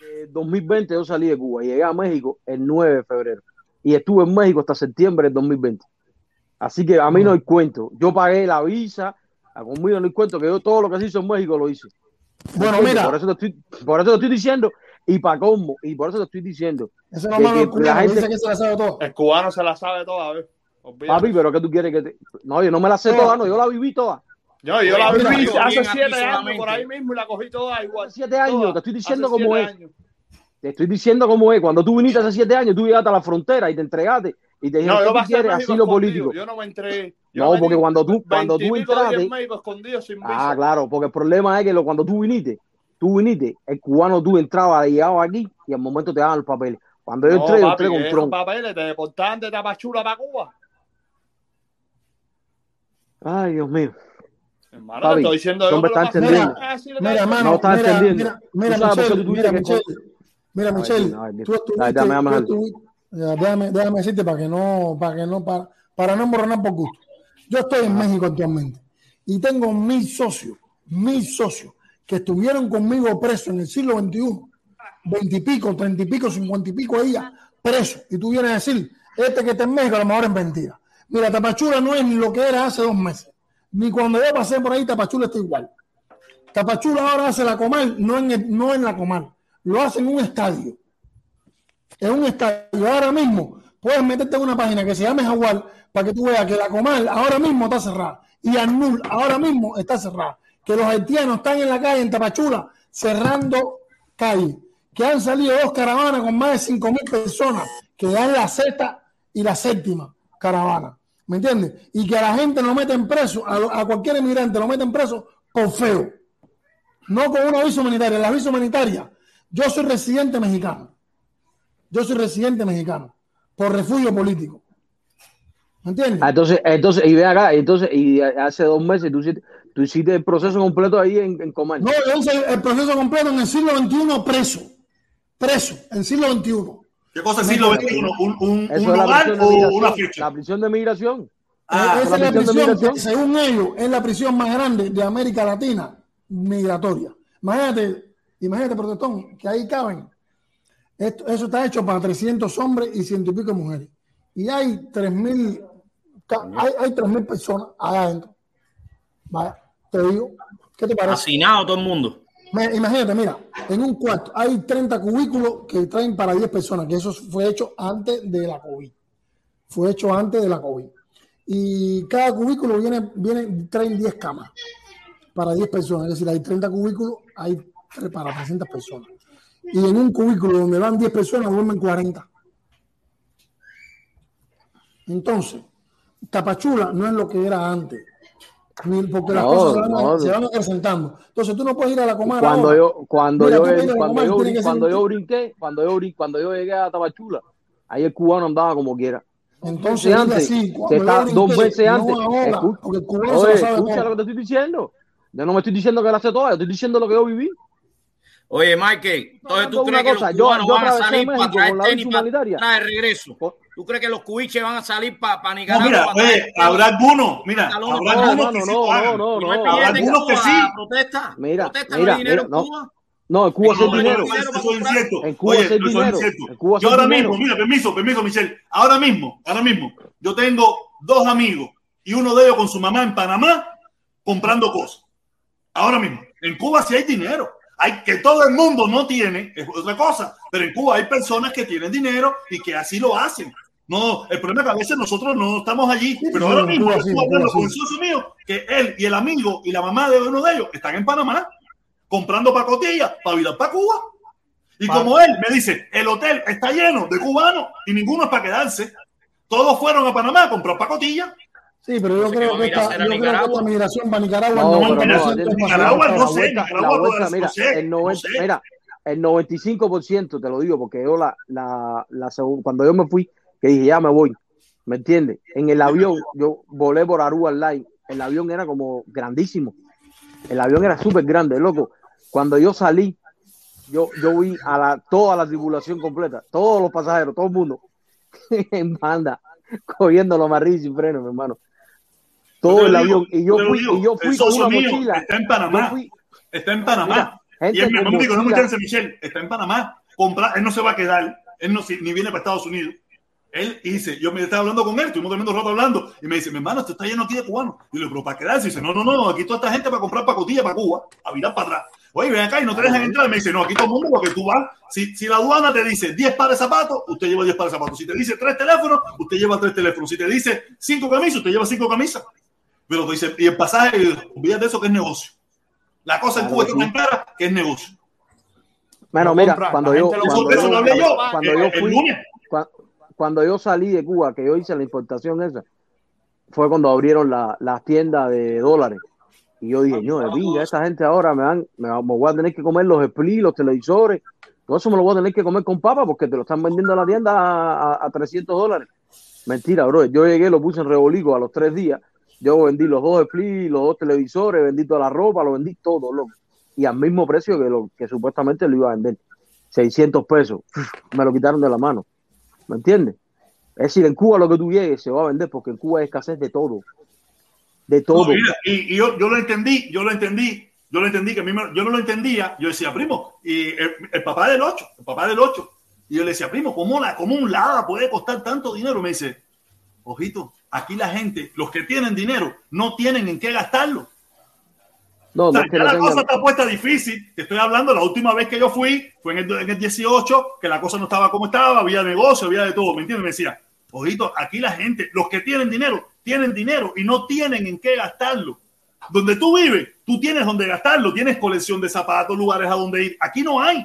de 2020 yo salí de Cuba y llegué a México el 9 de febrero. Y estuve en México hasta septiembre del 2020. Así que a mí no hay cuento. Yo pagué la visa, a conmigo no hay cuento, que yo todo lo que se hizo en México lo hice. Bueno, mira. Por eso, te estoy, por eso te estoy diciendo, y para colmo, y por eso te estoy diciendo. Eso no que el cubano, la gente- dice que se la sabe todo. El cubano se la sabe toda, ¿ves? Olvídate. Papi, pero ¿qué tú quieres que te.? No, yo no me la sé No. toda, no, yo la viví toda. Yo, yo la viví hace a siete años por ahí mismo y la cogí toda igual. Hace siete años, Toda. te estoy diciendo Hace cómo es. años. Te estoy diciendo cómo es. Cuando tú viniste hace siete años, tú llegaste a la frontera y te entregaste y te dijeron, No, ¿qué yo tú pasé quieres? Asilo escondido. político. Yo no me entré. Yo No, porque cuando tú, cuando tú entraste. Ah, claro, porque el problema es que lo, cuando tú viniste, tú viniste, el cubano tú entrabas, llegabas aquí y al momento te daban los papeles. Cuando yo No, entré, yo papi, entré con tronco. papeles te deportaban de Tapachula para Cuba. Ay, Dios mío. Hermano, Papi, te estoy diciendo yo que lo está entendiendo. Ah, Mira, hermano, No mira, entendiendo. mira, Michelle, mira, Michelle, mira, Michelle, no, tú estuviste, dame, déjame, déjame decirte para que no, para que no, para, para no emborronar por gusto. Yo estoy en México actualmente y tengo mil socios, mil socios que estuvieron conmigo presos en el siglo XXI, veintipico, treinta y pico, cincuenta y pico días presos. Y tú vienes a decir, este que está en México a lo mejor es mentira. Mira, Tapachula no es ni lo que era hace dos meses. Ni cuando yo pasé por ahí, Tapachula está igual. Tapachula ahora hace la comal, no en, el- no en la comal, lo hace en un estadio. En un estadio. Ahora mismo puedes meterte en una página que se llame Jaguar para que tú veas que la comal ahora mismo está cerrada. Y Arnul ahora mismo está cerrada. Que los haitianos están en la calle en Tapachula cerrando calle. Que han salido dos caravanas con más de 5 mil personas, que dan la sexta y la séptima caravana. ¿Me entiendes? Y que a la gente lo meten preso, a, cualquier inmigrante lo meten preso por feo. No con una visa humanitaria. La visa humanitaria, yo soy residente mexicano. Yo soy residente mexicano por refugio político. ¿Me entiendes? Ah, entonces, entonces, y ve acá, entonces, y hace dos meses tú tú hiciste el proceso completo ahí en, en Comar. No, yo hice el proceso completo en el siglo XXI preso. Preso, en el siglo XXI. ¿Qué cosa es siglo XXI? ¿Un, un, Eso un lugar prisión de o migración. una fecha? La prisión de migración. Ah, Esa es la prisión migración. según ellos, es la prisión más grande de América Latina migratoria. Imagínate, imagínate, protestón, que ahí caben. Esto, eso está hecho para 300 hombres y ciento y pico mujeres. Y hay 3.000 ca- hay, hay 3.000 personas allá adentro. Vaya, te digo, ¿qué te parece? Hacinado todo el mundo. Imagínate, mira, en un cuarto hay 30 cubículos que traen para 10 personas, que eso fue hecho antes de la COVID. Fue hecho antes de la COVID. Y cada cubículo viene, viene traen 10 camas para 10 personas. Es decir, hay 30 cubículos, hay para 300 personas. Y en un cubículo donde van 10 personas, duermen 40. Entonces, Tapachula no es lo que era antes. Porque las No, cosas se van, no. se van acrecentando. Entonces tú no puedes ir a la comara. Cuando ahora. yo, cuando Mira, yo, cuando Comar, yo, cuando yo brinqué, cuando yo, brin- cuando yo llegué a Tabachula, ahí el cubano andaba como quiera. Entonces, antes, así, está yo dos veces no antes. ahora, Escu- porque el cubano se lo sabe escucha todo. lo que te estoy diciendo. Yo no me estoy diciendo que la sé toda, yo estoy diciendo lo que yo viví. Oye, Michael, entonces tú crees que los yo- cubanos yo van a salir para México traer con la tenis visa para humanitaria. traer regreso. ¿Tú crees que los cuiches van a salir para No, Nicaragua? mira, oye, habrá algunos, mira, habrá algunos no, que no, sí no, hagan. no, no, ¿Y no no. Habrá algunos que sí. protesta? Mira, ¿Protesta mira, no hay dinero mira, en no. Cuba? No, en Cuba No, no, dinero. eso es- incierto. En Cuba es dinero. Yo ahora dinero. mismo, mira, permiso, permiso, Michelle. Ahora mismo, ahora mismo, yo tengo dos amigos y uno de ellos con su mamá en Panamá comprando cosas. Ahora mismo, en Cuba sí hay dinero. Hay que todo el mundo no tiene, es otra cosa, pero en Cuba hay personas que tienen dinero y que así lo hacen. No, el problema es que a veces nosotros no estamos allí, pero ahora en mismo hablando con un socio mío que él y el amigo y la mamá de uno de ellos están en Panamá comprando pacotillas para virar para Cuba. Y como él me dice, el hotel está lleno de cubanos y ninguno es para quedarse. Todos fueron a Panamá a comprar pacotillas. Sí, pero yo Entonces, ¿qué creo que esta, yo creo que Nicaragua? esta migración para Nicaragua No, el pero 90% no, Nicaragua no sé, Nicaragua vuelta, mira, no sé, el no 90, sé. mira, el 95% te lo digo porque yo la, la, la cuando yo me fui, que dije ya me voy, ¿me entiendes? En el avión, yo volé por Aruba Line, el avión era como grandísimo, el avión era súper grande, loco. Cuando yo salí, yo, yo vi a la, toda la tripulación completa, todos los pasajeros, todo el mundo, en banda, cogiendo los marrillos sin freno, mi hermano. Todo el digo, avión, y yo fui, digo, y yo fui con una mío mochila. Está en Panamá. fui, Está en Panamá. Mira, y me con dijo, no me chance, Michelle, está en Panamá. Compra, él no se va a quedar. Él no, si- ni viene para Estados Unidos. Él dice, yo me estaba hablando con él, estuvimos tremendo rato hablando, y me dice, mi hermano, esto está lleno aquí de cubanos. Y le digo, pero para quedarse, y dice, no, no, no, aquí toda esta gente para comprar pacotillas para Cuba, a virar para atrás. Oye, ven acá y no te dejan entrar. Y me dice, no, aquí todo el mundo, porque tú vas, si, si la aduana te dice 10 pares de zapatos, usted lleva 10 pares de zapatos. Si te dice 3 teléfonos, usted lleva 3 teléfonos. Si te dice 5 camisas, usted lleva 5 camisas. Pero te dice, y el pasaje, olvídate de eso que es negocio. La cosa en Cuba que está tan sí. cara que es negocio. Bueno, mira, cuando yo, cuando yo, lo hablé yo cuando eh, yo fui, lunes. Cua- cuando yo salí de Cuba, que yo hice la importación esa, fue cuando abrieron la- las tiendas de dólares. Y yo dije, no, pinga, esta gente ahora me van, me, voy a tener que comer los split, los televisores, todo eso me lo voy a tener que comer con papa porque te lo están vendiendo en la tienda a, a- a 300 dólares. Mentira, bro. Yo llegué, lo puse en rebolico a los tres días. Yo vendí los dos split, los dos televisores, vendí toda la ropa, lo vendí todo, loco. Y al mismo precio que lo que supuestamente lo iba a vender. 600 pesos. Me lo quitaron de la mano. ¿Me entiendes? Es decir, en Cuba lo que tú llegues se va a vender porque en Cuba hay escasez de todo. De No, todo. mira, y, y yo, yo lo entendí, yo lo entendí, yo lo entendí, que a mí me- yo no lo entendía. Yo decía, primo, y el, el papá del 8, el papá del 8. Y yo le decía, primo, ¿cómo, la, ¿cómo un lada puede costar tanto dinero? Me dice, ojito, aquí la gente, los que tienen dinero, no tienen en qué gastarlo. No, O sea, no es que ya no la cosa está puesta difícil. Te estoy hablando, la última vez que yo fui fue en el, en el 18, que la cosa no estaba como estaba, había negocio, había de todo, ¿me entiendes? Me decía, ojito, aquí la gente, los que tienen dinero, tienen dinero y no tienen en qué gastarlo. Donde tú vives, tú tienes donde gastarlo, tienes colección de zapatos, lugares a donde ir. Aquí no hay.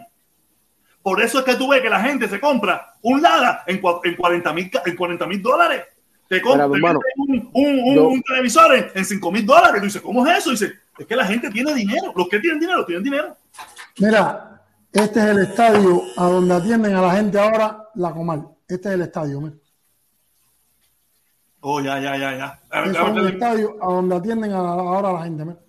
Por eso es que tú ves que la gente se compra un Lada en, en 40 mil en 40 mil dólares. Te compra un, un, un- yo- un televisor en, en 5 mil dólares. Tú dices, ¿cómo es eso? Dice, es que la gente tiene dinero. Los que tienen dinero, tienen dinero. Mira, este es el estadio a donde atienden a la gente ahora, la Comal. Este es el estadio. mira. Oh, ya, ya, ya, ya. A ver, a es el estadio a donde atienden a- ahora a la gente. mira.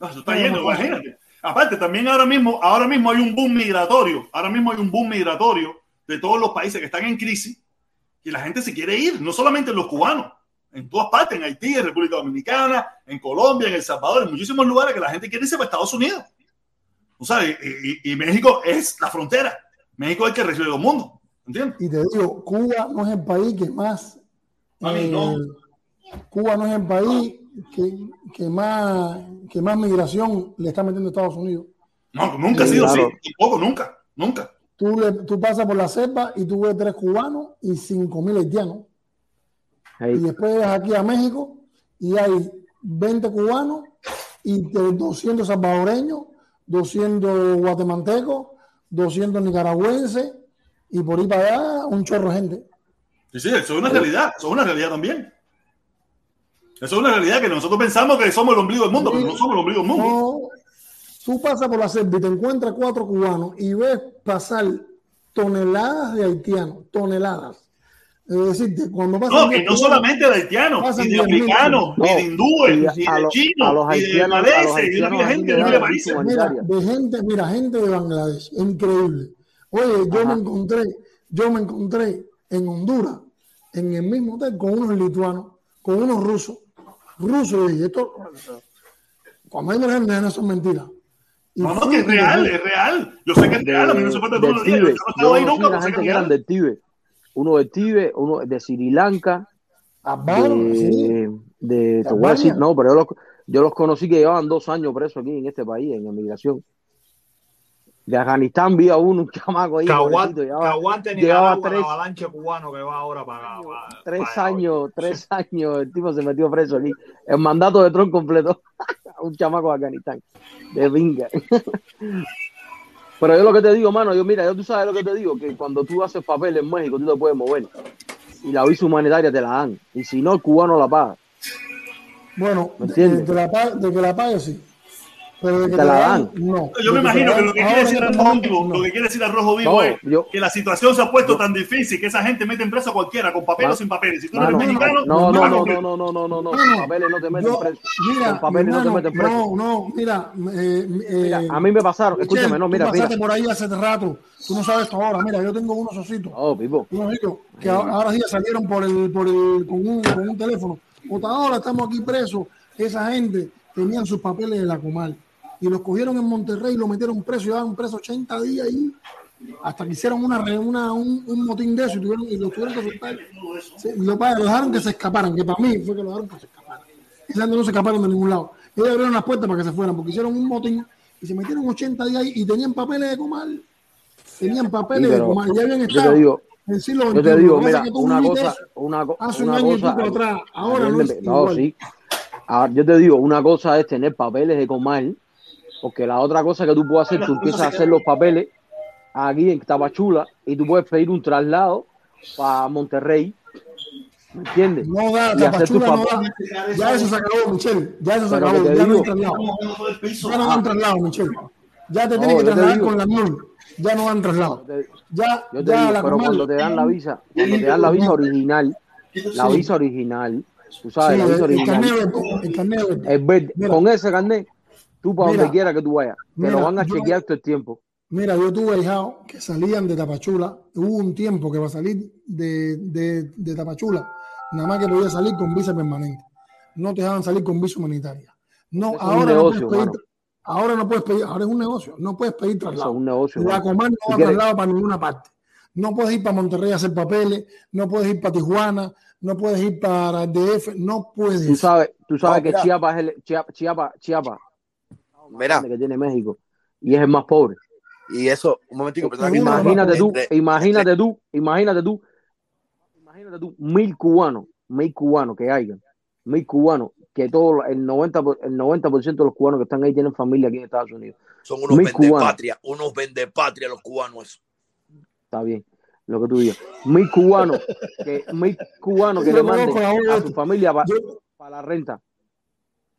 No, eso está lleno, imagínate. Aparte, también ahora mismo, ahora mismo hay un boom migratorio. Ahora mismo hay un boom migratorio de todos los países que están en crisis y la gente se quiere ir, no solamente los cubanos, en todas partes, en Haití, en República Dominicana, en Colombia, en El Salvador, en muchísimos lugares que la gente quiere irse para Estados Unidos. O sea, y, y- y México es la frontera. México es el que recibe el mundo. ¿Entiendes? Y te digo, Cuba no es el país que más. Mami, eh, no. Cuba no es el país que, que más que más migración le está metiendo a Estados Unidos. No, nunca ha Sí, sido claro. así. Tampoco, nunca. Nunca. Tú, le, tú pasas por la selva y tú ves tres cubanos y cinco mil haitianos. Ahí. Y después llegas aquí a México y hay 20 cubanos y de 200 salvadoreños, 200 guatemaltecos, 200 nicaragüenses y por ahí para allá un chorro de gente. Sí, sí, eso es una realidad, eso es una realidad también. Eso es una realidad que nosotros pensamos que somos el ombligo del mundo, pero no somos el ombligo del mundo. No, tú pasas por la selva y te encuentras cuatro cubanos y ves pasar toneladas de haitianos, toneladas. Es decir, que cuando pasan No, no solamente de haitianos, ni de 10.000 africanos, ni de hindúes, Y ni a de chinos, ni de haitianos- a los maleses, y de gente de países. Mira, de gente, mira, gente de Bangladesh, increíble. Oye, yo me encontré, yo me encontré en Honduras, en el mismo hotel, con unos lituanos, con unos rusos, rusos, y esto, cuando hay mujeres, no son mentiras. Y No, no, que es real, es real. Yo sé que es real, a mí no se puede todos los días. Yo no he estado ahí nunca, pero sé que es real. Uno del Tíbet, uno de Sri Lanka, sí. de, de- te voy a Albania. decir, no, pero yo los, yo los conocí que llevaban dos años presos aquí en este país, en emigración. De Afganistán vi a uno, un chamaco ahí, Que aguante, pobrecito, que llevaba, aguante llevaba tres, la avalancha cubano que va ahora para tres para años, tres años, el tipo se metió preso aquí. El mandato de Trump completó a un chamaco de Afganistán, de vinga. Pero yo lo que te digo, mano, yo mira, yo tú sabes lo que te digo, que cuando tú haces papel en México, tú te puedes mover. Y la visa humanitaria te la dan. Y si no, el cubano la paga. Bueno, ¿Me de, la, de que la pague, sí. Pero de que Te la dan. no. Yo me imagino que lo que quiere decir este Arrojo momento, Vivo, no. lo que quiere decir Arrojo Vivo No, es yo, que la situación se ha puesto yo, tan difícil que esa gente mete en preso a cualquiera, con papel o sin papeles. Si tú no eres mexicano, no, no, a no, no, no, no, no, no, no, con papeles no te meten preso. mira, Con papeles no te meten preso. no, no, mira, eh, Mira, eh, a mí me pasaron, escúchame, no, mira, mira. por ahí hace rato, tú no sabes esto ahora, mira, yo tengo unos ositos, No, Pipo. unos ositos que a- ahora sí salieron por el, por el, con un, con un teléfono. Hasta ahora estamos aquí presos, esa gente tenían sus papeles de la Comal y los cogieron en Monterrey y lo metieron preso, llevaban preso 80 días ahí, hasta que hicieron una, una un, un motín de eso y, tuvieron, y los tuvieron que soltar. Sí, y padres los dejaron que se escaparan, que para mí fue que los dejaron que se escaparan. Esa gente no se escaparon de ningún lado. Ellos abrieron las puertas para que se fueran, porque hicieron un motín y se metieron 80 días ahí y tenían papeles de Comal. Tenían Sí, papeles de pero Comal. Ya habían yo estado te digo, siglo yo te digo, Lo mira, una cosa, una, co- hace un una año y cosa, pico atrás. Ahora no es no, sí. Ah, yo te digo, una cosa es tener papeles de Comal, porque la otra cosa que tú puedes hacer, tú empiezas a hacer los papeles aquí en Tapachula y tú puedes pedir un traslado para Monterrey, ¿me entiendes? No da, Y hacer tus Tapachula no da. Ya eso se acabó, Michelle. Ya eso se Pero acabó. Ya no digo- hay traslado. Ya no dan traslado, Michelle. Ya te No, tienen que trasladar digo. con la MUN. Ya no dan traslado. Ya, Yo te ya digo, la pero cuando te dan la visa, cuando te dan la visa original, la visa original, tú sabes, Sí, la visa el original, carnet el carnet verde. Mira. con ese carnet, tú para Mira. donde quiera que tú vayas, te lo van a yo- chequear todo el tiempo. Mira, yo tuve hijados que salían de Tapachula. Hubo un tiempo que va a salir de, de, de Tapachula, nada más que podía salir con visa permanente. No te dejaban salir con visa humanitaria. No, es ahora no puedes pedir, ahora no puedes pedir, ahora es un negocio, no puedes pedir Eso es traslado. un negocio. La. Comar no Si va quieres- traslado para ninguna parte. No puedes ir para Monterrey a hacer papeles, no puedes ir para Tijuana, no puedes ir para DF, no puedes. Tú sabes, tú sabes que. Chiapas es el Chiapas, Chiapas, Chiapas Mira, que tiene México y es el más pobre. y eso, un momentico, Imagínate tú, entre- imagínate tú, imagínate tú, imagínate tú, mil cubanos, mil cubanos que hayan, mil cubanos, que todo el 90%, por- el 90% de los cubanos que están ahí tienen familia aquí en Estados Unidos. son unos Mil cubanos, vendepatria, unos vendepatria los cubanos. eso. está bien, lo que tú digas. Mil cubanos, que, mil cubanos que le manden voz a su familia para Yo- la renta,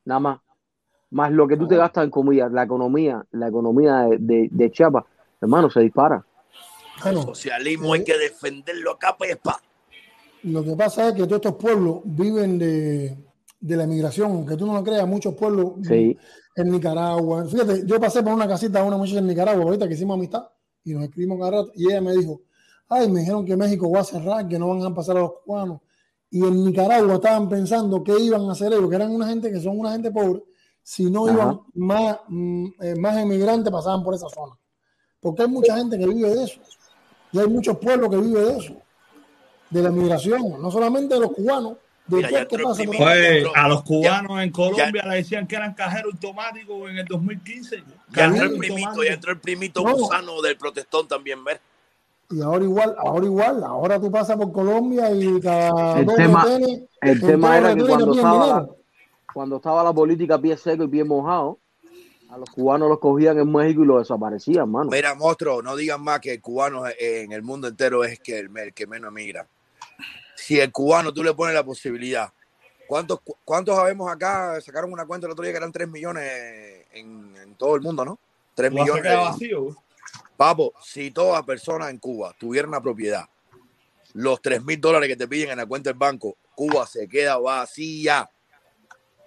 nada más. Más lo que tú te gastas en comida, la economía, la economía de, de, de Chiapas, hermano, se dispara. Bueno, Socialismo hay que defenderlo a capa y espada. Lo que pasa es que todos estos pueblos viven de, de la emigración, aunque tú no lo creas, muchos pueblos Sí. en Nicaragua. Fíjate, yo pasé por una casita de una muchacha en Nicaragua, ahorita que hicimos amistad, y nos escribimos cada rato, y ella me dijo, ay, me dijeron que México va a cerrar, que no van a pasar a los cubanos. Y en Nicaragua estaban pensando qué iban a hacer ellos, que eran una gente que son una gente pobre, si no Ajá. iban más, mm, eh, más emigrantes pasaban por esa zona. Porque hay mucha gente que vive de eso. Y hay muchos pueblos que viven de eso, de la migración, no solamente de los cubanos, de Mira, ya pasa. Pues a los cubanos en Colombia le decían que eran cajeros automáticos en el 2015. Ya entró el primito, ya entró el primito No. gusano del protestón también, ¿ver? Y ahora igual, ahora igual, ahora tú pasas por Colombia y cada El dos tema, el tema era que cuando estaba. Cuando estaba la política pie seco y pie mojado, a los cubanos los cogían en México y los desaparecían, mano. Mira, monstruo, no digan más que el cubano en el mundo entero es que el, el que menos emigra. si el cubano tú le pones la posibilidad, ¿cuántos, cu- cuántos sabemos acá? Sacaron una cuenta el otro día que eran 3 millones en, en todo el mundo, ¿no? 3 Lo hace millones. vacío. Papo, si toda persona en Cuba tuviera una propiedad, los 3 mil dólares que te piden en la cuenta del banco, Cuba se queda vacía.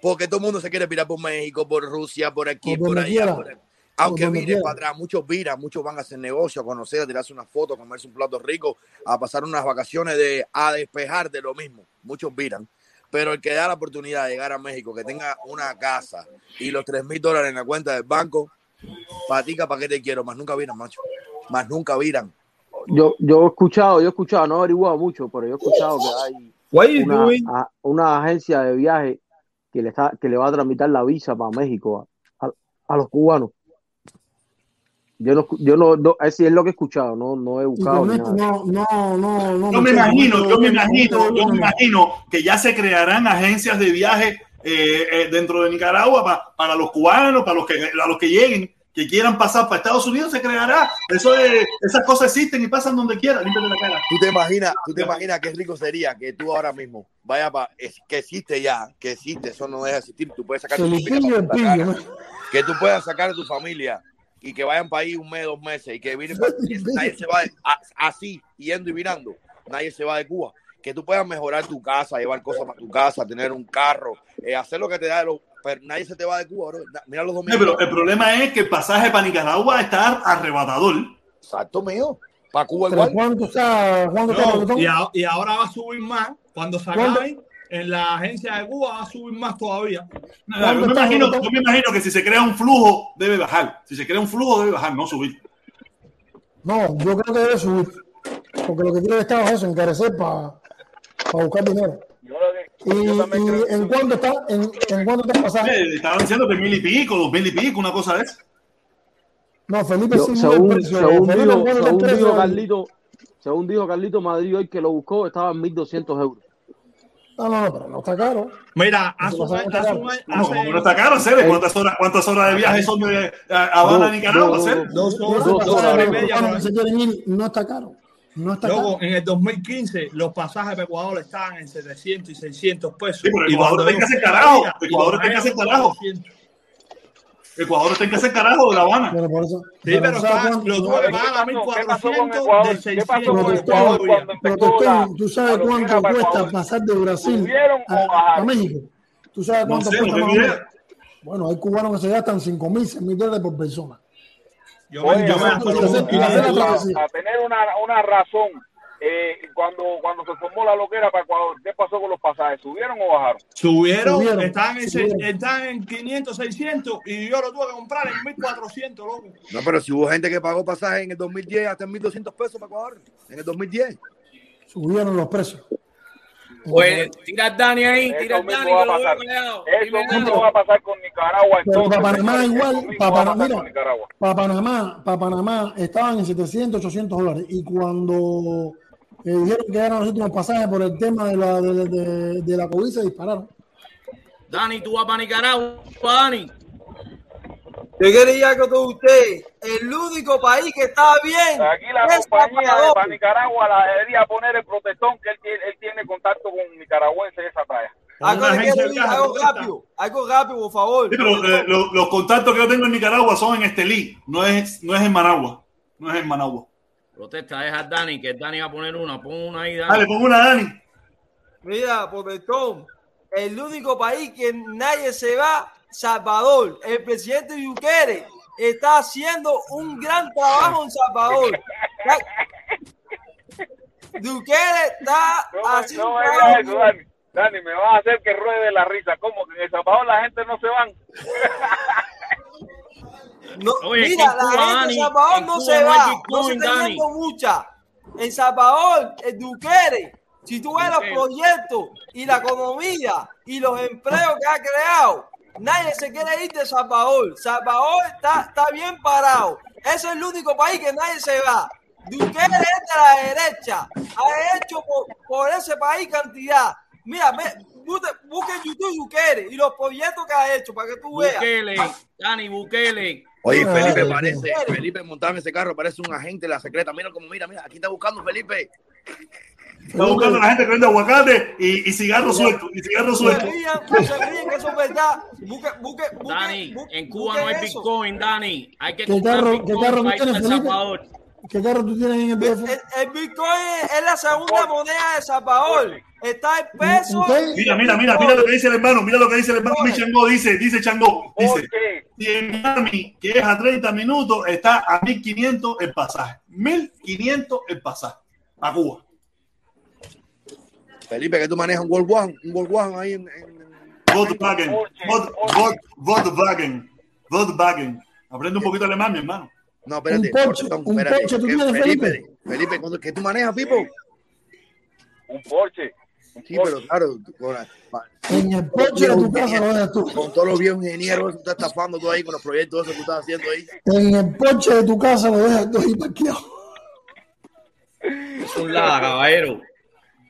Porque todo el mundo se quiere pirar por México, por Rusia, por aquí, Por allá. por- Aunque miren para atrás, muchos viran, muchos van a hacer negocio, a conocer, a tirarse una foto, a comerse un plato rico, a pasar unas vacaciones de a despejar de lo mismo. Muchos viran. Pero el que da la oportunidad de llegar a México, que tenga una casa y los 3 mil dólares en la cuenta del banco, patica, ¿para qué te quiero? Más nunca viran, macho. Más nunca viran. Yo, yo he escuchado, yo he escuchado, no he averiguado mucho, pero yo he escuchado que hay una, a- una agencia de viaje que le está, que le va a tramitar la visa para México a, a- a los cubanos. Yo no, yo no, no, así es lo que he escuchado, no, no he buscado no, no, no, no. Yo me imagino, yo me imagino, yo me imagino que ya se crearán agencias de viaje eh, eh, dentro de Nicaragua pa- para los cubanos, para los que a los que lleguen, que quieran pasar para Estados Unidos, se creará. Eso es- esas cosas existen y pasan donde quiera. Límpiate la cara. ¿Tú te imaginas, tú te imaginas qué rico sería que tú ahora mismo vaya para que existe ya, que existe, eso no deja de existir, tú puedes sacar tu familia que tú puedas sacar a tu familia y que vayan para ahí un mes, dos meses y que vienen pa- y nadie se va de- a- así, yendo y mirando, nadie se va de Cuba. Que tú puedas mejorar tu casa, llevar cosas para tu casa, tener un carro, eh, hacer lo que te da de los. Pero nadie se te va de Cuba, bro. Mira los dominicanos. pero el problema es que el pasaje para Nicaragua está arrebatador. Exacto, mío. Para Cuba igual. ¿cuánto está, cuánto No, y, a- y ahora va a subir más. Cuando se acaben, en la agencia de Cuba va a subir más todavía. Yo me, imagino, yo me imagino que si se crea un flujo, debe bajar. Si se crea un flujo, debe bajar, no subir. No, yo creo que debe subir. Porque lo que quiere el Estado es eso, encarecer para buscar dinero. Y, y en cuánto está, en, en cuánto está el pasaje. Eh, estaban diciendo que mil y pico, dos mil y pico, una cosa de eso. No, Felipe Yo- sí sube el según, precio. según Felipe, dijo, ¿cuánto está el según precio dijo Carlito, según dijo Carlito Madrid hoy que lo buscó, estaba en 1.200 euros. No, no, no, pero no está caro. Mira, hace No, no está caro, ¿sabes? ¿Cuántas horas, cuántas horas de viaje son de a- Habana a Nicaragua? y media. no está caro. No está Luego, caro. en el 2015, los pasajes para Ecuador estaban en 700 y 600 pesos. Sí, pero Ecuador está en yo que hacer fui carajo. Ecuador los está en que hacer trajeron carajo. 400. Ecuador está en que hacer carajo de La Habana. Bueno, por eso. Sí, pero ¿sabes está- cuánto? lo tuve que pagar a 1400 de 600 Protestón, ¿tú sabes cuánto cuesta pasar de Brasil a, a México? ¿Tú sabes No cuánto sé, no cuesta tengo más? Bueno, hay cubanos que se gastan 5 mil, 6 mil dólares por persona. Yo me, yo me gasto Oye, como hacer- un hacer la 500. travesía. a tener una, una razón. Eh, cuando, cuando se formó la loquera para Ecuador, ¿qué pasó con los pasajes? ¿Subieron o bajaron? Subieron, Subieron, están, en, subieron. están en 500, 600 y yo lo tuve que comprar en 1400, loco. No, pero si hubo gente que pagó pasaje en el 2010 hasta en 1.200 pesos para Ecuador. En el 2010. Subieron los precios. Pues tira a Dani ahí, tira a Dani va a que lo veo pasar. Eso mismo va a pasar con Nicaragua. Pero entonces, para Panamá igual, para va a Panamá, mira, para Panamá, para Panamá estaban en 700, 800 dólares. Y cuando eh, dijeron que eran los últimos pasajes por el tema de la, de, de- de la COVID, se dispararon. Dani, tú vas para Nicaragua, Dani. Yo quería que todos ustedes, el único país que está bien Aquí la es compañía de para Nicaragua la debería poner el protestón que él tiene, él tiene contacto con nicaragüenses de esa talla. Algo, Una rápido, algo rápido, por favor. Sí, pero eh, lo- los contactos que yo tengo en Nicaragua son en Estelí, no es, no es en Managua. No es en Managua. Protesta, deja a Dani, que Dani va a poner una. Pon una ahí, Dale, Dani. pongo una a Dani. Mira, protestón, el único país que nadie se va, Salvador. El presidente Bukele está haciendo un gran trabajo en Salvador. Bukele está No, haciendo no trabajo. eso, Dani. Dani, me vas a hacer que ruede la risa. ¿Cómo que en El Salvador la gente no se van? No, Oye, mira, en la Cuba, gente de Dani, Salvador en no Cuba se no va, no se está Dani. yendo mucha. En Salvador, el Duquere, si tú ves los proyectos y la economía y los empleos que ha creado, nadie se quiere ir de Salvador. Salvador está, está bien parado. Ese es el único país que nadie se va. Duquere es de la derecha. Ha hecho por, por ese país cantidad. Mira, ve, busque, busque en YouTube Duquere y los proyectos que ha hecho para que tú veas. Bukele, Dani, Bukele. Oye, Ah, Felipe parece, Felipe montado en ese carro parece un agente de la secreta. Mira cómo mira, mira, aquí está buscando Felipe. Está buscando a la gente que vende aguacate y, y cigarros sueltos. Y cigarros No se rían, que eso es verdad. Busque, busque, busque. Dani, busque- en Cuba busque no hay. Bitcoin, Dani. Hay que ¿Qué carro, qué carro tú tienes? Salvador. ¿Qué carro tú tienes en el DF? El, el Bitcoin es la segunda moneda de Salvador. Está el peso. Mira, mira, mira, mira lo que dice el hermano, mira lo que dice el hermano mi Changó, dice, dice Changó, dice, si en Miami, que es a 30 minutos, está a 1500 el pasaje, 1500 el pasaje a Cuba. Felipe, que tú manejas un Volkswagen, un Volkswagen ahí en, en- Volkswagen, Vol- Vol- Volkswagen, Volkswagen. Aprende un poquito alemán, mi hermano. No, espérate, Un Porsche, perdón, un espérate, Porsche, ¿tú que tienes, Felipe, Felipe? Felipe, ¿cuándo- ¿qué tú manejas, Pipo? Un Porsche. Sí, pero claro, con, En el Porsche de tu casa lo dejas tú. con todos los viejos ingenieros, tú estás estafando tú ahí con los proyectos esos que tú estás haciendo ahí. En el Porsche de tu casa lo dejas tú ahí parqueado. Es un la, caballero.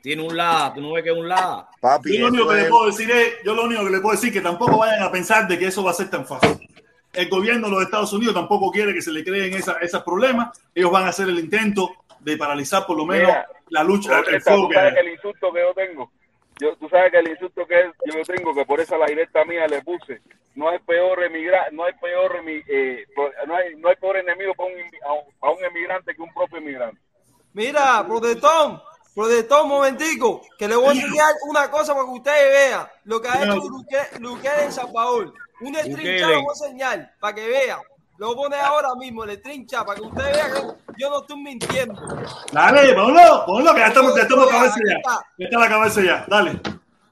Tiene un la. ¿Tú no ves que es un la? Papi, Yo lo único que le puedo decir es, yo lo único que le puedo decir es que tampoco vayan a pensar de que eso va a ser tan fácil. El gobierno de los Estados Unidos tampoco quiere que se le creen esos problemas. Ellos van a hacer el intento de paralizar por lo menos Mira, la lucha, el tú sabes que el insulto que yo tengo, yo, tú sabes que el insulto que yo tengo, que por esa la directa mía le puse, no hay peor emigra, no hay peor eh, no hay no hay peor enemigo para un, a un- para un emigrante que un propio emigrante. Mira, protestón, protestón, un momentico, que le voy a enseñar una cosa para que ustedes vean lo que ha hecho Luque- Luquere en Salvador. Un Bukele. trincha lo voy a enseñar para que vean. Lo voy a poner ahora mismo, el trincha, para que ustedes vean que yo no estoy mintiendo. Dale, ponlo, ponlo, que ya estamos, ya estamos Ya, cabeza ya. Ya está la cabeza ya. Dale.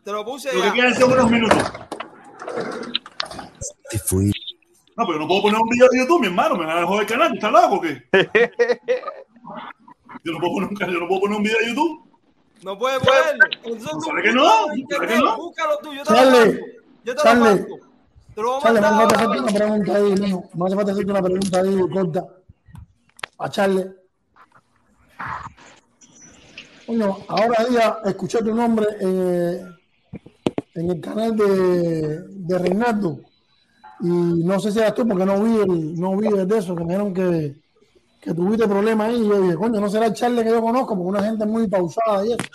Te lo puse Lo que ya. quedan son unos minutos. No, pero no puedo poner un video de YouTube, mi hermano. Me van a joder el canal. ¿Estás loco o qué? Yo no puedo poner un, yo no puedo poner un video de YouTube. No puede ponerlo. Entonces tú ¿Sabe que búscalo no? en ¿Sabe que no? Búscalo tú, yo te lo Charlie, mando. Yo te lo Charlie, mando. Te lo voy a Charlie, me hace falta una pregunta ahí, no, me hace falta hacerte una pregunta ahí corta. A Charlie. Coño, ahora día escuché tu nombre eh, en el canal de, de Reinaldo. Y no sé si eras tú, porque no vi, el, no vi de eso, que me dijeron que, que tuviste problemas ahí. Y yo dije, coño, no será el Charlie que yo conozco, porque una gente muy pausada y eso.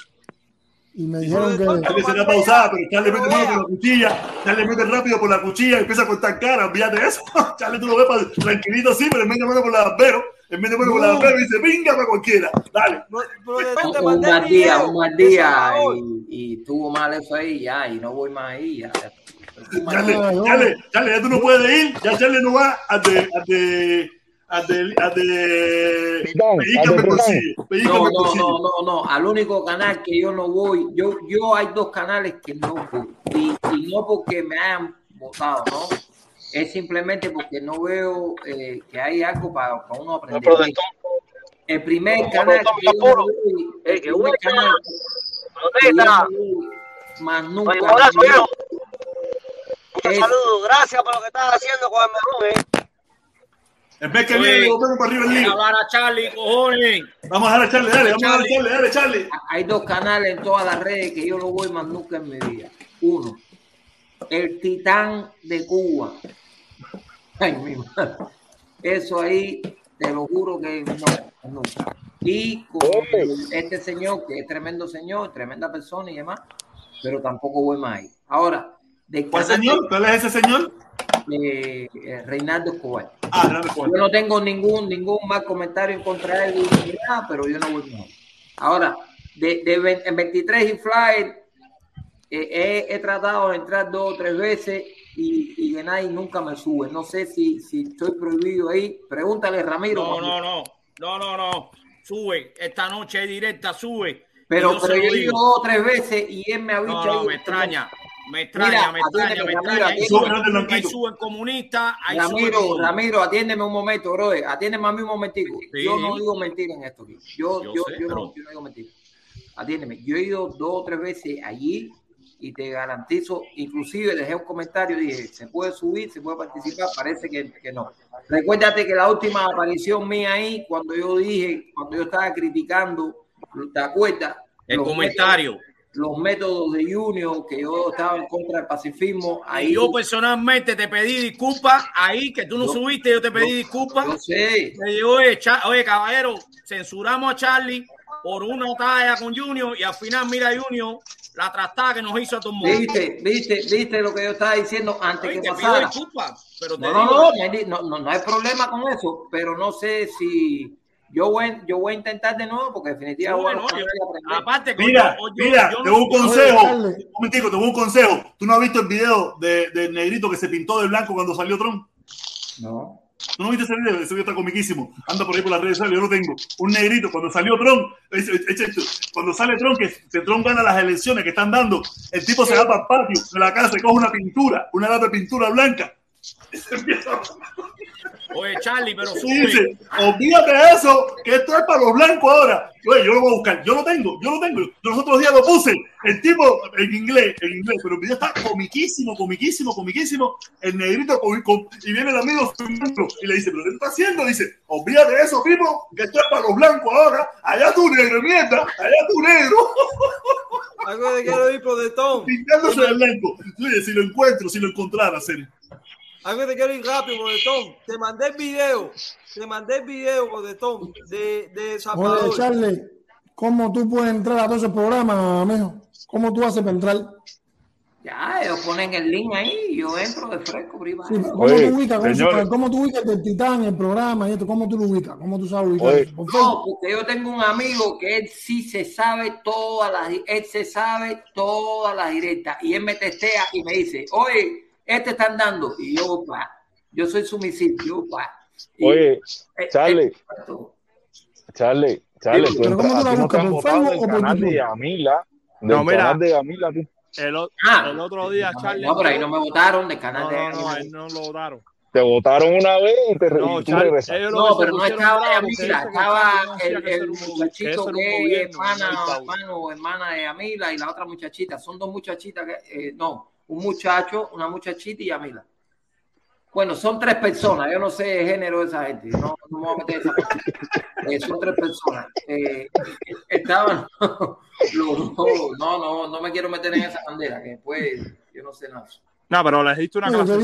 Y me dijeron que. Charlie será pausada, pero Charlie mete mano por la cuchilla. Charlie mete rápido por la cuchilla y empieza a cortar cara. Olvídate de eso. Charlie tú lo ves tranquilito así, pero él mete mano por la barbero. Él mete mano por la barbero y dice, venga para cualquiera. Dale. un, mal día, un mal día y, tuvo mal eso ahí ya y no voy más ahí ya. Charlie, Charlie, Charlie, ya tú no puedes ir. Ya Charlie no va a de. A de a de, a de Pellícame por sí, pellícame No, no, no, no, no. Al único canal que yo no voy, yo, yo hay dos canales que no voy. Y, y no porque me hayan votado, ¿no? Es simplemente porque no veo eh, que hay algo para, para uno aprender. El primer canal que yo no voy, el primer canal que yo no voy, más nunca. Oye, un abrazo. Un saludo, gracias por lo que estás haciendo con el eh. El mes que viene lo para arriba el lío. hablar a Charlie, cojones. Vamos a darle a Charlie, dale, vamos a darle a Charlie, dale, Charlie. Hay dos canales en todas las redes que yo no voy más nunca en mi vida. Uno, el Titán de Cuba. Ay, mi madre. Eso ahí, te lo juro que no, nunca. Y con este señor, que es tremendo señor, tremenda persona y demás, pero tampoco voy más ahí. Ahora, de ¿Cuál señor? ¿Cuál es ese señor? Eh, eh, Reinaldo Escobar. Ah, Reinaldo Escobar. Yo no tengo ningún ningún mal comentario en contra de él, nada, pero yo no voy más. Ahora, de, de en 23 y Flyer, eh, he, he tratado de entrar dos o tres veces y, y que nadie nunca me sube. No sé si, si estoy prohibido ahí. Pregúntale, Ramiro. No, no, no. No, no, no. Sube. Esta noche es directa, sube. Pero, yo pero yo he ido dos o tres veces y él me ha dicho. No, no, me extraña. Me extraña, Mira, me extraña, me Ramiro, extraña. Ahí suben, ahí suben comunistas, ahí Ramiro. Ramiro, atiéndeme un momento, bro. Atiéndeme a mí un momentico. Sí. Yo no digo mentira en esto. aquí. Yo, Yo yo, sé, yo, pero- no, yo no digo mentira. Atiéndeme. Yo he ido dos o tres veces allí y te garantizo, inclusive dejé un comentario, dije, se puede subir, se puede participar, parece que, que no. Recuérdate que la última aparición mía ahí, cuando yo dije, cuando yo estaba criticando, ¿te acuerdas? El comentario. Los métodos de Junior, que yo estaba en contra del pacifismo, ahí Y yo personalmente te pedí disculpas ahí, que tú no Yo- subiste, yo te pedí yo- disculpas. yo sé. Digo, oye, caballero, censuramos a Charlie por una talla con Junior y al final mira Junior la trastada que nos hizo a todo el mundo. ¿Viste, viste, viste lo que yo estaba diciendo antes Oye, que pasara? pero No, no, no, no, no, no hay problema con eso, pero no sé si yo voy, yo voy a intentar de nuevo porque definitivamente yo- que Mira, yo- yo- mira, yo te no- doy un consejo. Un momentico, te doy un consejo. ¿Tú no has visto el video de- del negrito que se pintó de blanco cuando salió Trump? No. ¿Tú no viste ese video? Ese video está comiquísimo. Anda por ahí por las redes sociales, yo lo tengo. Un negrito, cuando salió Trump, es- es- es- cuando sale Trump, que, que Trump gana las elecciones que están dando, el tipo se va para el patio de la casa, y coge una pintura, una lata de pintura blanca. Oye, Charlie, pero sube. dice, olvídate de eso, que esto es para los blancos ahora. Oye, yo lo voy a buscar, yo lo tengo, yo lo tengo. Yo los otros días lo puse, el tipo en inglés, en inglés, pero el video está comiquísimo, comiquísimo, comiquísimo. El negrito con- con- y viene el amigo y le dice, pero ¿qué está haciendo? Dice, olvídate de eso, tipo, que esto es para los blancos ahora. Allá tú negro, mierda, allá tú negro. Algo de quiero ir por de Tom. Pintándose de blanco. Oye, si lo encuentro, si lo encontrara, serio. Algo te quiero ir rápido, por de Tom. Te mandé el video. Te mandé el video, por de Tom, de, de Oye, Salvador. Charlie, ¿cómo tú puedes entrar a todos esos programas, mijo? ¿Cómo tú haces para entrar? Ya, ellos ponen el link ahí y yo entro de fresco, privado. Sí, pero ¿Cómo Oye, tú ubicas? ¿Cómo, tú ubicas el titán, el programa y esto? ¿Cómo tú lo ubicas? ¿Cómo tú sabes ubicar Oye. eso? Por No, porque yo tengo un amigo que él sí se sabe todas las, él se sabe todas las directas y él me testea y me dice, oye, este están dando y yo, pa, yo soy sumisivo, yo. Y- Oye, eh, Charlie, eh, Charlie, Charlie, tú ¿cómo entras, tú la a ti no te por o por canal de del No, mira. de Yamila, tú. El, o- Ah. el otro día, Charlie. No, pero ahí no me votaron del canal No, de no, él no lo votaron. Te votaron una vez y, te, No, y tú Charlie, No, pero no estaba que estaba Charlie el, muchachito que es gobierno, hermana, hermano o hermana de Yamila y la otra muchachita. Son dos muchachitas que, eh, no, un muchacho, una muchachita y Yamila. Bueno, son tres personas, yo no sé el género de esa gente, no, no me voy a meter en esa. Eh, son tres personas. Eh, estaban los dos, no, no, no me quiero meter en esa bandera, que después yo no sé nada. No, pero les diste una clase.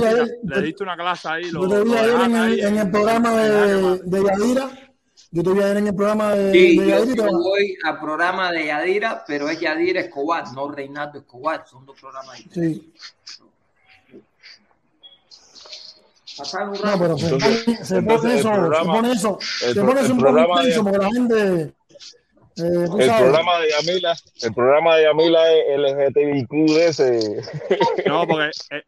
Les diste una clase ahí. Lo, en el programa de, de Yadira. Yo te vi ayer en el programa de, Sí, de yo, Yadira. yo voy al programa de Yadira, pero es Yadira Escobar, no Reinaldo Escobar, son dos programas diferentes. Sí. Pasar un No, rato. pero se Entonces- pone, se entonces pone el eso, programa- se pone eso, el se pone eso el un poco programa de- porque la gente, eh, El sabes, programa de Yamila, el programa de Yamila es LGTBIQ de ese. No, porque eh,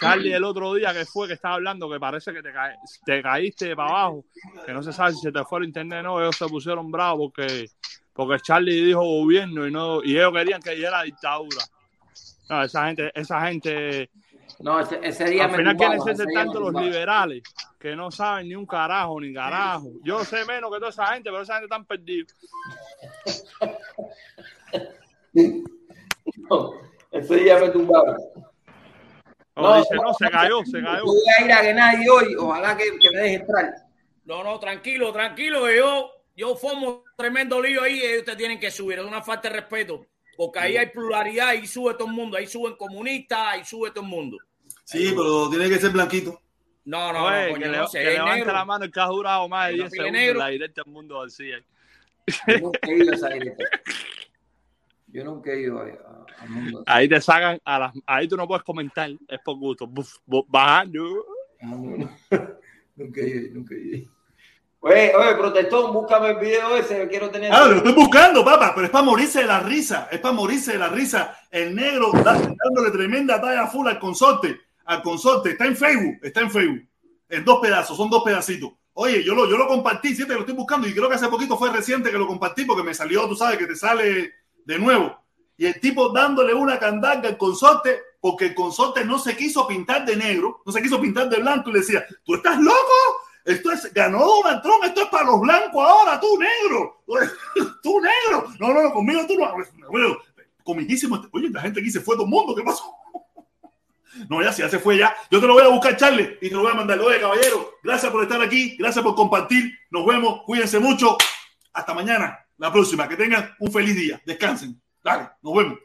Charlie el otro día que fue que estaba hablando que parece que te, ca- te caíste para abajo, que no se sabe si se te fue el internet o no, ellos se pusieron bravos porque, porque Charlie dijo gobierno y no y ellos querían que diera dictadura. No, esa gente, esa gente No, ese, ese día al me final quieren ser tanto los liberales que no saben ni un carajo ni carajo. Yo sé menos que toda esa gente, pero esa gente están perdidos. No, ese día me tumbaron. No, dice, no, se cayó, se cayó. Voy a ir a Genadi hoy, ojalá que, que me deje entrar. No, no, tranquilo, tranquilo, que yo, yo formo tremendo lío ahí y ustedes tienen que subir. Es una falta de respeto. Porque ahí hay pluralidad, ahí sube todo el mundo, ahí suben comunistas, ahí sube todo el mundo. Sí, pero tiene que ser blanquito. No, no, Oye, no, coño, que, le- no sé, que levante negro. la mano el que ha durado más de Una 10 pila segundos negro. la directa del mundo decía. Yo Yo nunca he ido a- a- al mundo. Ahí te sacan a las. Ahí tú no puedes comentar, es por gusto. Buf, buf, bajando. Nunca he ido, nunca he ido. Oye, oye, protestón, búscame el video ese, que quiero tener. Ah, lo estoy buscando, papá, pero es para morirse de la risa, es para morirse de la risa. El negro da- dándole tremenda talla full al consorte, al consorte, está en Facebook, está en Facebook, en dos pedazos, son dos pedacitos. Oye, yo lo, yo lo compartí, siete lo estoy buscando y creo que hace poquito fue reciente que lo compartí porque me salió, tú sabes, que te sale de nuevo. Y el tipo dándole una candanga al consorte porque el consorte no se quiso pintar de negro, no se quiso pintar de blanco y le decía, ¿tú estás loco? Esto es, ganó Donald Trump, esto es para los blancos ahora, tú negro, tú negro. No, no, no, conmigo tú no. Bueno, comiquísimo. Oye, la gente aquí se fue todo el mundo, ¿qué pasó? No, ya, ya se fue ya. Yo te lo voy a buscar, Charlie, y te lo voy a mandar. Oye, caballero, gracias por estar aquí, gracias por compartir. Nos vemos, cuídense mucho. Hasta mañana, la próxima. Que tengan un feliz día. Descansen. Dale, nos vemos.